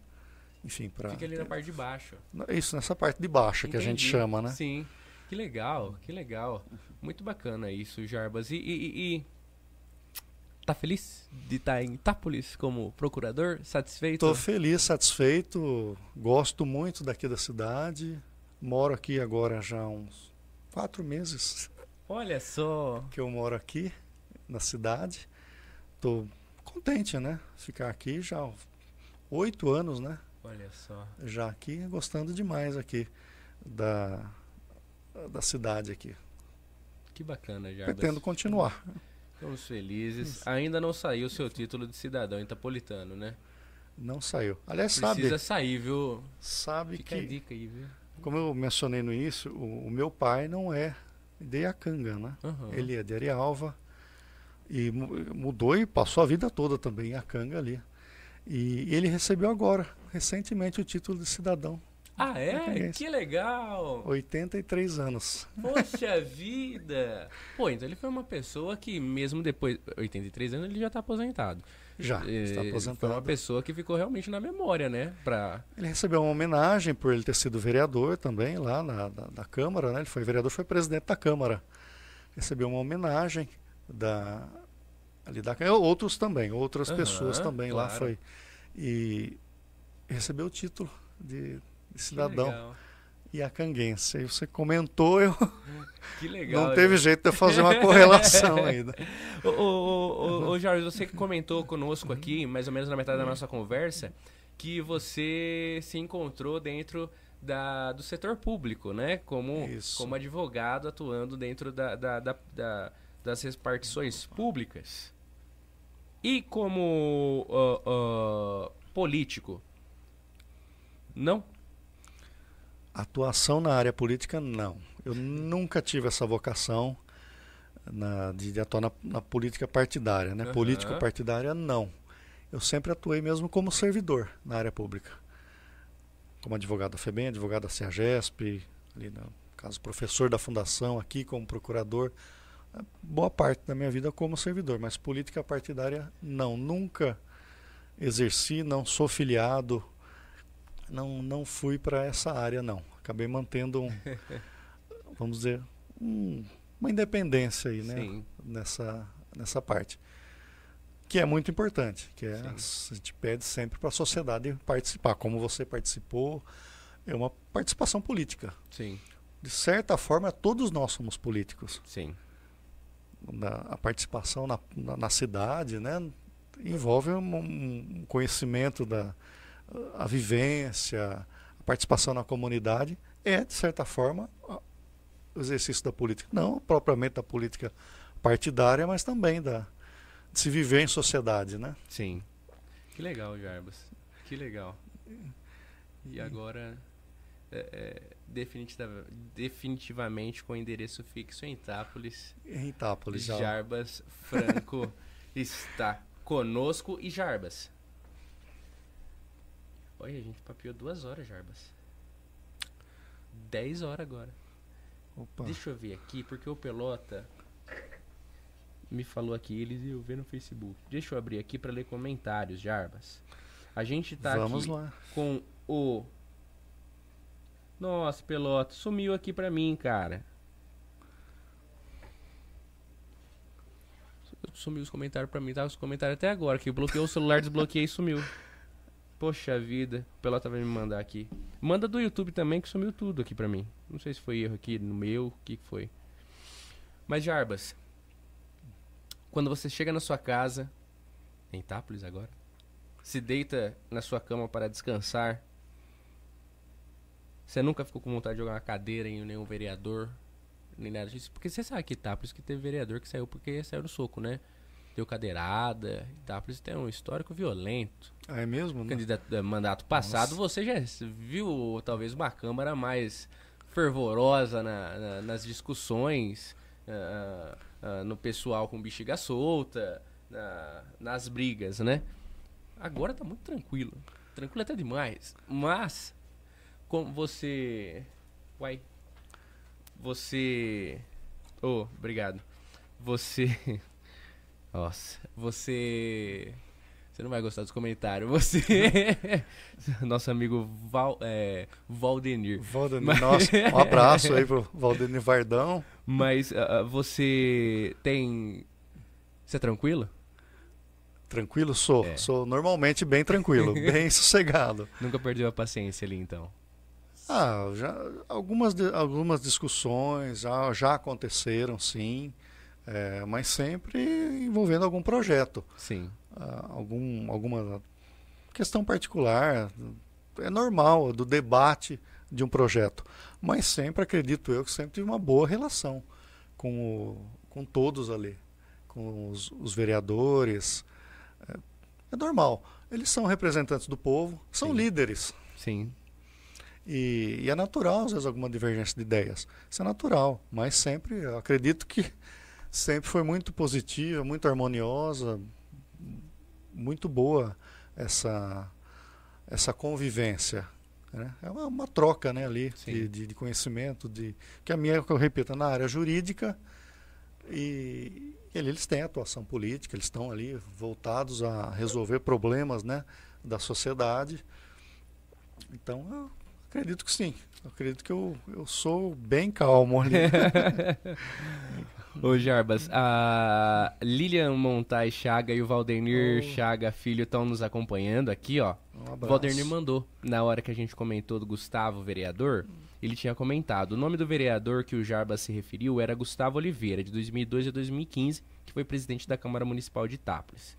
Enfim, para. Fica ali na parte de baixo. Isso, nessa parte de baixo que a gente Entendi. chama, né? Sim. Que legal, que legal. Muito bacana isso, Jarbas. E, e- e- tá feliz de estar em Itápolis como procurador? Satisfeito? Estou feliz, satisfeito, gosto muito daqui da cidade. Moro aqui agora já há uns quatro meses Olha só. que eu moro aqui na cidade. Estou contente, né? Ficar aqui já há oito anos, né? Olha só. Já aqui, gostando demais aqui da, da cidade aqui. Que bacana, Jarbas. Pretendo continuar. Estamos felizes. Ainda não saiu o seu título de cidadão itapolitano, né? Não saiu. Aliás, Precisa sabe, sair, viu? sabe Fica a que, dica aí, viu? como eu mencionei no início, o, o meu pai não é de Iacanga, né? Aham. Ele é de Arialva e mu- mudou e passou a vida toda também em Acanga ali. E ele recebeu agora, recentemente, o título de cidadão. Ah, é? Que legal! 83 anos. Poxa vida! Pô, então ele foi uma pessoa que, mesmo depois. 83 anos, ele já tá aposentado. Já, Eh, está Foi uma aposentado. pessoa que ficou realmente na memória, né? Pra... Ele recebeu uma homenagem por ele ter sido vereador também lá na, da, da Câmara, né? Ele foi vereador, foi presidente da Câmara. Recebeu uma homenagem da ali da. Outros também, outras Aham, pessoas também lá claro. foi. E recebeu o título de, de cidadão legal. iacanguense. Aí você comentou, eu Que legal. não teve jeito de eu fazer uma correlação ainda. Ô, ô, ô, Jorge, você que comentou conosco aqui, mais ou menos na metade da nossa conversa, que você se encontrou dentro da, do setor público, né? Como, Isso. como advogado atuando dentro da, da- da- da- das repartições públicas. E como ó, ó, político? Não? Atuação na área política, não. Eu nunca tive essa vocação na- de, de atuar na, na política partidária. Né? Aham. Político partidária, não. Eu sempre atuei mesmo como servidor na área pública. Como advogado da FEBEM, advogado da CEAGESP, ali no caso, professor da fundação aqui como procurador. Boa parte da minha vida como servidor, mas política partidária, não. Nunca exerci, não sou filiado, não, não fui para essa área, não. Acabei mantendo, um, vamos dizer, um, uma independência aí, né? Nessa, nessa parte. Que é muito importante, que é, a gente pede sempre para a sociedade participar. Como você participou, é uma participação política. Sim. De certa forma, todos nós somos políticos. Sim. Na, a participação na, na, na cidade, né? Envolve um, um conhecimento da a vivência, a participação na comunidade é, de certa forma, o exercício da política. Não propriamente da política partidária, mas também da, de se viver em sociedade, né? Sim. Que legal, Jarbas. Que legal. E agora, é, é, definitiva, definitivamente com endereço fixo em Itápolis. Em Itápolis. Jarbas Franco está conosco. E Jarbas? Olha, a gente papiou duas horas, Jarbas. 10 horas agora. Opa. Deixa eu ver aqui, porque o Pelota me falou aqui, eles iam ver no Facebook. Deixa eu abrir aqui para ler comentários, Jarbas. A gente tá Vamos aqui lá. com o Nossa, Pelota, sumiu aqui pra mim, cara. Sumiu os comentários pra mim, tava os comentários até agora, que bloqueou o celular, desbloqueei e sumiu. Poxa vida, o Pelota vai me mandar aqui. Manda do YouTube também, que sumiu tudo aqui pra mim. Não sei se foi erro aqui no meu, o que foi. Mas, Jarbas, quando você chega na sua casa, em Itápolis agora, se deita na sua cama para descansar, você nunca ficou com vontade de jogar uma cadeira em nenhum vereador, nem nada disso? Porque você sabe que Itápolis que teve vereador que saiu porque saiu no soco, né? Deu cadeirada. Itápolis tem um histórico violento. Ah, é mesmo? Né? Candidato mandato passado, Nossa. você já viu talvez uma Câmara mais fervorosa na, na, nas discussões, uh, uh, no pessoal com bexiga solta, na, nas brigas, né? Agora tá muito tranquilo. Tranquilo até demais. Mas, como você. Uai. Você. Oh, obrigado. Você. Nossa, você. Você não vai gostar dos comentários. Você. Nosso amigo Val, é, Valdenir. Valdenir, Mas... nossa, um abraço aí pro Valdenir Vardão. Mas uh, você tem. Você é tranquilo? Tranquilo sou. É. Sou normalmente bem tranquilo, bem sossegado. Nunca perdeu a paciência ali então? Ah, já, algumas, algumas discussões já, já aconteceram, sim. É, mas sempre envolvendo algum projeto. Sim. Ah, algum, alguma questão particular. É normal do debate de um projeto. Mas sempre acredito eu que sempre tive uma boa relação com, o, com todos ali, com os, os vereadores. É, é, normal. Eles são representantes do povo, são Sim. líderes. Sim. E, e, é natural, às vezes, alguma divergência de ideias. Isso é natural, mas sempre acredito que sempre foi muito positiva, muito harmoniosa, muito boa essa, essa convivência. Né? É uma, uma, troca né, ali de, de, de, conhecimento, de, que a minha, que eu repito, é na área jurídica e, ali eles têm atuação política, eles estão ali voltados a resolver problemas né, da sociedade. Então, eu acredito que sim. Eu acredito que eu, eu sou bem calmo ali. Ô Jarbas, a Lilian Montais Chaga e o Valdenir oh. Chaga Filho estão nos acompanhando aqui, ó. Um o Valdenir mandou, na hora que a gente comentou do Gustavo, vereador, ele tinha comentado. O nome do vereador que o Jarbas se referiu era Gustavo Oliveira, de 2002 a 2015, que foi presidente da Câmara Municipal de Itápolis.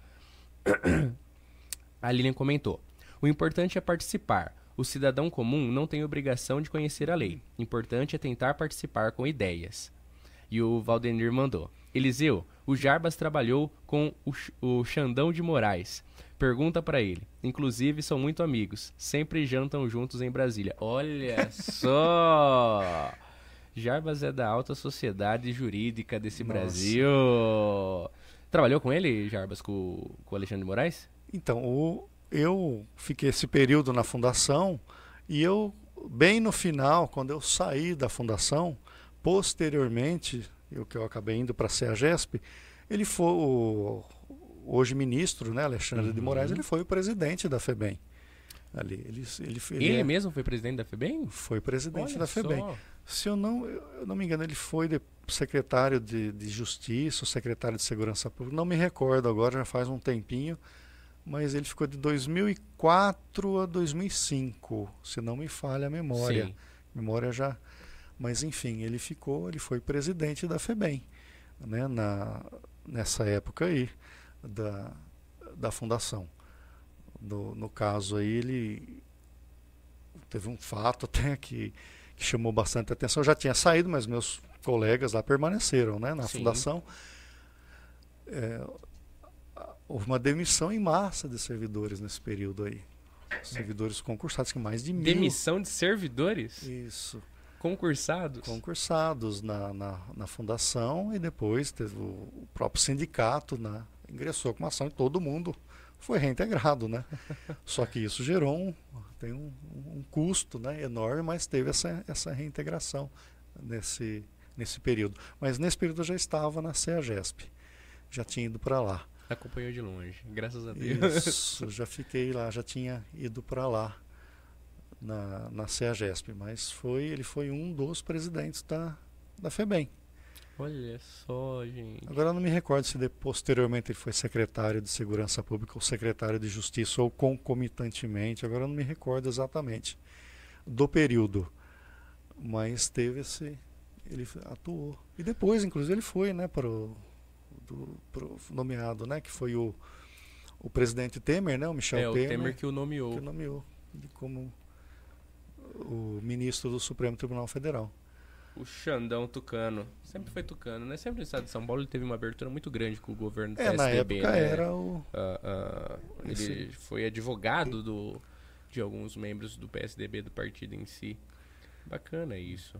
a Lilian comentou. O importante é participar. O cidadão comum não tem obrigação de conhecer a lei. Importante é tentar participar com ideias. E o Valdenir mandou. Eliseu, o Jarbas trabalhou com o, o Xandão de Moraes. Pergunta para ele. Inclusive, são muito amigos. Sempre jantam juntos em Brasília. Olha só! Jarbas é da alta sociedade jurídica desse Nossa. Brasil. Trabalhou com ele, Jarbas, com, com o Alexandre de Moraes? Então, o, eu fiquei esse período na fundação e eu, bem no final, quando eu saí da fundação, Posteriormente, o que eu acabei indo para a CEAGESP, ele foi o, hoje ministro, né, Alexandre Uhum. de Moraes, ele foi o presidente da FEBEM. Ali, ele, ele, ele Ele é- mesmo foi presidente da FEBEM? foi presidente Olha da FEBEM. só. Se eu não, eu não me engano, ele foi de- secretário de, de Justiça, secretário de Segurança Pública. Não me recordo agora, já faz um tempinho. Mas ele ficou de 2004 a 2005, se não me falha a memória. Sim. Memória já. Mas enfim, ele ficou, ele foi presidente da FEBEM, né, na, nessa época aí da, da fundação. No, no caso aí, ele teve um fato até que, que chamou bastante atenção. Eu já tinha saído, mas meus colegas lá permaneceram né, na Sim. fundação. É, houve uma demissão em massa de servidores nesse período aí. Servidores concursados, que mais de mil. Demissão de servidores Isso concursados. concursados na, na, na fundação e depois teve o, o próprio sindicato né, ingressou com uma ação e todo mundo foi reintegrado, né? Só que isso gerou um, tem um, um custo né, enorme, mas teve essa, essa reintegração nesse, nesse período. Mas nesse período eu já estava na CEAGESP, já tinha ido para lá. Acompanhou de longe, graças a Deus. Isso, já fiquei lá, já tinha ido para lá na, na CEAGESP, mas foi, ele foi um dos presidentes da, da FEBEM. Olha só, gente. Agora eu não me recordo se de, posteriormente ele foi secretário de Segurança Pública ou secretário de Justiça ou concomitantemente, agora eu não me recordo exatamente do período, mas teve esse, ele atuou. E depois, inclusive, ele foi, né, para o do, pro nomeado, né, que foi o, o presidente Temer, né, o Michel É, o Temer, Temer que o nomeou. que nomeou ele como o ministro do Supremo Tribunal Federal. O Xandão Tucano. Sempre foi Tucano, né? Sempre no estado de São Paulo ele teve uma abertura muito grande com o governo do É, na PSDB, época né? era o Ah, ah, ele Esse- foi advogado do, de alguns membros do PSDB, do partido em si. Bacana isso.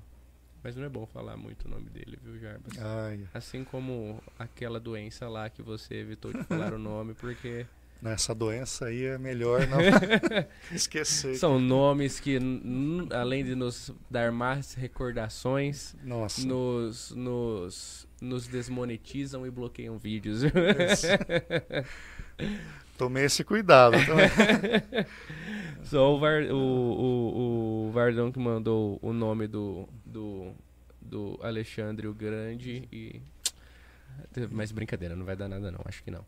Mas não é bom falar muito o nome dele, viu, Jarbas? ai, Assim como aquela doença lá que você evitou de falar o nome, porque Nessa doença aí é melhor não esquecer. são nomes que, além de nos dar más recordações, Nossa. nos, nos, nos desmonetizam e bloqueiam vídeos. Tomei esse cuidado. Só o, Var, o, o, o Vardão que mandou o nome do, do, do Alexandre o Grande e. Mas brincadeira, não vai dar nada não, acho que não.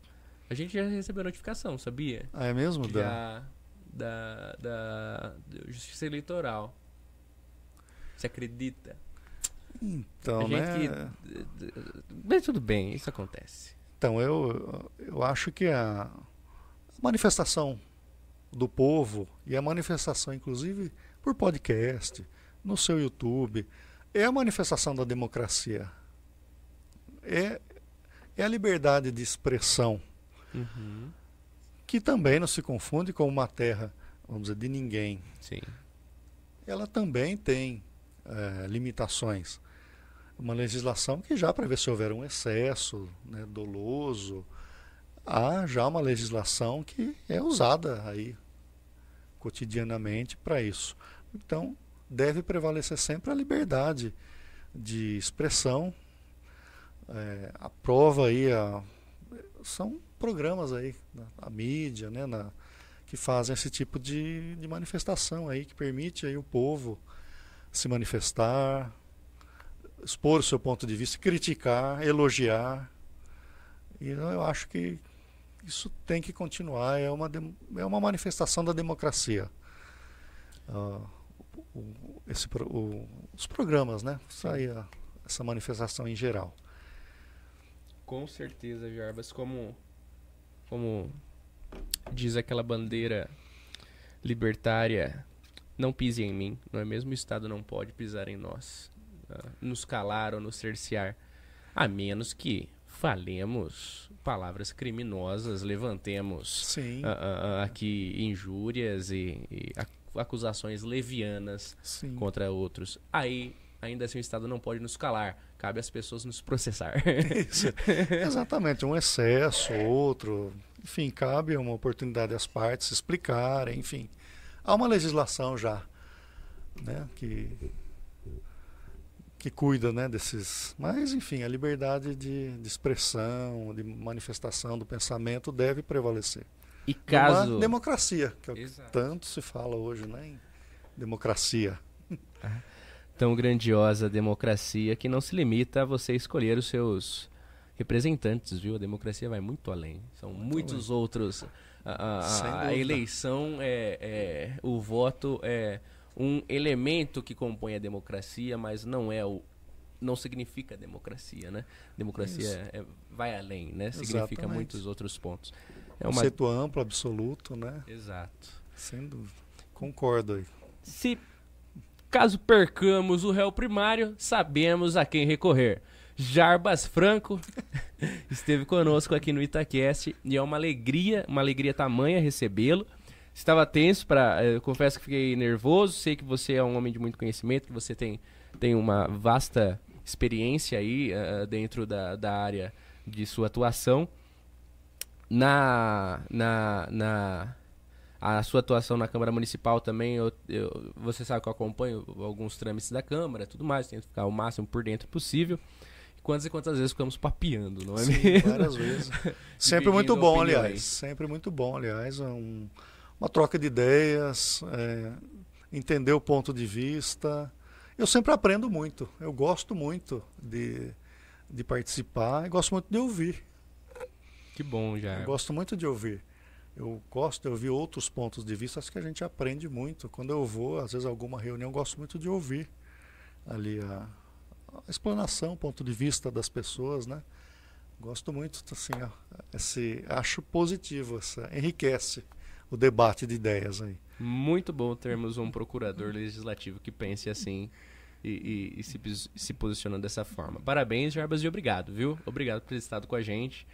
A gente já recebeu notificação, sabia? ah, é mesmo? Da... Já da, da, da Justiça Eleitoral. Você acredita? Então, né? que. Mas tudo bem, isso acontece. Então, eu, eu acho que a manifestação do povo e a manifestação, inclusive, por podcast, no seu YouTube, é a manifestação da democracia. É, é a liberdade de expressão, Uhum. que também não se confunde com uma terra, vamos dizer, de ninguém. Sim. ela também tem eh, limitações. Uma legislação que já prevê se houver um excesso né, doloso, há já uma legislação que é usada aí cotidianamente para isso. Então, deve prevalecer sempre a liberdade de expressão. Eh, a prova aí a- são programas aí, na, a mídia, né, na, que fazem esse tipo de, de manifestação aí, que permite aí o povo se manifestar, expor o seu ponto de vista, criticar, elogiar. E eu acho que isso tem que continuar, é uma, é uma manifestação da democracia. Ah, o- esse o- os programas, né? Isso aí, a- essa manifestação em geral. Com certeza, Jarbas. Como, como diz aquela bandeira libertária, não pise em mim, não é mesmo? O Estado não pode pisar em nós, ah, nos calar ou nos cercear, a menos que falemos palavras criminosas, levantemos ah, ah, ah, aqui injúrias e, e ac- acusações levianas sim. contra outros. Aí, ainda assim, o Estado não pode nos calar. Cabe às pessoas nos processar. Isso. Exatamente, um excesso, outro. Enfim, cabe uma oportunidade às partes se explicarem, enfim. Há uma legislação já, né, que, que cuida né, desses. Mas, enfim, a liberdade de, de expressão, de manifestação do pensamento deve prevalecer. E caso. Uma democracia, que é o que tanto se fala hoje, né? Em democracia. Tão grandiosa democracia que não se limita a você escolher os seus representantes, viu? A democracia vai muito além. São muito muitos além. outros. A, a, a eleição é, é. O voto é um elemento que compõe a democracia, mas não é o não significa democracia, né? Democracia é, vai além, né? Significa Exatamente. muitos outros pontos. É uma... Conceito amplo, absoluto, né? Exato. Sem dúvida. Concordo aí. Se caso percamos o réu primário, sabemos a quem recorrer. Jarbas Franco esteve conosco aqui no Itaquest e é uma alegria, uma alegria tamanha recebê-lo. Estava tenso para, eh, confesso que fiquei nervoso. Sei que você é um homem de muito conhecimento, que você tem, tem uma vasta experiência aí uh, dentro da, da área de sua atuação. Na, na, na a sua atuação na Câmara Municipal também, eu, eu, você sabe que eu acompanho alguns trâmites da Câmara tudo mais, tento ficar o máximo por dentro possível. Quantas e quantas vezes ficamos papeando, não é Sim, mesmo? várias vezes. Sempre muito bom, opiniões. aliás. Sempre muito bom, aliás. É um, uma troca de ideias, é, entender o ponto de vista. Eu sempre aprendo muito. Eu gosto muito de, de participar e gosto muito de ouvir. Que bom, já. Eu gosto muito de ouvir. Eu gosto de ouvir outros pontos de vista, acho que a gente aprende muito. Quando eu vou, às vezes, a alguma reunião, eu gosto muito de ouvir ali a, a explanação, ponto de vista das pessoas, né? Gosto muito, assim, ó, esse, acho positivo, essa, enriquece o debate de ideias aí. Muito bom termos um procurador legislativo que pense assim e, e, e se, se posiciona dessa forma. Parabéns, Jarbas, e obrigado, viu? Obrigado por ter estado com a gente.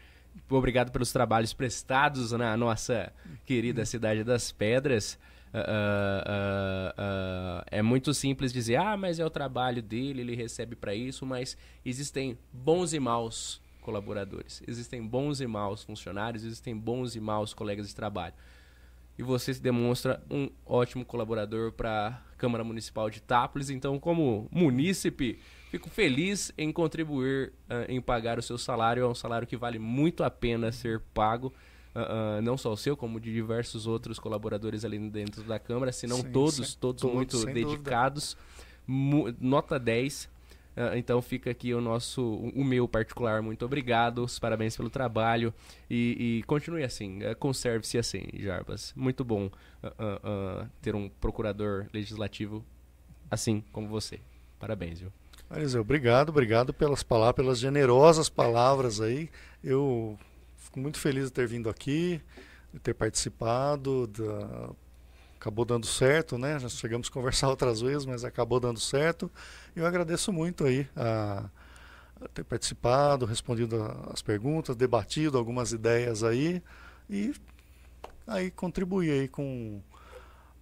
Obrigado pelos trabalhos prestados na nossa querida cidade das Pedras. Uh, uh, uh, é muito simples dizer, ah, mas é o trabalho dele, ele recebe para isso, mas existem bons e maus colaboradores, existem bons e maus funcionários, existem bons e maus colegas de trabalho e você se demonstra um ótimo colaborador para a Câmara Municipal de Itápolis. Então, como munícipe, fico feliz em contribuir uh, em pagar o seu salário. É um salário que vale muito a pena ser pago. Uh, uh, não só o seu, como de diversos outros colaboradores ali dentro da Câmara, senão sim, todos, sim. todos, todos muito dedicados. Nota 10 Uh, então fica aqui o nosso, o meu particular, muito obrigado, parabéns pelo trabalho e, e continue assim, uh, conserve-se assim, Jarbas. Muito bom uh, ter um procurador legislativo assim como você. Parabéns, viu? Mariseu, obrigado, obrigado pelas palavras, pelas generosas palavras aí. Eu fico muito feliz de ter vindo aqui, de ter participado da acabou dando certo, né? Já chegamos a conversar outras vezes, mas acabou dando certo. Eu agradeço muito aí a, a ter participado, respondido as perguntas, debatido algumas ideias aí e aí contribuir aí com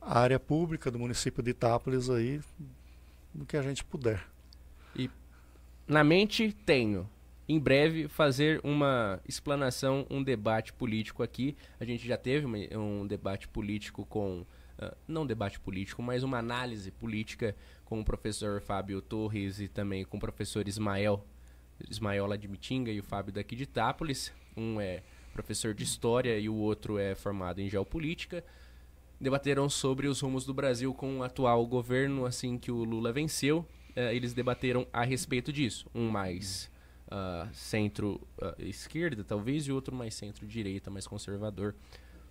a área pública do município de Itápolis aí do que a gente puder. E na mente tenho em breve fazer uma explanação, um debate político aqui. A gente já teve uma, um debate político com uh, não debate político, mas uma análise política com o professor Fábio Torres e também com o professor Ismael, Ismael lá de Mitinga e o Fábio daqui de Itápolis. Um é professor de História e o outro é formado em Geopolítica. Debateram sobre os rumos do Brasil com o atual governo assim que o Lula venceu. Uh, eles debateram a respeito disso. Um mais uh, centro-esquerda, talvez, e outro mais centro-direita, mais conservador.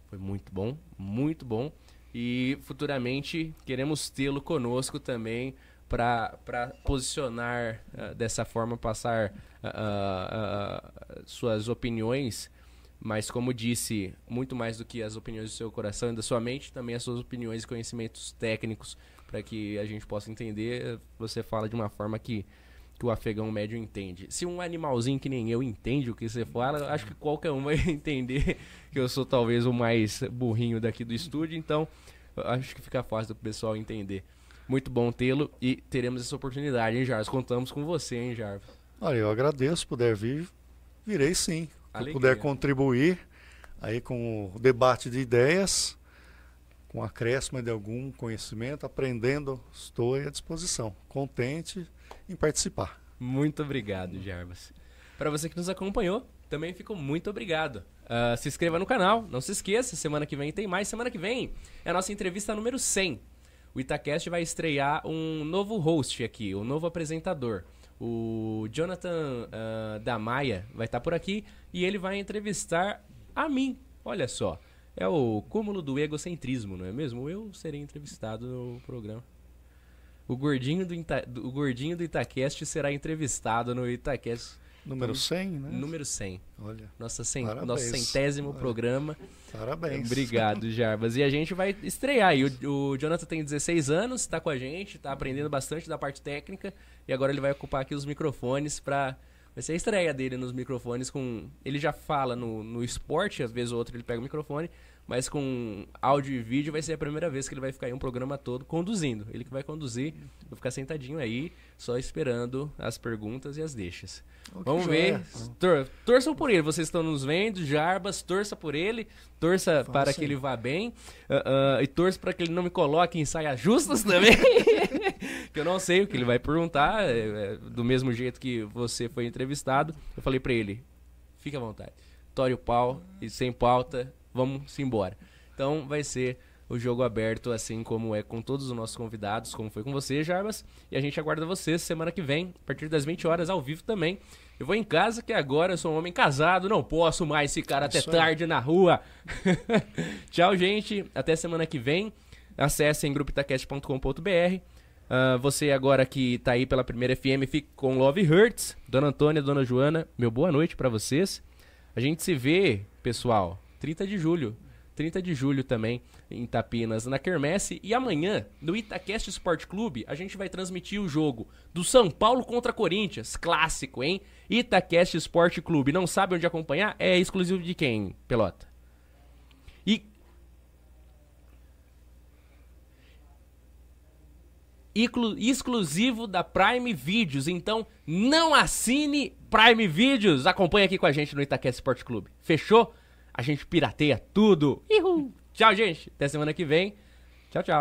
Foi muito bom, muito bom. E futuramente queremos tê-lo conosco também para posicionar uh, dessa forma, passar uh, uh, suas opiniões, mas como disse, muito mais do que as opiniões do seu coração e da sua mente, também as suas opiniões e conhecimentos técnicos, para que a gente possa entender. Você fala de uma forma que que o afegão médio entende. Se um animalzinho que nem eu entende o que você fala, acho que qualquer um vai entender que eu sou talvez o mais burrinho daqui do estúdio, então acho que fica fácil do pessoal entender. Muito bom tê-lo e teremos essa oportunidade, hein, Jarvis? Contamos com você, hein, Jarvis? Olha, eu agradeço, puder vir, virei sim. Se puder contribuir aí com o debate de ideias, com acréscimo de algum conhecimento, aprendendo, estou à disposição. Contente em participar. Muito obrigado, Jarbas. Para você que nos acompanhou, também fico muito obrigado. Uh, se inscreva no canal, não se esqueça, semana que vem tem mais. Semana que vem é a nossa entrevista número 100. O Itacast vai estrear um novo host aqui, um novo apresentador. O Jonathan uh, da Maia vai estar tá por aqui e ele vai entrevistar a mim. Olha só, é o cúmulo do egocentrismo, não é mesmo? Eu serei entrevistado no programa. O gordinho do, Ita, o gordinho do Itacast será entrevistado no Itacast. Número 100, né? Número 100. Olha. Nossa cent... Nosso centésimo Olha. programa. Parabéns. Obrigado, Jarbas. E a gente vai estrear. E o, o Jonathan tem 16 anos, está com a gente, está aprendendo bastante da parte técnica. E agora ele vai ocupar aqui os microfones para Vai ser a estreia dele nos microfones com. Ele já fala no, no esporte, às vezes ou outro ele pega o microfone, mas com áudio e vídeo vai ser a primeira vez que ele vai ficar em um programa todo conduzindo. Ele que vai conduzir, vou ficar sentadinho aí, só esperando as perguntas e as deixas. Oh, Vamos ver. Tor torçam por ele, vocês estão nos vendo, Jarbas, torça por ele, torça Fala para assim. que ele vá bem, uh, uh, e torça para que ele não me coloque em saias justas também. que eu não sei o que ele vai perguntar, é, é, do mesmo jeito que você foi entrevistado. Eu falei para ele, fique à vontade. Tore o pau e sem pauta, vamos embora. Então vai ser o jogo aberto, assim como é com todos os nossos convidados, como foi com você, Jarbas. E a gente aguarda você semana que vem, a partir das 20 horas, ao vivo também. Eu vou em casa, que agora eu sou um homem casado, não posso mais ficar até tarde na rua. Tchau, gente. Até semana que vem. Acessem grupitacast.com.br. Uh, você agora que tá aí pela primeira FM, fique com Love Hurts. Dona Antônia, Dona Joana, meu boa noite para vocês. A gente se vê, pessoal, 30 de julho. 30 de julho também, em Tapinas, na Quermesse. E amanhã, no Itacast Sport Clube, a gente vai transmitir o jogo do São Paulo contra Corinthians. Clássico, hein? Itacast Sport Clube. Não sabe onde acompanhar? É exclusivo de quem, Pelota? E. exclusivo da Prime Videos. Então, não assine Prime Videos. Acompanhe aqui com a gente no Itacast Sport Clube. Fechou? A gente pirateia tudo. Uhul. Tchau, gente. Até semana que vem. Tchau, tchau.